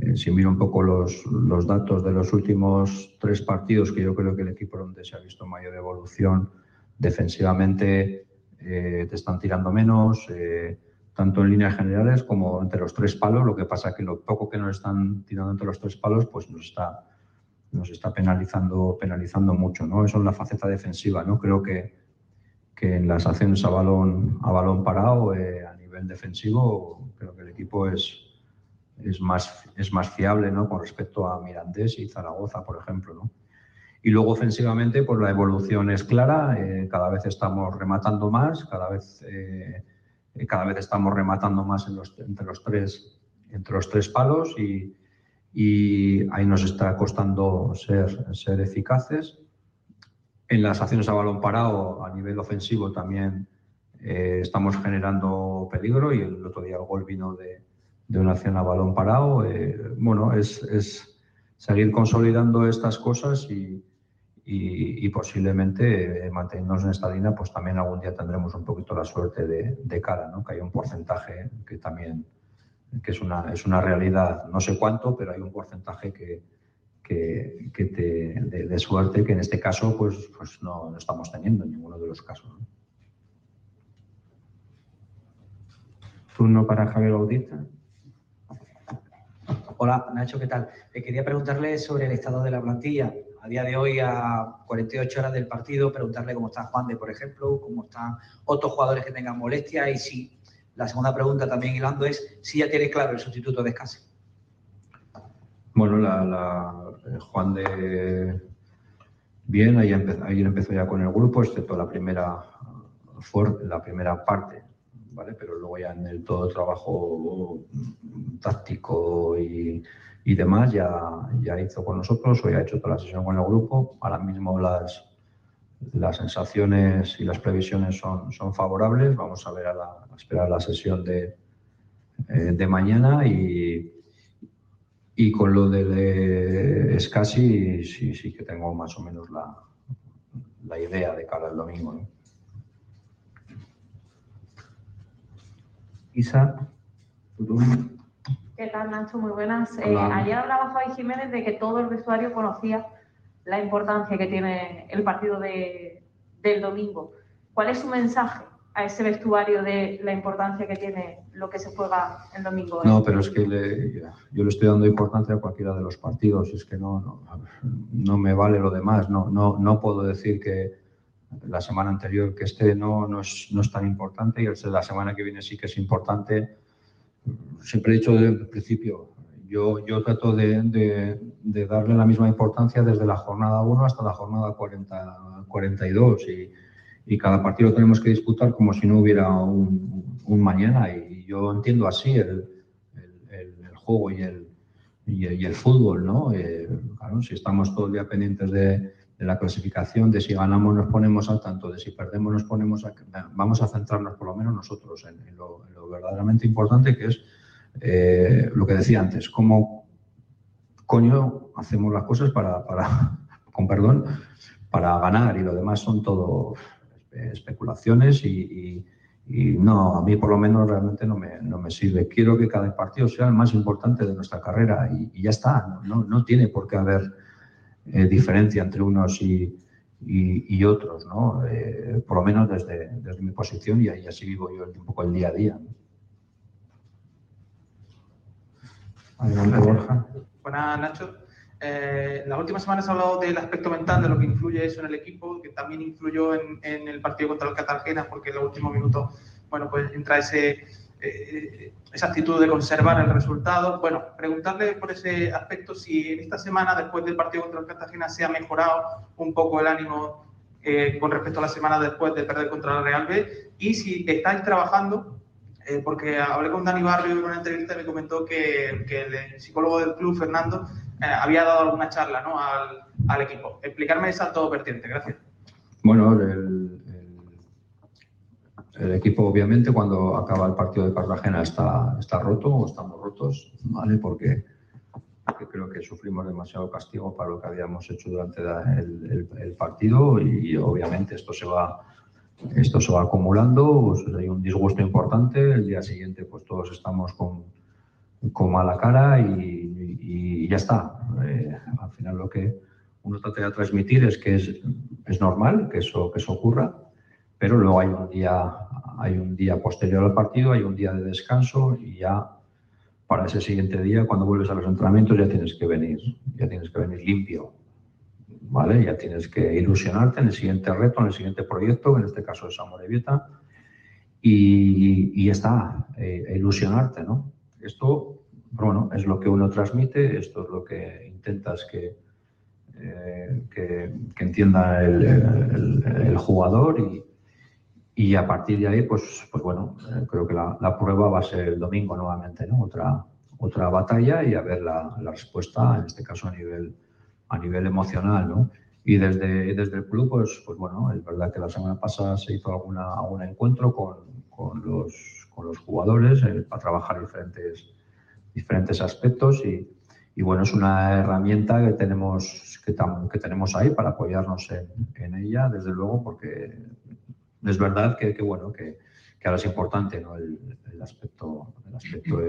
eh, si miro un poco los, los datos de los últimos tres partidos, que yo creo que el equipo donde se ha visto mayor evolución defensivamente eh, te están tirando menos, eh, tanto en líneas generales como entre los tres palos. Lo que pasa es que lo poco que nos están tirando entre los tres palos, pues nos está, nos está penalizando, penalizando mucho. ¿no? Eso es la faceta defensiva. ¿no? Creo que, que en las acciones a balón, a balón parado, eh, a nivel defensivo, creo que el equipo es, es, más, es más fiable ¿no? con respecto a Mirandés y Zaragoza, por ejemplo. ¿no? Y luego ofensivamente, pues la evolución es clara, eh, cada vez estamos rematando más, cada vez, eh, eh, cada vez estamos rematando más entre, los tres, entre los tres palos y, y ahí nos está costando ser, ser eficaces. En las acciones a balón parado, a nivel ofensivo, también estamos generando peligro y el otro día el gol vino de, de una acción a balón parado. Eh, bueno, es, es seguir consolidando estas cosas y, y, posiblemente eh, manteniéndonos en esta línea, pues también algún día tendremos un poquito la suerte de, de cara, ¿no? que hay un porcentaje que también que es una, es una realidad, no sé cuánto, pero hay un porcentaje que, que, que te, de, suerte que en este caso pues, pues no, no estamos teniendo en ninguno de los casos. ¿no? Turno para Javier Bautista. Hola, Nacho, ¿qué tal? Eh, quería preguntarle sobre el estado de la plantilla. A día de hoy, a 48 horas del partido, preguntarle cómo está Juan de, por ejemplo, cómo están otros jugadores que tengan molestia y si la segunda pregunta también hilando es si ya tiene claro el sustituto de Escase. Bueno, la, la- eh, Juan de bien, ayer, empe- ayer empezó ya con el grupo, excepto la primera, la primera parte ¿vale? Pero luego ya en el todo el trabajo táctico y, demás ya, ya hizo con nosotros, hoy ha hecho toda la sesión con el grupo. Ahora mismo las, las sensaciones y las previsiones son, son favorables. Vamos a ver a, la, a esperar la sesión de, eh, de mañana y, y con lo de, Scassi sí, sí que tengo más o menos la, la idea de cara al domingo. Isa, turno. ¿Qué tal, Nacho? Muy buenas. Eh, ayer hablaba Javi Jiménez de que todo el vestuario conocía la importancia que tiene el partido de- del domingo. ¿Cuál es su mensaje a ese vestuario de la importancia que tiene lo que se juega el domingo? No, pero es que le- yo le estoy dando importancia a cualquiera de los partidos. Es que no, no, no me vale lo demás. No, no, no puedo decir que la semana anterior que este no, no, es, no es tan importante y el- la semana que viene sí que es importante. Siempre he dicho desde el principio, yo, yo trato de, de- de darle la misma importancia desde la jornada 1 hasta la jornada 40, 42 y, y cada partido lo tenemos que disputar como si no hubiera un, un mañana y yo entiendo así el, el- el juego y el, y el, y el fútbol, ¿no? Eh, claro, si estamos todo el día pendientes de, de la clasificación, de si ganamos nos ponemos al tanto, de si perdemos nos ponemos a... Vamos a centrarnos por lo menos nosotros en, en lo, en lo verdaderamente importante que es eh, lo que decía antes, cómo coño hacemos las cosas para, para, con perdón, para ganar y lo demás son todo espe- especulaciones y, y- y no, a mí por lo menos realmente no me, no me sirve. Quiero que cada partido sea el más importante de nuestra carrera y, y ya está, no, no, no tiene por qué haber eh, diferencia entre unos y, y- y otros, ¿no? Eh, por lo menos desde, desde mi posición y ahí así vivo yo un poco el día a día. ¿no? Adelante, Borja. Buenas, Nacho. Eh, en las últimas semanas he hablado del aspecto mental, de lo que influye eso en el equipo, que también influyó en, en el partido contra el Cartagena, porque en los últimos minutos, bueno, pues entra ese, eh, esa actitud de conservar el resultado. Bueno, preguntarle por ese aspecto si en esta semana, después del partido contra el Cartagena, se ha mejorado un poco el ánimo eh, con respecto a la semana después de perder contra el Real B y si estáis trabajando eh, porque hablé con Dani Barrio en una entrevista y me comentó que, que el psicólogo del club, Fernando, eh, había dado alguna charla ¿no? al, al equipo. Explicarme esa todo vertiente, gracias. Bueno, el, el- equipo obviamente cuando acaba el partido de Cartagena está, está roto o estamos rotos, ¿vale? Porque, creo que sufrimos demasiado castigo para lo que habíamos hecho durante el, partido y obviamente esto se va esto se va acumulando, pues, hay un disgusto importante, el día siguiente pues todos estamos con, con mala cara y ya está. Eh, al final lo que uno trata de transmitir es que es, es normal que eso, que eso ocurra, pero luego hay un, día, hay un día posterior al partido, hay un día de descanso y ya para ese siguiente día, cuando vuelves a los entrenamientos, ya tienes que venir, ya tienes que venir limpio, ¿vale? Ya tienes que ilusionarte en el siguiente reto, en el siguiente proyecto, en este caso es Amorebieta, y, y ya está, eh, ilusionarte, ¿no? Esto, bueno, es lo que uno transmite, esto es lo que intentas que, eh, que, que entienda el, el- el jugador y, y a partir de ahí, pues, pues bueno, eh, creo que la, la prueba va a ser el domingo nuevamente, ¿no? Otra, otra batalla y a ver la, la respuesta, en este caso a nivel, a nivel emocional, ¿no? Y desde, desde el club, pues, pues bueno, es verdad que la semana pasada se hizo alguna, algún encuentro con, con los, con los jugadores eh, para trabajar diferentes, diferentes aspectos y, y bueno, es una herramienta que tenemos, que, tam- que tenemos ahí para apoyarnos en, en ella, desde luego, porque es verdad que, bueno, que, ahora es importante el, aspecto,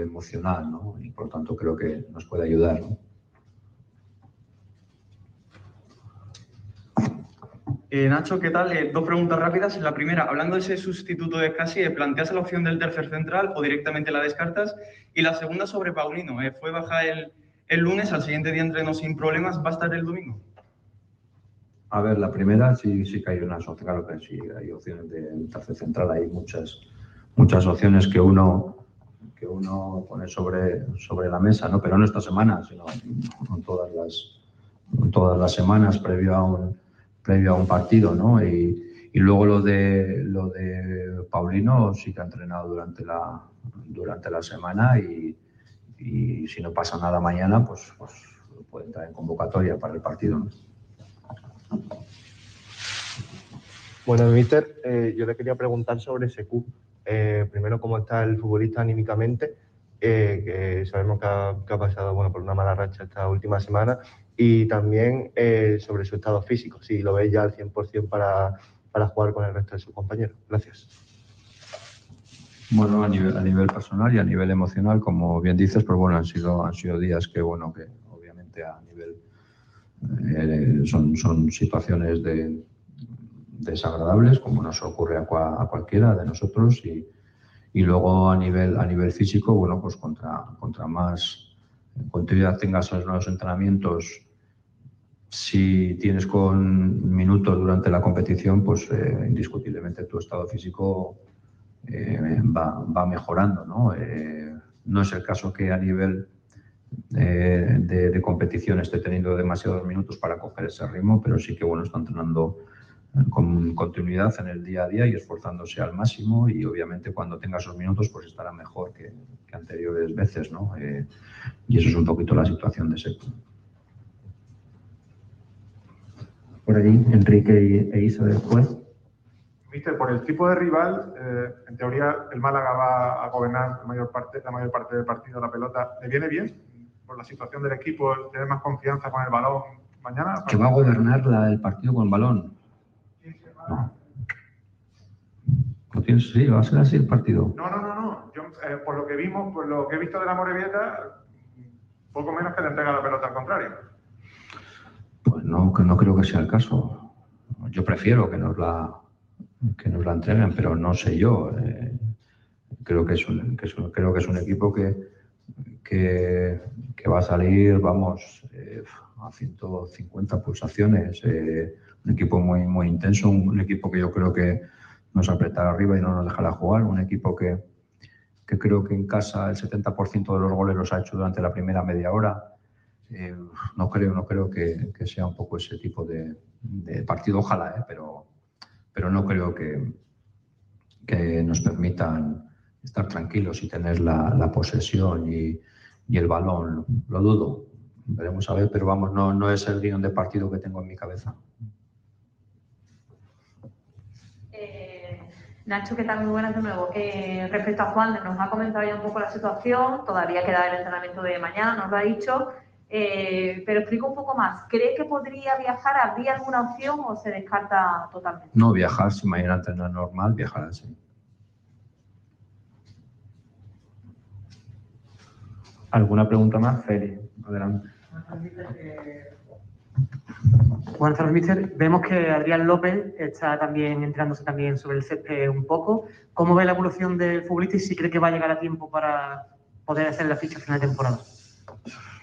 emocional, ¿no? Y por tanto creo que nos puede ayudar. Eh, Nacho, ¿qué tal? Eh, dos preguntas rápidas. La primera, hablando de ese sustituto de Casi, eh, ¿planteas la opción del tercer central o directamente la descartas? Y la segunda sobre Paulino. fue baja el, el lunes, al siguiente día entrenó sin problemas, ¿va a estar el domingo? A ver, la primera sí, sí que hay unas opciones, claro que sí, hay opciones de tercer central, hay muchas, muchas opciones que uno, que uno pone sobre, sobre la mesa, ¿no? Pero no esta semana, sino en todas las, en todas las semanas previo a un, previo a un partido, ¿no? Y, Y luego lo de, lo de Paulino sí que ha entrenado durante la, durante la semana y, y si no pasa nada mañana, pues, pues puede entrar en convocatoria para el partido. Bueno, Mister, eh, yo le quería preguntar sobre Secu. Eh, primero, cómo está el futbolista anímicamente, eh, que sabemos que ha, pasado bueno, por una mala racha esta última semana, y también eh, sobre su estado físico, si lo veis ya al 100% para, para jugar con el resto de sus compañeros. Gracias. Bueno, a nivel, a nivel personal y a nivel emocional, como bien dices, pues bueno, han sido, han sido días que, bueno, que obviamente a nivel eh, son, son situaciones de, desagradables, como nos ocurre a, cua- a cualquiera de nosotros, y, y luego a nivel, a nivel físico, bueno, pues contra, contra más continuidad tengas en los entrenamientos, si tienes con minutos durante la competición, pues eh, indiscutiblemente tu estado físico eh, va, va mejorando, ¿no? Eh, no es el caso que a nivel eh, de, de competición esté teniendo demasiados minutos para coger ese ritmo, pero sí que, bueno, está entrenando eh, con continuidad en el día a día y esforzándose al máximo y obviamente cuando tenga esos minutos pues estará mejor que, que anteriores veces, ¿no? Eh, y eso es un poquito la situación de Seco. Por ahí, Enrique e Isa después. Mister, por el tipo de rival, eh, en teoría el Málaga va a gobernar la mayor parte, la mayor parte del partido la pelota. ¿Le viene bien? Por la situación del equipo, tener más confianza con el balón mañana. Que va a gobernar la- el partido con el balón. No. ¿Lo? Sí, va a ser así el partido. No, no, no, no. Yo, eh, por lo que vimos, por lo que he visto de la Morevieta, poco menos que le entrega la pelota al contrario. Pues no, que no creo que sea el caso. Yo prefiero que nos la, que nos la entreguen, pero no sé yo. Eh, creo, que es un, que es un- creo que es un equipo que, que, que va a salir, vamos, eh, a 150 pulsaciones. eh, un equipo muy, muy intenso, un, un equipo que yo creo que nos apretará arriba y no nos dejará jugar. Un equipo que, que creo que en casa el 70% de los goles los ha hecho durante la primera media hora. Eh, no creo, no creo que, que sea un poco ese tipo de, de partido, ojalá, ¿eh? pero, pero no creo que, que nos permitan estar tranquilos y tener la, la posesión y, y el balón. Lo dudo. Veremos a ver, pero vamos, no, no es el guion de partido que tengo en mi cabeza. Eh, Nacho, ¿qué tal? Muy buenas de nuevo. Eh, respecto a Juan, nos ha comentado ya un poco la situación, todavía queda el entrenamiento de mañana, nos lo ha dicho, eh, pero explico un poco más. ¿Cree que podría viajar? ¿Habría alguna opción o se descarta totalmente? No viajar, si mañana entrenar normal, viajar así. ¿Alguna pregunta más? Feli, adelante. Buenas tardes, mister. Vemos que Adrián López está también entrándose también sobre el césped un poco. ¿Cómo ve la evolución del futbolista y si cree que va a llegar a tiempo para poder hacer la ficha final de temporada?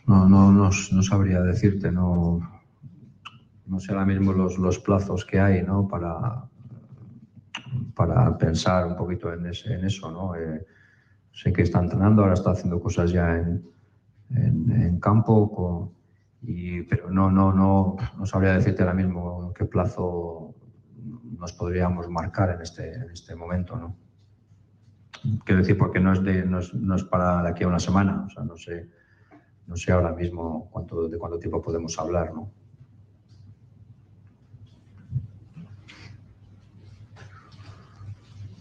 No, no, no, no sabría decirte, no, no sé ahora mismo los, los plazos que hay ¿no? para, para pensar un poquito en, ese- en eso. ¿no? Eh, sé que está entrenando, ahora está haciendo cosas ya en, en, campo, con- y, pero no, no, no, no sabría decirte ahora mismo qué plazo nos podríamos marcar en este, en este momento. ¿no? Quiero decir, porque no es, de, no, es, no es para de aquí a una semana, o sea, no sé, no sé ahora mismo cuánto, de cuánto tiempo podemos hablar. ¿no?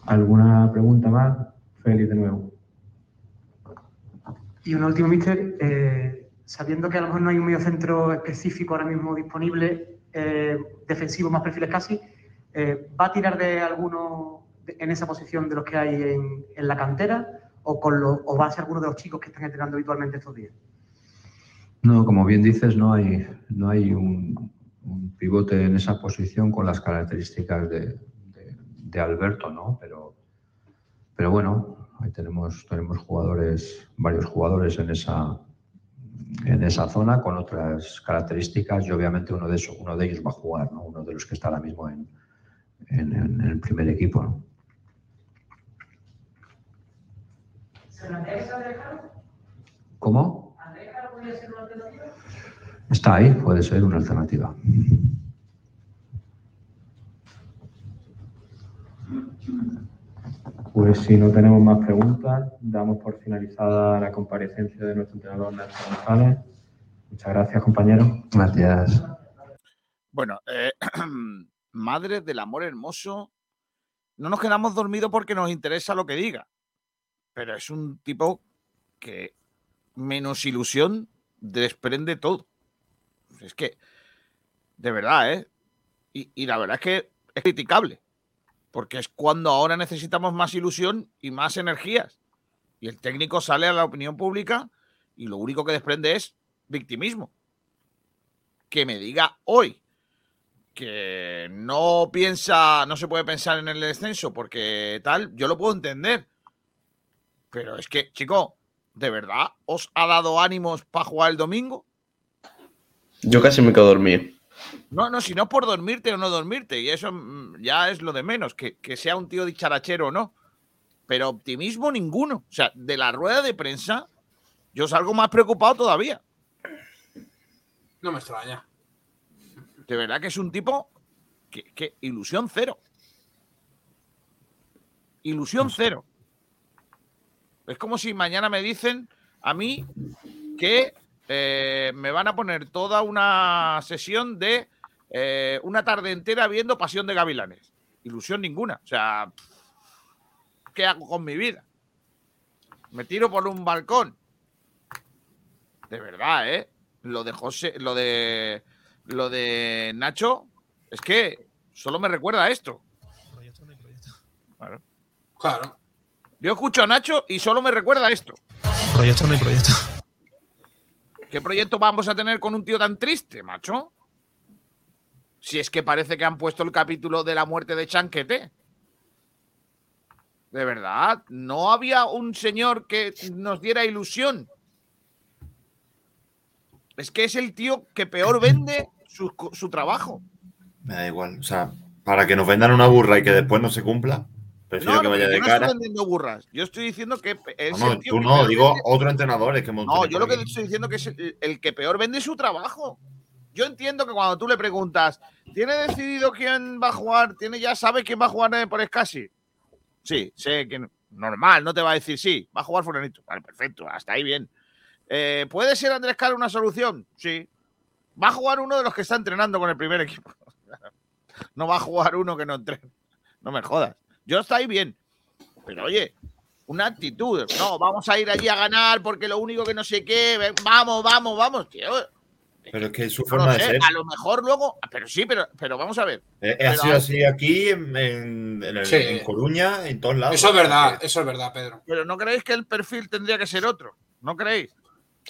¿Alguna pregunta más? Feli, de nuevo. Y un último, mister. eh, sabiendo que a lo mejor no hay un mediocentro específico ahora mismo disponible, eh, defensivo más perfiles casi, eh, ¿va a tirar de alguno en esa posición de los que hay en, la cantera o, con va a ser alguno de los chicos que están entrenando habitualmente estos días? No, como bien dices, no hay, no hay un, pivote en esa posición con las características de, de- de Alberto, ¿no? Pero, pero bueno, ahí tenemos, tenemos jugadores, varios jugadores en esa, en esa zona con otras características y obviamente uno de, esos, uno de ellos va a jugar, ¿no? Uno de los que está ahora mismo en, en- el primer equipo, ¿no? ¿Cómo? Está ahí, puede ser una alternativa. Pues si no tenemos más preguntas, damos por finalizada la comparecencia de nuestro entrenador Nacho González. Muchas gracias, compañeros. Gracias. Bueno, eh, madre del amor hermoso, no nos quedamos dormidos porque nos interesa lo que diga, pero es un tipo que menos ilusión desprende todo. Es que, de verdad, ¿eh? Y, y la verdad es que es criticable, porque es cuando ahora necesitamos más ilusión y más energías. Y el técnico sale a la opinión pública y lo único que desprende es victimismo. Que me diga hoy que no piensa, no se puede pensar en el descenso porque tal, yo lo puedo entender. Pero es que, chico, ¿de verdad os ha dado ánimos para jugar el domingo? Yo casi me quedo dormido. No, no, si no por dormirte o no dormirte, y eso mm, ya es lo de menos, que, que sea un tío dicharachero o no. Pero optimismo ninguno. O sea, de la rueda de prensa, yo salgo más preocupado todavía. No me extraña. De verdad que es un tipo que, que ilusión cero. Ilusión cero. Es como si mañana me dicen a mí que eh, me van a poner toda una sesión de eh, una tarde entera viendo Pasión de Gavilanes. Ilusión ninguna. O sea, ¿qué hago con mi vida? Me tiro por un balcón. De verdad, ¿eh? Lo de José, lo de lo de Nacho, es que solo me recuerda a esto. Claro. Claro. Yo escucho a Nacho y solo me recuerda a esto. Proyecto no hay proyecto. ¿Qué proyecto vamos a tener con un tío tan triste, macho? Si es que parece que han puesto el capítulo de la muerte de Chanquete. De verdad, no había un señor que nos diera ilusión. Es que es el tío que peor vende su, su trabajo. Me da igual. O sea, para que nos vendan una burra y que después no se cumpla, prefiero No, que vaya yo de no cara. estoy vendiendo burras. Yo estoy diciendo que es No, no, tú no, digo vende- otro entrenador. Es que No, yo lo que estoy diciendo que es el, que peor vende su trabajo. Yo entiendo que cuando tú le preguntas, ¿tiene decidido quién va a jugar? ¿Tiene ya sabe quién va a jugar eh, por Escasi? Sí, sé que no- normal, no te va a decir sí, va a jugar fulanito. Vale, perfecto, hasta ahí bien. Eh, ¿Puede ser Andrés Caro una solución? Sí. Va a jugar uno de los que está entrenando con el primer equipo. No va a jugar uno que no entrena. No me jodas. Yo está ahí bien. Pero oye, una actitud. No, vamos a ir allí a ganar porque lo único que no sé qué. Vamos, vamos, vamos, tío. Pero es que es su No forma de ser. A lo mejor luego. Pero sí, pero, pero vamos a ver. Eh, Pero ha sido así aquí, en, en- en el- Sí. en Coruña, en todos lados. Eso es verdad, eso es verdad, Pedro. Pero no creéis que el perfil tendría que ser otro. ¿No creéis?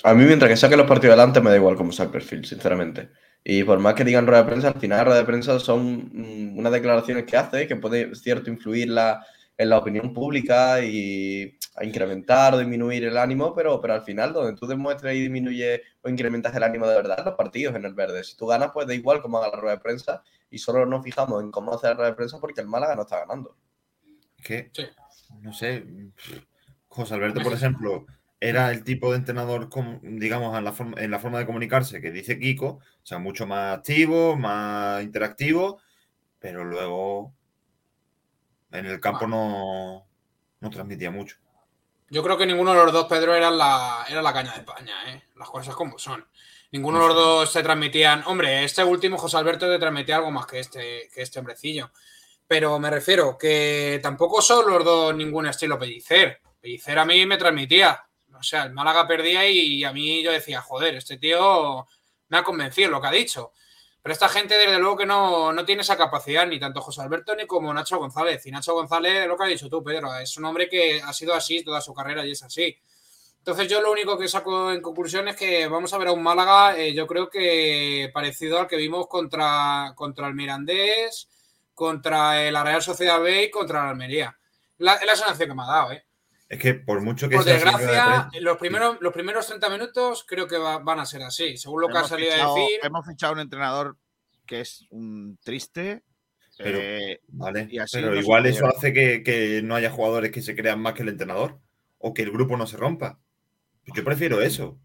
A mí, mientras que saque los partidos adelante, me da igual cómo sea el perfil, sinceramente. Y por más que digan rueda de prensa, al final rueda de prensa son mm, unas declaraciones que hace que puede, cierto, influir la- en la opinión pública y a incrementar o disminuir el ánimo, pero, pero al final donde tú demuestres y disminuyes o incrementas el ánimo de verdad, los partidos en el verde. Si tú ganas, pues da igual cómo haga la rueda de prensa y solo nos fijamos en cómo hace la rueda de prensa porque el Málaga no está ganando. que, no sé, José Alberto, por ejemplo, era el tipo de entrenador, digamos, en la, forma, en la forma de comunicarse que dice Kiko, o sea, mucho más activo, más interactivo, pero luego en el campo no, no transmitía mucho. Yo creo que ninguno de los dos, Pedro, era la, era la caña de España, ¿eh? Las cosas como son. Ninguno de los dos se transmitían. Hombre, este último, José Alberto, te transmitía algo más que este, que este hombrecillo. Pero me refiero que tampoco son los dos ningún estilo Pellicer. Pellicer a mí me transmitía. O sea, el Málaga perdía y a mí yo decía, joder, este tío me ha convencido lo que ha dicho. Pero esta gente, desde luego, que no, no tiene esa capacidad, ni tanto José Alberto ni como Nacho González. Y Nacho González, lo que has dicho tú, Pedro, es un hombre que ha sido así toda su carrera y es así. Entonces, yo lo único que saco en conclusión es que vamos a ver a un Málaga, eh, yo creo que parecido al que vimos contra, contra el Mirandés, contra la Real Sociedad B y contra la Almería. Es la sensación que me ha dado, ¿eh? Es que por mucho que Por sea de desgracia, prensa- los primeros, los primeros 30 minutos creo que va- van a ser así, según lo que ha salido fichado- a decir. Hemos fichado un entrenador que es un triste. Pero, eh, vale, y así pero no igual eso hace que, que no haya jugadores que se crean más que el entrenador o que el grupo no se rompa. Pues yo prefiero eso.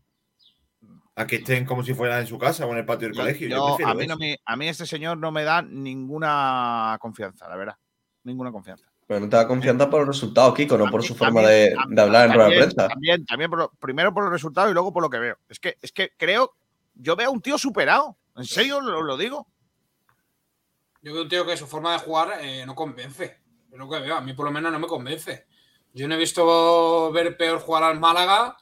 A que estén como si fueran en su casa o en el patio del Yo- colegio. Yo, yo- prefiero a, mí no eso. me- a mí este señor no me da ninguna confianza, la verdad. Ninguna confianza. Pero no te da confianza por los resultados, Kiko, no por su forma También- de, hablar en rueda de prensa. También, también por lo- primero por los resultados y luego por lo que veo. Es que, es que creo, yo veo a un tío superado. En serio lo, lo digo. Yo veo un tío que su forma de jugar eh, no convence. Es lo que veo. A mí por lo menos no me convence. Yo no he visto ver peor jugar al Málaga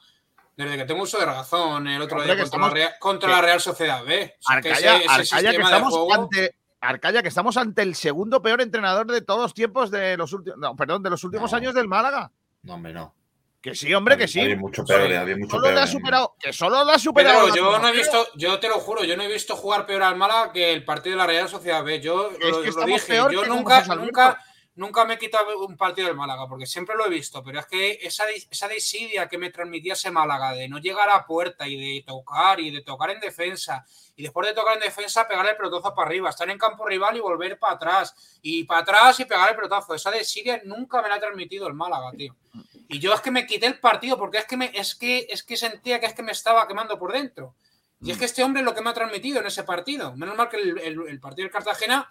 desde que tengo uso de razón el otro Hombre, día contra, la Real, contra que- la Real Sociedad B. O sea, que ese- ese Arcaya, que sistema de estamos juego- ante. Arcaya, que estamos ante el segundo peor entrenador de todos los tiempos de los últimos. No, perdón, de los últimos No. años del Málaga. No, hombre, no. Que sí, hombre, que sí. Había mucho había mucho Solo le ha superado. Que solo le ha superado. La yo no he visto, yo te lo juro, yo no he visto jugar peor al Málaga que el partido de la Real Sociedad B. Yo Es lo, que lo estamos dije, peor yo nunca, nunca, nunca me he quitado un partido del Málaga, porque siempre lo he visto, pero es que esa, esa desidia que me transmitía ese Málaga de no llegar a puerta y de tocar y de tocar en defensa y después de tocar en defensa pegar el pelotazo para arriba, estar en campo rival y volver para atrás y para atrás y pegar el pelotazo. Esa desidia nunca me la ha transmitido el Málaga, tío. Y yo es que me quité el partido porque es que me, es que es que sentía que es que me estaba quemando por dentro. Y es que este hombre es lo que me ha transmitido en ese partido. Menos mal que el, el- el partido del Cartagena,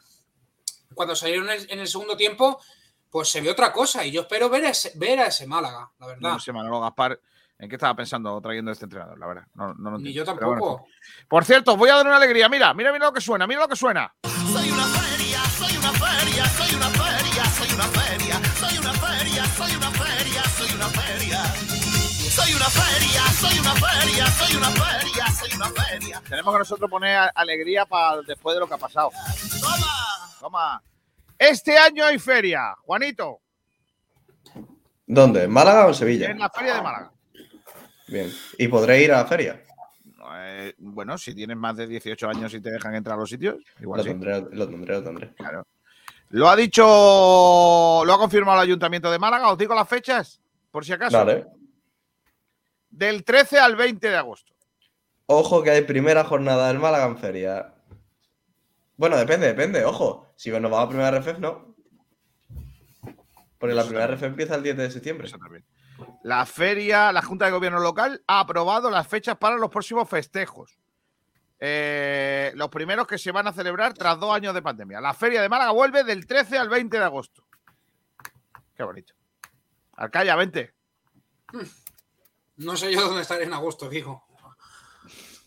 cuando salieron en el, segundo tiempo, pues se ve otra cosa. Y yo espero ver, a ese- ver a ese Málaga, la verdad. No sé, Manolo Gaspar, ¿en qué estaba pensando trayendo a este entrenador? La verdad. No, no lo Ni yo tampoco. bueno. Por cierto, voy a dar una alegría. Mira, mira, mira lo que suena, mira lo que suena. Soy una feria, soy una feria, soy una feria, soy una feria, soy una feria, soy una feria, soy una feria. Soy una feria, soy una feria, soy una feria, soy una feria. Tenemos que nosotros poner a- alegría para después de lo que ha pasado. Toma. Este año hay feria, Juanito, ¿Dónde? ¿En Málaga o en Sevilla? en la feria de Málaga. Bien. ¿Y podré ir a la feria? Eh, bueno, si tienes más de 18 años y te dejan entrar a los sitios, igual Lo sí. tendré, lo tendré, lo tendré. Claro. Lo ha dicho, lo ha confirmado el Ayuntamiento de Málaga. Os digo las fechas, por si acaso. Vale. Del 13 al 20 de agosto. Ojo que hay primera jornada del Málaga en feria. Bueno, depende, depende. Ojo, si nos vamos a primera RFF, no. Porque la primera. RFF empieza el 10 de septiembre. La feria, la Junta de Gobierno Local ha aprobado las fechas para los próximos festejos. Eh, los primeros que se van a celebrar tras dos años de pandemia. La feria de Málaga vuelve del 13 al 20 de agosto. Qué bonito. Arcaya, 20. No sé yo dónde estaré en agosto, digo.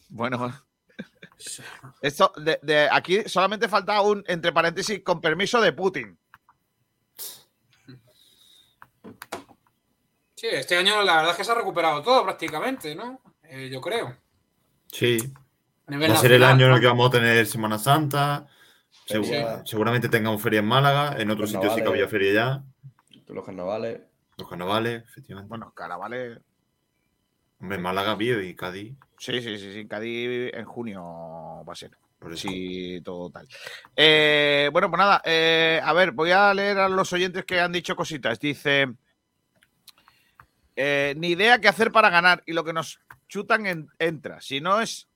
Bueno. Esto de, de- aquí solamente falta un, entre paréntesis, con permiso de Putin. Sí, este año la verdad es que se ha recuperado todo prácticamente, ¿no? Eh, yo creo. Sí. Va a ser el año en el que vamos a tener Semana Santa. Seguramente tengamos feria en Málaga. En otros sitios sí que había feria ya. Los carnavales. Los carnavales, efectivamente. Bueno, carnavales. Hombre, Málaga, Vigo y Cádiz. Sí, sí, sí, sí. Cádiz en junio va a ser. Por eso. Sí, todo tal. Eh, bueno, pues nada. eh, a ver, voy a leer a los oyentes que han dicho cositas. Dice. eh, ni idea qué hacer para ganar y lo que nos chutan en- entra. Si no es.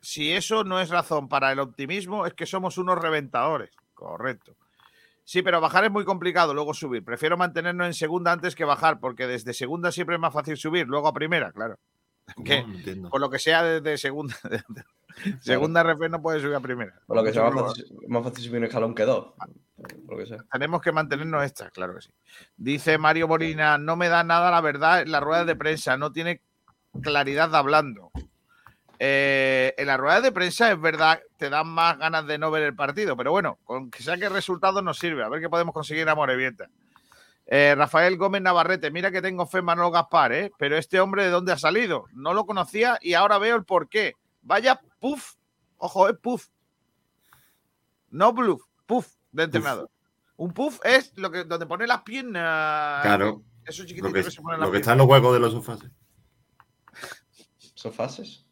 Si eso no es razón para el optimismo, es que somos unos reventadores. Correcto. Sí, pero bajar es muy complicado, luego subir. Prefiero mantenernos en segunda antes que bajar, porque desde segunda siempre es más fácil subir, luego a primera, claro. Que, No por lo que sea desde segunda. segunda RF no puede subir a primera. Por lo que sea, más fácil, más fácil subir un escalón que dos. Por lo que sea. tenemos que mantenernos extras, claro que sí. Dice Mario Molina, no me da nada la verdad en las ruedas de prensa, no tiene claridad hablando. Eh, en las ruedas de prensa es verdad, te dan más ganas de no ver el partido, pero bueno, con que saque resultados nos sirve, a ver qué podemos conseguir a Morevieta. Eh, Rafael Gómez Navarrete, mira que tengo fe en Manolo Gaspar, ¿eh? pero este hombre de dónde ha salido, no lo conocía y ahora veo el porqué. Vaya puff, ojo, es puff, no bluff, puff de entrenador. Un puff es lo que donde pone las piernas. Claro. Eso chiquitito Lo que, que se pone en lo las que está piernas. en los huecos de los sofás. ¿Sofases?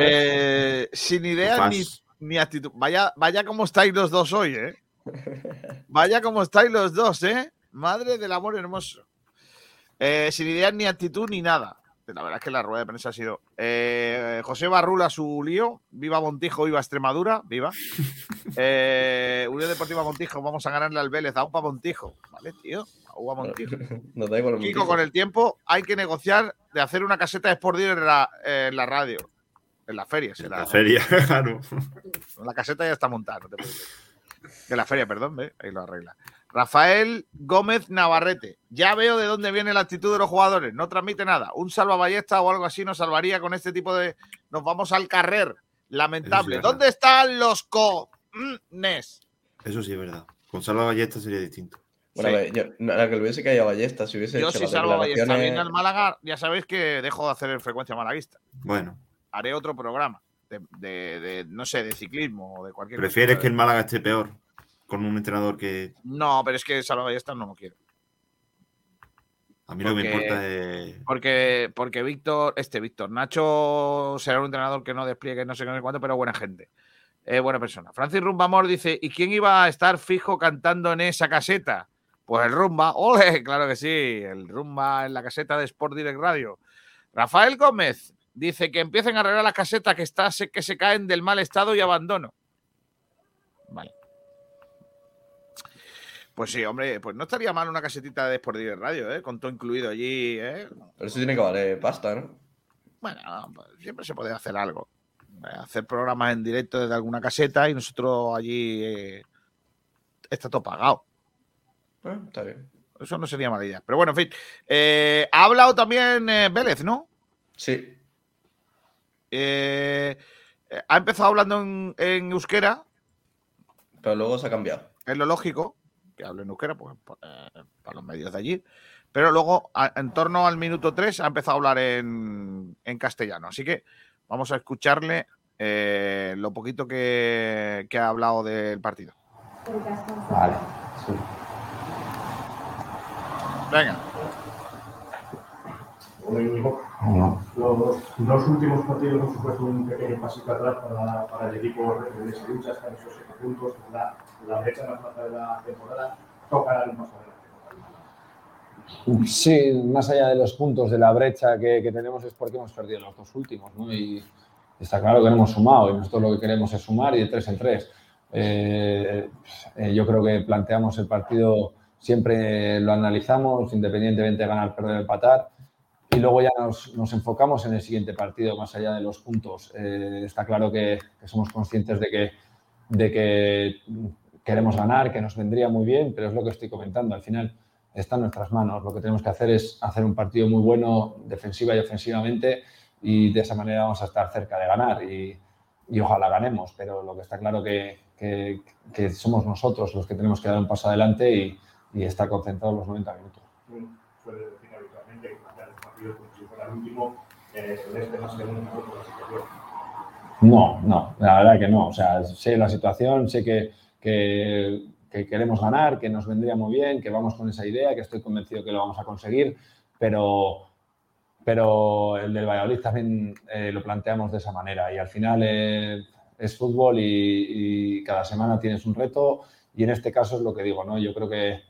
Eh, sin idea ni, Sofás. ni actitud. Vaya, vaya como estáis los dos hoy, ¿eh? Vaya como estáis los dos, ¿eh? Madre del amor hermoso. Eh, sin idea ni actitud ni nada. La verdad es que la rueda de prensa ha sido. eh, José Barrula, su lío. Viva Montijo, viva Extremadura. Viva. Eh, Unión Deportiva Montijo, vamos a ganarle al Vélez. Aupa Montijo. Vale, tío. Aupa Montijo. No da igual. el Kiko, motivo. con el tiempo hay que negociar de hacer una caseta de Sport en la, en la radio. En las ferias. En la, La feria, claro. la caseta ya está montada, no te. De la feria, perdón, ¿ve? ahí lo arregla. Rafael Gómez Navarrete. Ya veo de dónde viene la actitud de los jugadores. No transmite nada. Un salvaballesta o algo así nos salvaría con este tipo de. Nos vamos al carrer. Lamentable. ¿Dónde están los cones? Eso sí es verdad. Con Salva Ballesta sería distinto. Bueno, a ver, yo, nada, que le hubiese caído a Ballesta si hubiese Yo, hecho si las salvo Ballesta viene al Málaga, ya sabéis que dejo de hacer en frecuencia malaguista. Bueno, Haré otro programa de, de- de, no sé, de ciclismo o de cualquier prefieres cosa. que el Málaga esté peor con un entrenador que No, pero es que Salva Ballesta no lo quiero. a mí lo que me Porque- importa es. Porque, porque Víctor, este Víctor, Nacho será un entrenador que no despliegue no sé qué, no sé cuánto, pero buena gente. Es buena persona. Francis Rumbamor dice: ¿Y quién iba a estar fijo cantando en esa caseta? Pues el Rumba. ¡Ole! Claro que sí. El Rumba en la caseta de Sport Direct Radio. Rafael Gómez dice que empiecen a arreglar las casetas que, está, se- que se caen del mal estado y abandono. Vale. Pues sí, hombre, pues no estaría mal una casetita de Sport Direct Radio, ¿eh? Con todo incluido allí, ¿eh? Pero eso tiene que valer pasta, ¿no? Bueno, pues siempre se puede hacer algo. Eh, Hacer programas en directo desde alguna caseta y nosotros allí eh, está todo pagado. Ah, está bien. Eso no sería mala idea. Pero bueno, en fin. Eh, ha hablado también eh, Vélez, ¿no? Sí. Eh, ha empezado hablando en, en euskera, Pero luego se ha cambiado. es lo lógico, que hable en euskera, pues eh, para los medios de allí. Pero luego, a- en torno al minuto 3, ha empezado a hablar en, en castellano. Así que vamos a escucharle eh, lo poquito que, que ha hablado del partido. Vale, sí. Venga. Los dos últimos partidos han supuesto un pequeño pasito atrás para, para el equipo de esa lucha, están esos siete puntos, la, la brecha más alta de la temporada, tocará más adelante. Sí, más allá de los puntos de la brecha que, que tenemos es porque hemos perdido los dos últimos, ¿no? Y está claro que no hemos sumado y nosotros lo que queremos es sumar y de tres en tres. Eh, eh, yo creo que planteamos el partido, siempre lo analizamos, independientemente de ganar, perder, empatar, y luego ya nos, nos enfocamos en el siguiente partido, más allá de los puntos. Eh, está claro que, que somos conscientes de que, de que queremos ganar, que nos vendría muy bien, pero es lo que estoy comentando. Al final está en nuestras manos. Lo que tenemos que hacer es hacer un partido muy bueno defensiva y ofensivamente y de esa manera vamos a estar cerca de ganar y, y ojalá ganemos. Pero lo que está claro que, que, que somos nosotros los que tenemos que dar un paso adelante y, y estar concentrados los 90 minutos. Suele decir habitualmente que plantear el partido como si fuera el último, eh, el este la situación. No, no, la verdad que no. O sea, sé la situación, sé que, que, que queremos ganar, que nos vendría muy bien, que vamos con esa idea, que estoy convencido que lo vamos a conseguir, pero, pero el del Valladolid también eh, lo planteamos de esa manera y al final eh, es fútbol y, y cada semana tienes un reto y en este caso es lo que digo, ¿no? Yo creo que,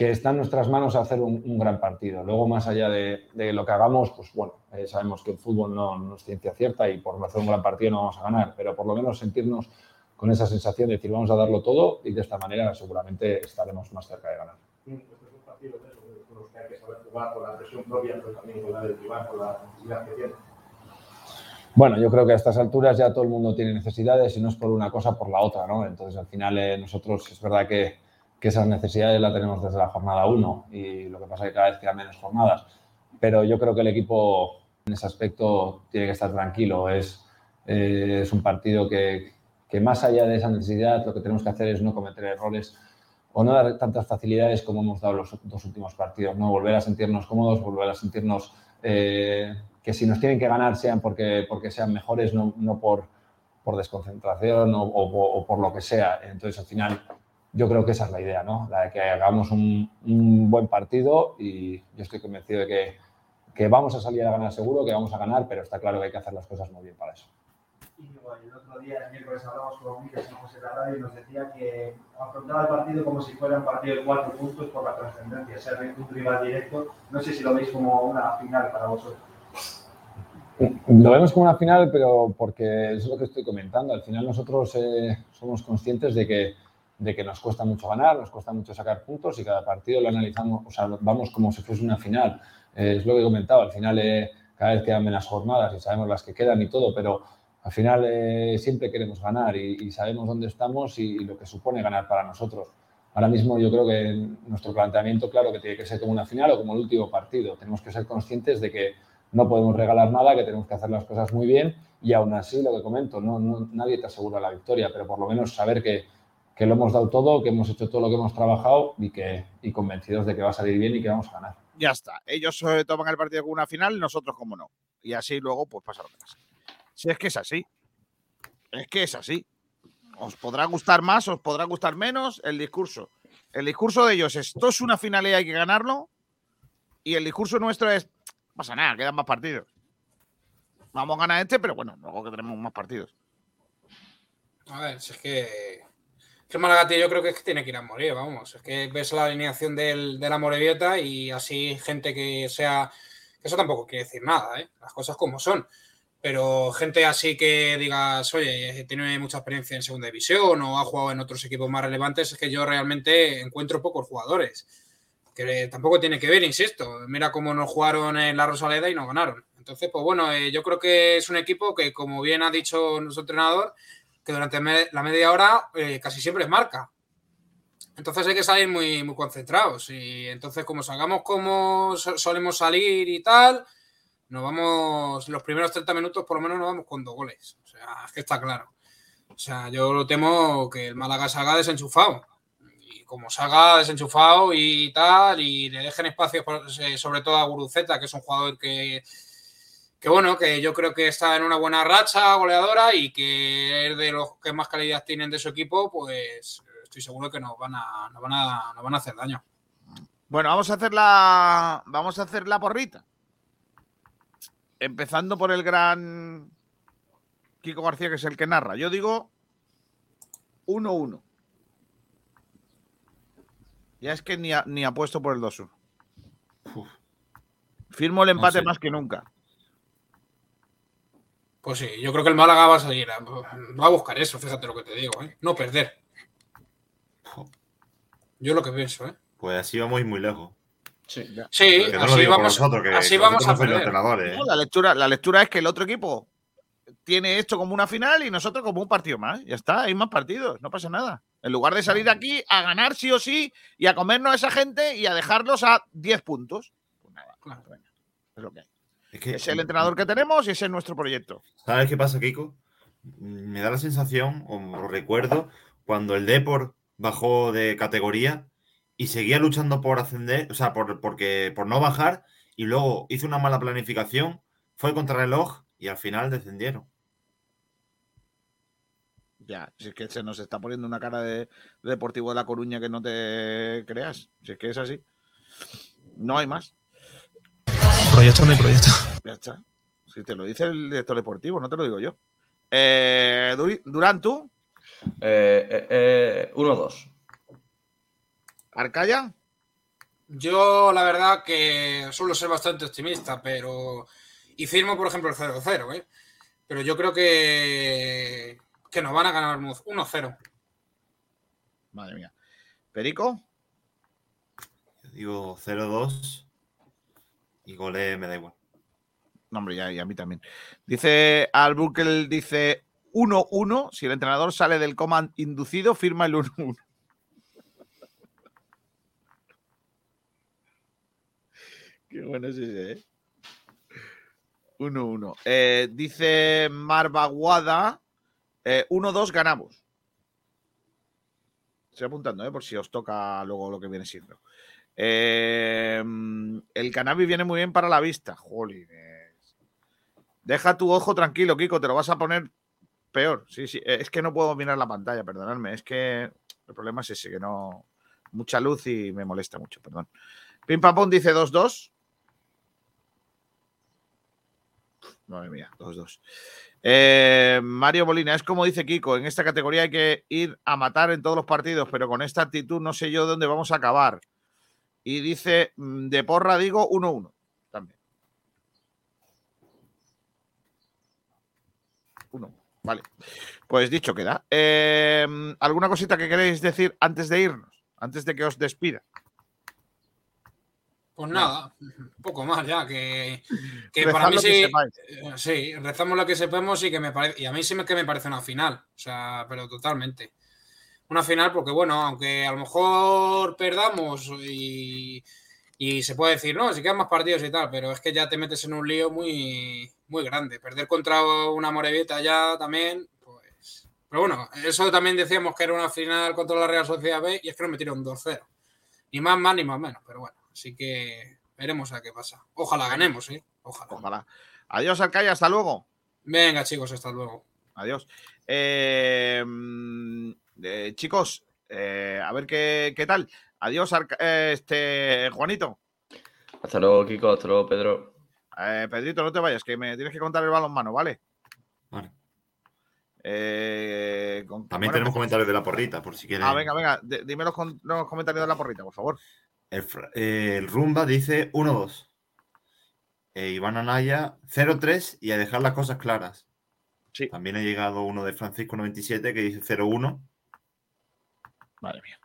que está en nuestras manos hacer un, un gran partido. Luego, más allá de, de lo que hagamos, pues bueno, eh, sabemos que el fútbol no, no es ciencia cierta y por hacer un gran partido no vamos a ganar, pero por lo menos sentirnos con esa sensación de decir vamos a darlo todo y de esta manera seguramente estaremos más cerca de ganar. Estos son partidos de esos, con los que hay que saber jugar con la presión propia, pero también con la del rival, con la necesidad que tiene. Bueno, yo creo que a estas alturas ya todo el mundo tiene necesidades y no es por una cosa, por la otra, ¿no? Entonces, al final, eh, nosotros es verdad que, que esas necesidades las tenemos desde la jornada 1 y lo que pasa es que cada vez quedan menos jornadas. Pero yo creo que el equipo en ese aspecto tiene que estar tranquilo. Es, eh, es un partido que, que más allá de esa necesidad, lo que tenemos que hacer es no cometer errores o no dar tantas facilidades como hemos dado los dos últimos partidos, ¿no? Volver a sentirnos cómodos, volver a sentirnos eh, que si nos tienen que ganar sean porque, porque sean mejores, no, no por, por desconcentración o, o- o por lo que sea. Entonces, al final, yo creo que esa es la idea, ¿no? La de que hagamos un, un buen partido y yo estoy convencido de que, que vamos a salir a ganar seguro, que vamos a ganar, pero está claro que hay que hacer las cosas muy bien para eso. Íñigo, el otro día, el miércoles, hablamos con Miguel San José de la radio y nos decía que afrontaba el partido como si fuera un partido de cuatro puntos por la trascendencia, ser un rival directo. No sé si lo veis como una final para vosotros. Lo vemos como una final, pero porque es lo que estoy comentando. Al final nosotros eh, somos conscientes de que, de que nos cuesta mucho ganar, nos cuesta mucho sacar puntos y cada partido lo analizamos, o sea, vamos como si fuese una final. Eh, es lo que he comentado, al final eh, cada vez quedan menos jornadas y sabemos las que quedan y todo, pero, Al final eh, siempre queremos ganar y, sabemos dónde estamos y, y lo que supone ganar para nosotros. Ahora mismo yo creo que nuestro planteamiento, claro, que tiene que ser como una final o como el último partido. Tenemos que ser conscientes de que no podemos regalar nada, que tenemos que hacer las cosas muy bien y aún así, lo que comento, no, no- nadie te asegura la victoria, pero por lo menos saber que, que lo hemos dado todo, que hemos hecho todo lo que hemos trabajado y, que, y convencidos de que va a salir bien y que vamos a ganar. Ya está. Ellos toman el partido como una final, nosotros como no. Y así luego, pues pasa lo que pasa. Si es que es así. Es que es así. Os podrá gustar más, os podrá gustar menos el discurso. El discurso de ellos es, esto es una final y hay que ganarlo. Y el discurso nuestro es, no pasa nada, quedan más partidos. Vamos a ganar este, pero bueno, luego que tenemos más partidos. A ver, si es que. Que tío, yo creo que es que tiene que ir a morir, vamos. Es que ves la alineación del, de la Morevieta y así gente que sea. Eso tampoco quiere decir nada, ¿eh? Las cosas como son. Pero gente así que digas, oye, tiene mucha experiencia en segunda división o ha jugado en otros equipos más relevantes, es que yo realmente encuentro pocos jugadores. Que tampoco tiene que ver, insisto. Mira cómo nos jugaron en la Rosaleda y no ganaron. Entonces, pues bueno, eh, yo creo que es un equipo que, como bien ha dicho nuestro entrenador, que durante la media hora eh, casi siempre es marca. Entonces hay que salir muy, muy concentrados. Y entonces, como salgamos como so- solemos salir y tal, nos vamos, los primeros 30 minutos por lo menos nos vamos con dos goles. O sea, es que está claro. O sea, yo lo temo que el Málaga salga desenchufado. Y como salga desenchufado y tal, y le dejen espacios, eh, sobre todo a Guruceta, que es un jugador que, que bueno, que yo creo que está en una buena racha goleadora y que es de los que más calidad tienen de su equipo, pues estoy seguro que nos van a, nos van a, nos van a hacer daño. Bueno, vamos a hacer la. Vamos a hacer la porrita. Empezando por el gran Kiko García, que es el que narra. Yo digo 1-1. Ya es que ni, a- ni apuesto por el 2-1. Firmo el empate sé. más que nunca. Pues sí, yo creo que el Málaga va a salir, a- va a buscar eso, fíjate lo que te digo, ¿eh? no perder. Yo lo que pienso, ¿eh? Pues así vamos a ir muy lejos. Sí, no lo así vamos, nosotros, que- así vamos a perder. entrenadores, ¿eh? No, la, lectura, la lectura es que el otro equipo tiene esto como una final y nosotros como un partido más. Ya está, hay más partidos, no pasa nada. En lugar de salir de aquí a ganar sí o sí y a comernos a esa gente y a dejarlos a 10 puntos. Pues nada, venga, es lo que hay. Es, que, Es el entrenador que tenemos y ese es nuestro proyecto. ¿Sabes qué pasa, Kiko? Mm, Me da la sensación, o, o recuerdo, cuando el Depor bajó de categoría y seguía luchando por ascender, o sea, por, porque, por no bajar, y luego hizo una mala planificación, fue contra reloj y al final descendieron. Ya, si es que se nos está poniendo una cara de, de Deportivo de La Coruña que no te creas. Si es que es así. No hay más. Proyecto no hay proyecto. Ya está. Si te lo dice el director deportivo, no te lo digo yo. Eh, Durán, tú, Eh, eh, eh, 1-2. Arcaya. Yo, la verdad, que suelo ser bastante optimista, pero. Y firmo, por ejemplo, el 0-0, ¿eh? Pero yo creo que. Que nos van a ganar 1-0. Madre mía. Perico. Yo digo 0-2 y me da igual. No, hombre, ya, y a mí también. Dice Albuquerque, dice 1-1. Si el entrenador sale del command inducido, firma el 1-1. Qué bueno es ese, ¿eh? 1-1. Eh, dice Marvaguada, eh, 1-2 ganamos. Estoy apuntando, ¿eh? Por si os toca luego lo que viene siendo. Eh, el cannabis viene muy bien para la vista. Jolines. Deja tu ojo tranquilo, Kiko, te lo vas a poner peor. Sí, sí. eh, Es que no puedo mirar la pantalla, perdonadme. Es que el problema es ese, que no. Mucha luz y me molesta mucho, perdón. Pim Pam dice 2-2. Madre mía, 2-2. Eh, Mario Molina, es como dice Kiko, en esta categoría hay que ir a matar en todos los partidos, pero con esta actitud no sé yo dónde vamos a acabar. Y dice, mm, de porra digo 1-1 también. 1, vale. Pues dicho queda. Eh, ¿Alguna cosita que queréis decir antes de irnos? Antes de que os despida. Pues nada, un poco más ya, que, que para mí sí, eh, sí, rezamos lo que sepamos y que me parece, y a mí sí que me parece una final, o sea, pero totalmente. Una final porque, bueno, aunque a lo mejor perdamos y, y se puede decir, no, si quedan más partidos y tal, pero es que ya te metes en un lío muy, muy grande. Perder contra una Morevieta ya también, pues... Pero bueno, eso también decíamos que era una final contra la Real Sociedad B y es que nos metieron 2-0. Ni más más ni más menos, pero bueno, así que veremos a qué pasa. Ojalá ganemos, ¿eh? Ojalá. Ojalá. Adiós, Arcaya, hasta luego. Venga, chicos, hasta luego. Adiós. Eh, mm, eh, chicos, eh, a ver qué, qué tal. Adiós, Arca- eh, este Juanito. Hasta luego, Kiko. Hasta luego, Pedro. Eh, Pedrito, no te vayas, que me tienes que contar el balonmano, ¿vale? Vale. Eh, con- También bueno, tenemos comentarios de la porrita, por si quieres. Ah, venga, venga, de- dime los, con- los comentarios de la porrita, por favor. El, eh, Rumba dice 1-2. Eh, Iván Anaya 0-3 y a dejar las cosas claras. También ha llegado uno de Francisco 97 que dice 0-1. Madre mía.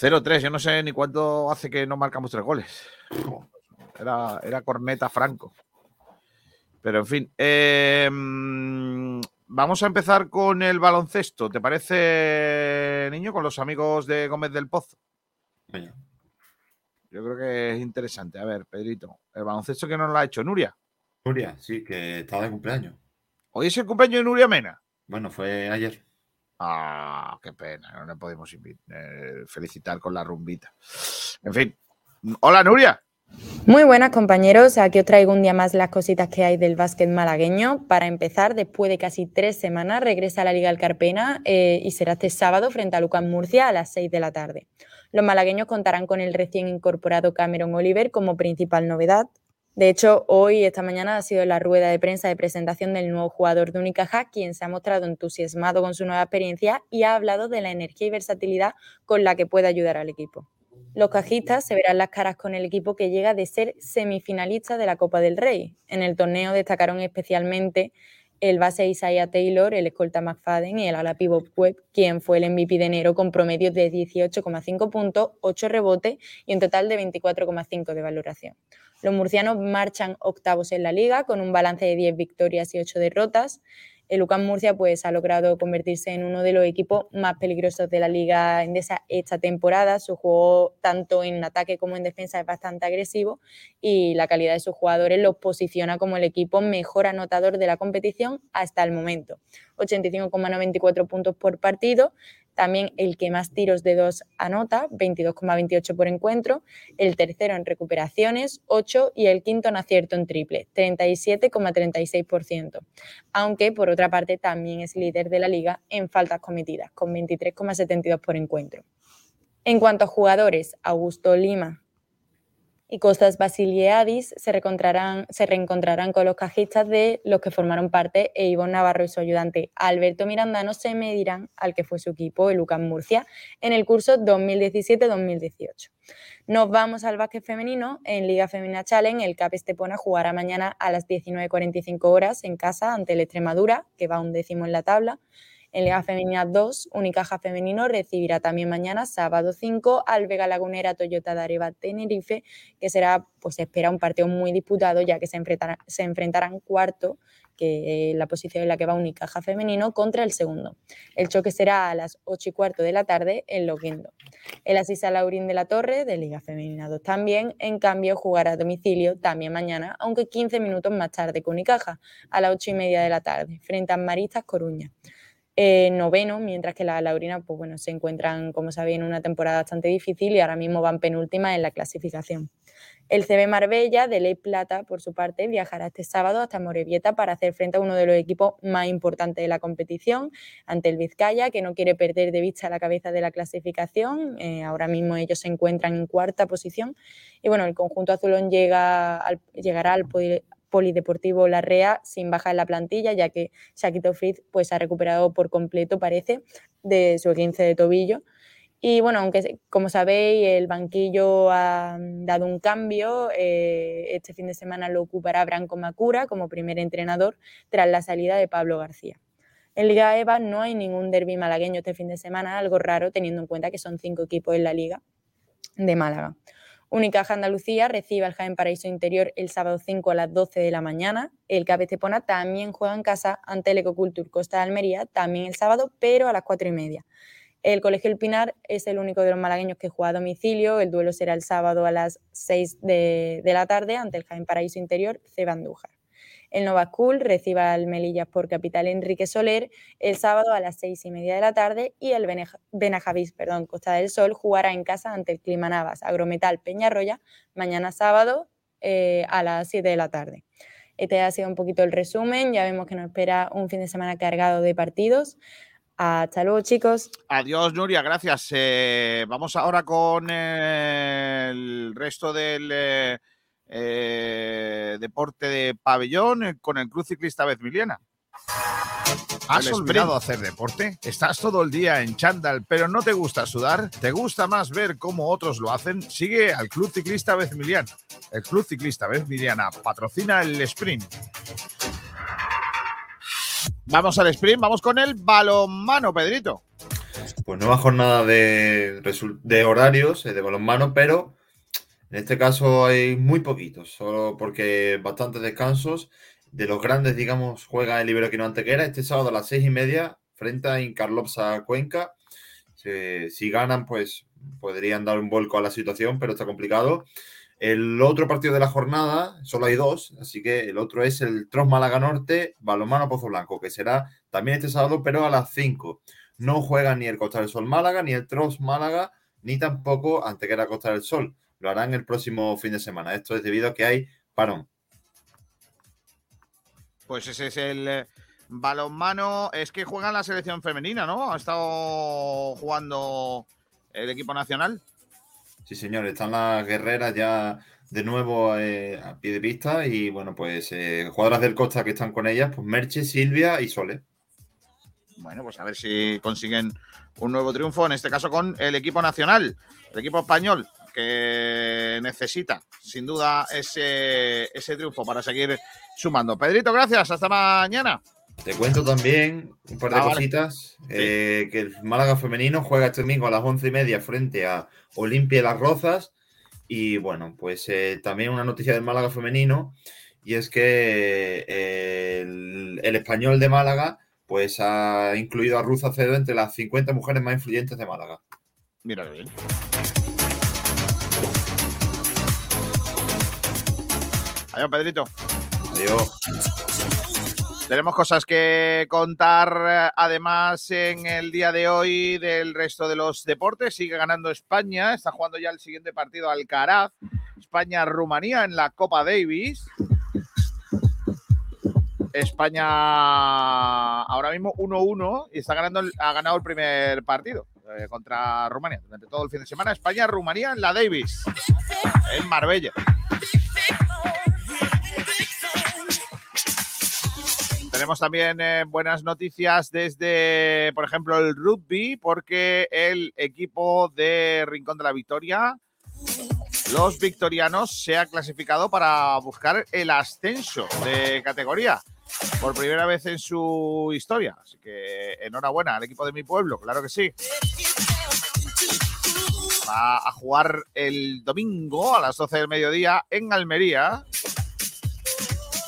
0-3, yo no sé ni cuánto hace que no marcamos tres goles. Era, era corneta Franco. Pero en fin, eh, mm, vamos a empezar con el baloncesto. ¿Te parece, niño, con los amigos de Gómez del Pozo? Venga. Yo creo que es interesante. A ver, Pedrito, el baloncesto que nos lo ha hecho Nuria. Nuria, sí, que está de cumpleaños. Hoy es el cumpleaños de Nuria Mena. Bueno, fue ayer. Ah, qué pena, no le podemos eh, felicitar con la rumbita. En fin. Hola, Nuria. Muy buenas compañeros, aquí os traigo un día más las cositas que hay del básquet malagueño. Para empezar, después de casi tres semanas, regresa a la Liga Alcarpena eh, y será este sábado frente a Lucas Murcia a las 6 de la tarde. Los malagueños contarán con el recién incorporado Cameron Oliver como principal novedad. De hecho, hoy, esta mañana, ha sido la rueda de prensa de presentación del nuevo jugador de Unicaja, quien se ha mostrado entusiasmado con su nueva experiencia y ha hablado de la energía y versatilidad con la que puede ayudar al equipo. Los cajistas se verán las caras con el equipo que llega de ser semifinalista de la Copa del Rey. En el torneo destacaron especialmente el base Isaiah Taylor, el escolta McFadden y el ala pivot Webb, quien fue el MVP de enero con promedios de 18,5 puntos, 8 rebotes y un total de 24,5 de valoración. Los murcianos marchan octavos en la liga con un balance de 10 victorias y 8 derrotas. El UCAM Murcia pues, ha logrado convertirse en uno de los equipos más peligrosos de la liga endesa esta temporada. Su juego, tanto en ataque como en defensa, es bastante agresivo y la calidad de sus jugadores los posiciona como el equipo mejor anotador de la competición hasta el momento. 85,94 puntos por partido, también el que más tiros de dos anota, 22,28 por encuentro, el tercero en recuperaciones, 8 y el quinto en acierto en triple, 37,36%. Aunque por otra parte también es líder de la liga en faltas cometidas, con 23,72 por encuentro. En cuanto a jugadores, Augusto Lima y Costas Basiliadis se reencontrarán, con los cajistas de los que formaron parte e Ivonne Navarro y su ayudante Alberto Mirandano se medirán al que fue su equipo, el Lucas Murcia, en el curso 2017-2018. Nos vamos al básquet femenino. En Liga Femenina Challenge, el CAP Estepona jugará mañana a las 19.45 horas en casa ante el Extremadura, que va un décimo en la tabla. En Liga Femenina 2, Unicaja Femenino recibirá también mañana, sábado 5, al Vega Lagunera Toyota de Areva Tenerife, que será, pues espera un partido muy disputado, ya que se enfrentarán, se enfrentarán cuarto, que es la posición en la que va Unicaja Femenino, contra el segundo. El choque será a las 8 y cuarto de la tarde en Loquendo. El Asisa Laurín de la Torre, de Liga Femenina 2 también, en cambio, jugará a domicilio también mañana, aunque 15 minutos más tarde que Unicaja, a las 8 y media de la tarde, frente a Maristas Coruña eh, noveno, mientras que las Laurinas pues bueno, se encuentran, como sabéis, en una temporada bastante difícil y ahora mismo van penúltimas en la clasificación. El CB Marbella de Ley Plata, por su parte, viajará este sábado hasta Morevieta para hacer frente a uno de los equipos más importantes de la competición, ante el Vizcaya, que no quiere perder de vista la cabeza de la clasificación. Eh, ahora mismo ellos se encuentran en cuarta posición. Y bueno, el conjunto azulón llega al, llegará al Polideportivo Larrea sin baja en la plantilla, ya que Shaquito Fritz pues, ha recuperado por completo, parece, de su 15 de tobillo. Y bueno, aunque como sabéis, el banquillo ha dado un cambio, eh, este fin de semana lo ocupará Branco Macura como primer entrenador tras la salida de Pablo García. En Liga EVA no hay ningún derby malagueño este fin de semana, algo raro teniendo en cuenta que son cinco equipos en la liga de Málaga. Unicaja Andalucía recibe al Jaén Paraíso Interior el sábado 5 a las 12 de la mañana. El CAP Estepona también juega en casa ante el Ecocultur Costa de Almería, también el sábado, pero a las 4 y media. El Colegio El Pinar es el único de los malagueños que juega a domicilio. El duelo será el sábado a las 6 de, la tarde ante el Jaén Paraíso Interior C. El Nova School recibe al Melillas por capital Enrique Soler el sábado a las seis y media de la tarde y el Benajavís, perdón, Costa del Sol, jugará en casa ante el Clima Navas Agrometal Peñarroya mañana sábado eh, a las 7 de la tarde. Este ha sido un poquito el resumen. Ya vemos que nos espera un fin de semana cargado de partidos. Hasta luego, chicos. Adiós, Nuria, gracias. Eh, vamos ahora con el resto del eh, eh, deporte de pabellón, eh, con el Cruz Ciclista Bezmiliana. ¿Has olvidado hacer deporte? ¿Estás todo el día en chándal pero no te gusta sudar? ¿Te gusta más ver cómo otros lo hacen? Sigue al Club Ciclista Bezmiliana. El Club Ciclista Bezmiliana patrocina el sprint. Vamos al sprint, vamos con el balonmano, Pedrito. Pues nueva jornada de horarios eh, de balonmano, pero en este caso hay muy poquitos, solo porque bastantes descansos. De los grandes, digamos, juega el Iberoquino Antequera este sábado a las seis y media frente a Incarlopsa Cuenca. Si, ganan, pues podrían dar un vuelco a la situación, pero está complicado. El otro partido de la jornada, solo hay dos, así que el otro es el Tros Málaga Norte, Balonmano Pozo Blanco, que será también este sábado, pero a las 5. No juegan ni el Costa del Sol Málaga, ni el Tros Málaga, ni tampoco Antequera Costa del Sol. Lo harán el próximo fin de semana. Esto es debido a que hay parón. Pues ese es el eh, balonmano. Es que juega la selección femenina, ¿no? Ha estado jugando el equipo nacional. Sí, señor, están las guerreras ya de nuevo eh, a pie de pista y bueno, pues eh, jugadoras del Costa que están con ellas, pues Merche, Silvia y Sole. Bueno, pues a ver si consiguen un nuevo triunfo, en este caso con el equipo nacional, el equipo español, que necesita sin duda ese, ese triunfo para seguir sumando. Pedrito, gracias, hasta mañana. Te cuento también un par de Ah, vale. cositas. eh, que el Málaga femenino juega este domingo a las once y media frente a Olimpia de las Rozas. Y bueno, pues eh, también una noticia del Málaga femenino. Y es que eh, el, el español de Málaga pues ha incluido a Ruth Acedo entre las 50 mujeres más influyentes de Málaga. Mira bien. Adiós, Pedrito. Adiós. Tenemos cosas que contar eh, además en el día de hoy del resto de los deportes. Sigue ganando España, está jugando ya el siguiente partido Alcaraz. España-Rumanía en la Copa Davis. España ahora mismo 1-1 y está ganando, ha ganado el primer partido eh, contra Rumanía. Durante todo el fin de semana, España-Rumanía en la Davis, en Marbella. Tenemos también eh, buenas noticias desde, por ejemplo, el rugby, porque el equipo de Rincón de la Victoria, los victorianos, se ha clasificado para buscar el ascenso de categoría por primera vez en su historia. Así que enhorabuena al equipo de mi pueblo, claro que sí. Va a jugar el domingo a las 12 del mediodía en Almería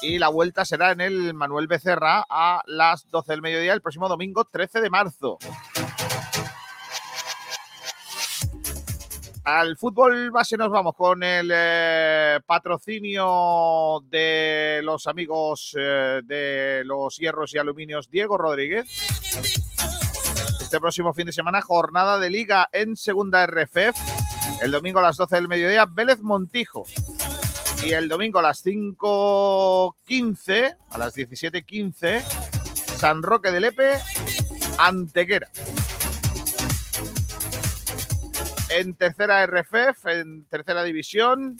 y la vuelta será en el Manuel Becerra a las 12 del mediodía el próximo domingo 13 de marzo. Al fútbol base nos vamos con el eh, patrocinio de los amigos eh, de los hierros y aluminios Diego Rodríguez. Este próximo fin de semana, jornada de liga en segunda RFF. El domingo a las 12 del mediodía, Vélez Montijo. Y el domingo a las 5.15, a las 17.15, San Roque de Lepe, Antequera. En tercera RFF, en tercera división,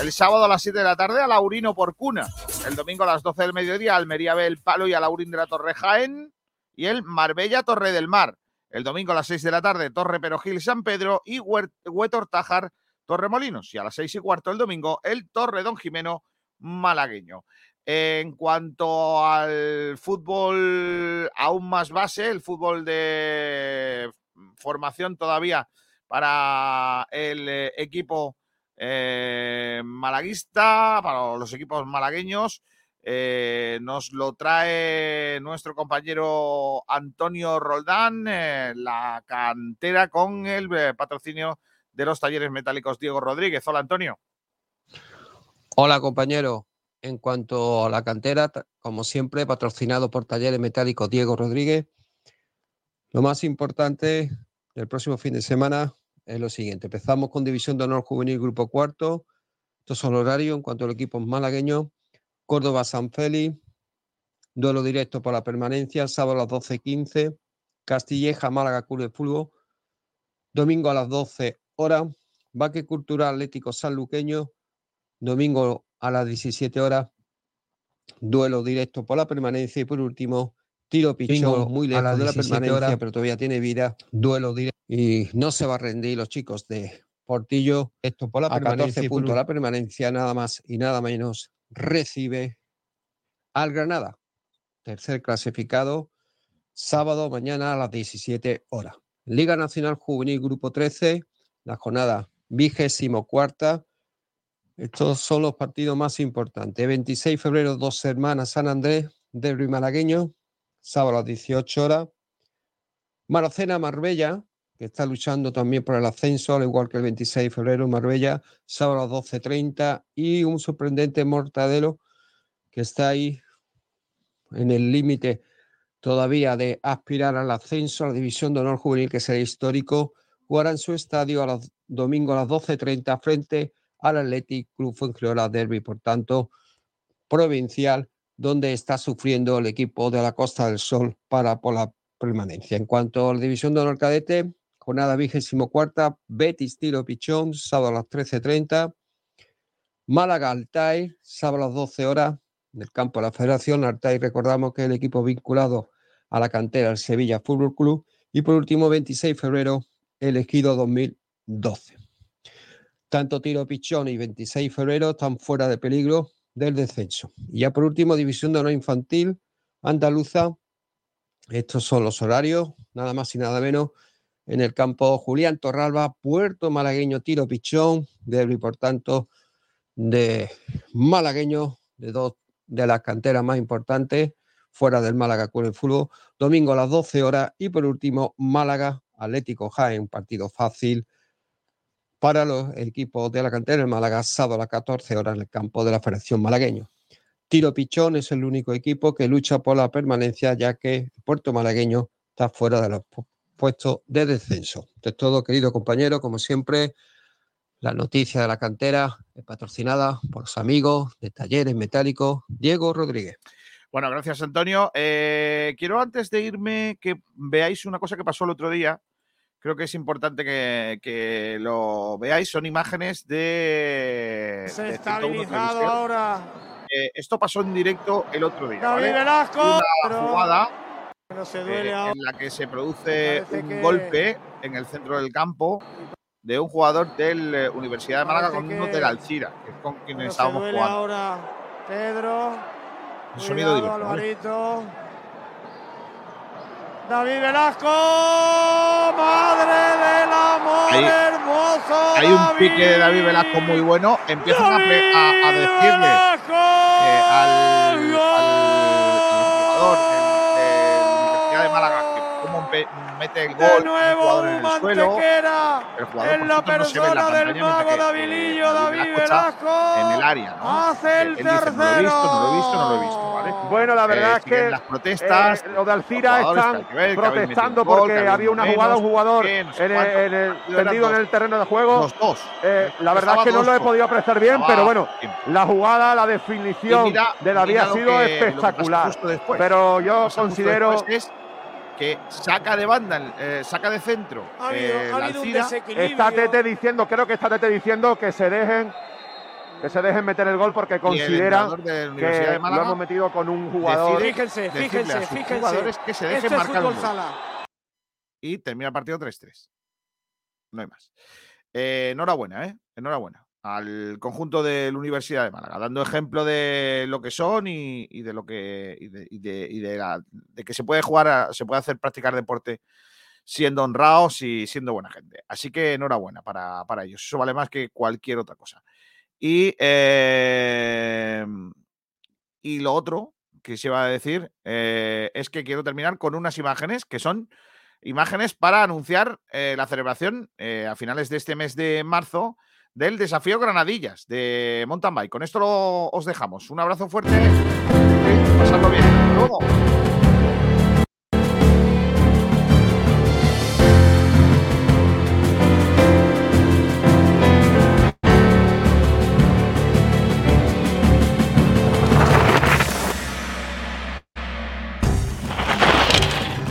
el sábado a las 7 de la tarde a Laurino por Cuna. El domingo a las 12 del mediodía, Almería B el Palo y a Laurín de la Torre Jaén. Y el Marbella Torre del Mar. El domingo a las 6 de la tarde, Torre Perojil San Pedro y Huetor Tájar Torremolinos. Y a las 6 y cuarto el domingo, el Torre Don Jimeno malagueño. En cuanto al fútbol aún más base, el fútbol de formación todavía para el eh, equipo eh, malaguista, para los equipos malagueños. Eh, nos lo trae nuestro compañero Antonio Roldán, eh, la cantera con el patrocinio de los talleres metálicos Diego Rodríguez. Hola Antonio. Hola compañero. En cuanto a la cantera, como siempre, patrocinado por Talleres Metálicos Diego Rodríguez, lo más importante del próximo fin de semana es lo siguiente. Empezamos con División de Honor Juvenil Grupo Cuarto. Estos son los horarios en cuanto al equipo malagueño. Córdoba San Félix, duelo directo por la permanencia, sábado a las 12.15. Castilleja Málaga Club de Fútbol, domingo a las 12 horas. Baque Cultural Atlético Sanluqueño, domingo a las 17 horas. Duelo directo por la permanencia y por último, tiro pichón muy a lejos las de la 17 permanencia, horas. pero todavía tiene vida. Duelo directo y no se va a rendir los chicos de Portillo. Esto por la a permanencia 14 y por puntos la permanencia, nada más y nada menos, recibe al Granada, tercer clasificado, sábado mañana a las 17 horas. Liga Nacional Juvenil Grupo 13, la jornada vigésimo cuarta. Estos son los partidos más importantes. 26 de febrero, dos hermanas San Andrés, derbi malagueño, sábado a las 18 horas. Maracena Marbella, que está luchando también por el ascenso, al igual que el 26 de febrero, Marbella, sábado a las 12.30. Y un sorprendente Mortadelo, que está ahí en el límite todavía de aspirar al ascenso a la División de Honor Juvenil, que será histórico, jugará en su estadio a los domingo a las 12.30 frente al Athletic Club Fuengirola Derby, por tanto, provincial, donde está sufriendo el equipo de la Costa del Sol para por la permanencia. En cuanto a la División de Honor Cadete, jornada vigésimo cuarta, Betis Tiro Pichón, sábado a las 13.30, Málaga Altair, sábado a las 12 horas, del campo de la Federación. Altair, recordamos que es el equipo vinculado a la cantera del Sevilla Fútbol Club. Y por último, 26 de febrero, elegido 2012. Tanto Tiro Pichón y 26 de febrero están fuera de peligro del descenso. Y ya por último, División de Honor Infantil, Andaluza. Estos son los horarios, nada más y nada menos. En el campo Julián Torralba, Puerto Malagueño, Tiro Pichón, derbi, por tanto, de malagueños, de dos de las canteras más importantes, fuera del Málaga con el fútbol. Domingo a las 12 horas y por último, Málaga, Atlético Jaén, un partido fácil para los equipos de la cantera del Málaga, sábado a las 14 horas en el campo de la Federación Malagueño. Tiro Pichón es el único equipo que lucha por la permanencia, ya que Puerto Malagueño está fuera de los pu- puestos de descenso. Es todo, querido compañero, como siempre. La noticia de la cantera es patrocinada por los amigos de Talleres Metálicos Diego Rodríguez. Bueno, gracias Antonio. Eh, quiero antes de irme que veáis una cosa que pasó el otro día. Creo que es importante que, que lo veáis. Son imágenes de... de 101 Desestabilizado Televisión. ahora. Eh, esto pasó en directo el otro día. ¿vale? Velasco, Una pero- jugada No se eh, duele ahora. en la que se produce un que- golpe en el centro del campo de un jugador de la Universidad de Málaga con uno que- del Alcira, que es con quien No se estábamos jugando. ahora Pedro. El sonido Cuidado, directo, ¿vale? Alvarito. David Velasco, madre del amor Ahí- hermoso. Hay un pique de David Velasco muy bueno. Empiezan a, a- decirle eh, al, al- al jugador de Universidad de Málaga mete el gol De un nuevo jugador en el suelo. Mantequera El jugador, en la cierto, no la persona del mago que, eh, Davilillo, David Velasco en el área, ¿no? Hace el dice, no lo he visto, no lo he visto, no lo he visto, ¿vale? Bueno, la verdad Eh, es siguen que las protestas, eh, los de Alcira están que ver, que protestando un gol, porque había una jugada, un jugador en el, eran tendido en el terreno de juego. Los dos. Eh, la verdad es que no lo he podido apreciar bien, pero bueno, la jugada, la definición mira- de David ha lo sido lo espectacular. Pero Lo yo considero es que saca de banda, eh, saca de centro. Ha habido- eh, ha habido un. Está Tete diciendo, creo que está Tete diciendo que se dejen que se dejen meter el gol porque consideran que Málaga lo hemos metido con un jugador. decide Fíjense, fíjense, a sus fíjense. jugadores que se dejen Esto es marcar un gol. sala. Y termina el partido 3-3. No hay más. Eh, enhorabuena, ¿eh? Enhorabuena al conjunto de la Universidad de Málaga, dando ejemplo de lo que son y, de lo que y de la- de que se puede jugar, a- se puede hacer practicar deporte siendo honrados y siendo buena gente. Así que enhorabuena para, para ellos. Eso vale más que cualquier otra cosa. Y, eh, y lo otro que se iba a decir eh, es que quiero terminar con unas imágenes que son imágenes para anunciar eh, la celebración eh, a finales de este mes de marzo del desafío Granadillas de mountain bike. Con esto lo, os dejamos. Un abrazo fuerte. Pasadlo bien.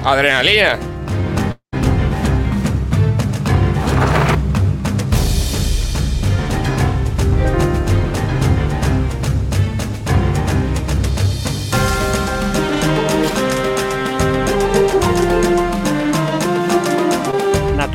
Adrenalina.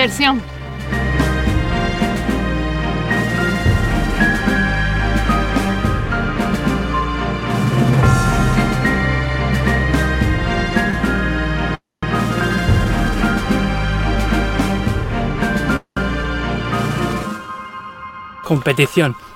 Diversión. Competición.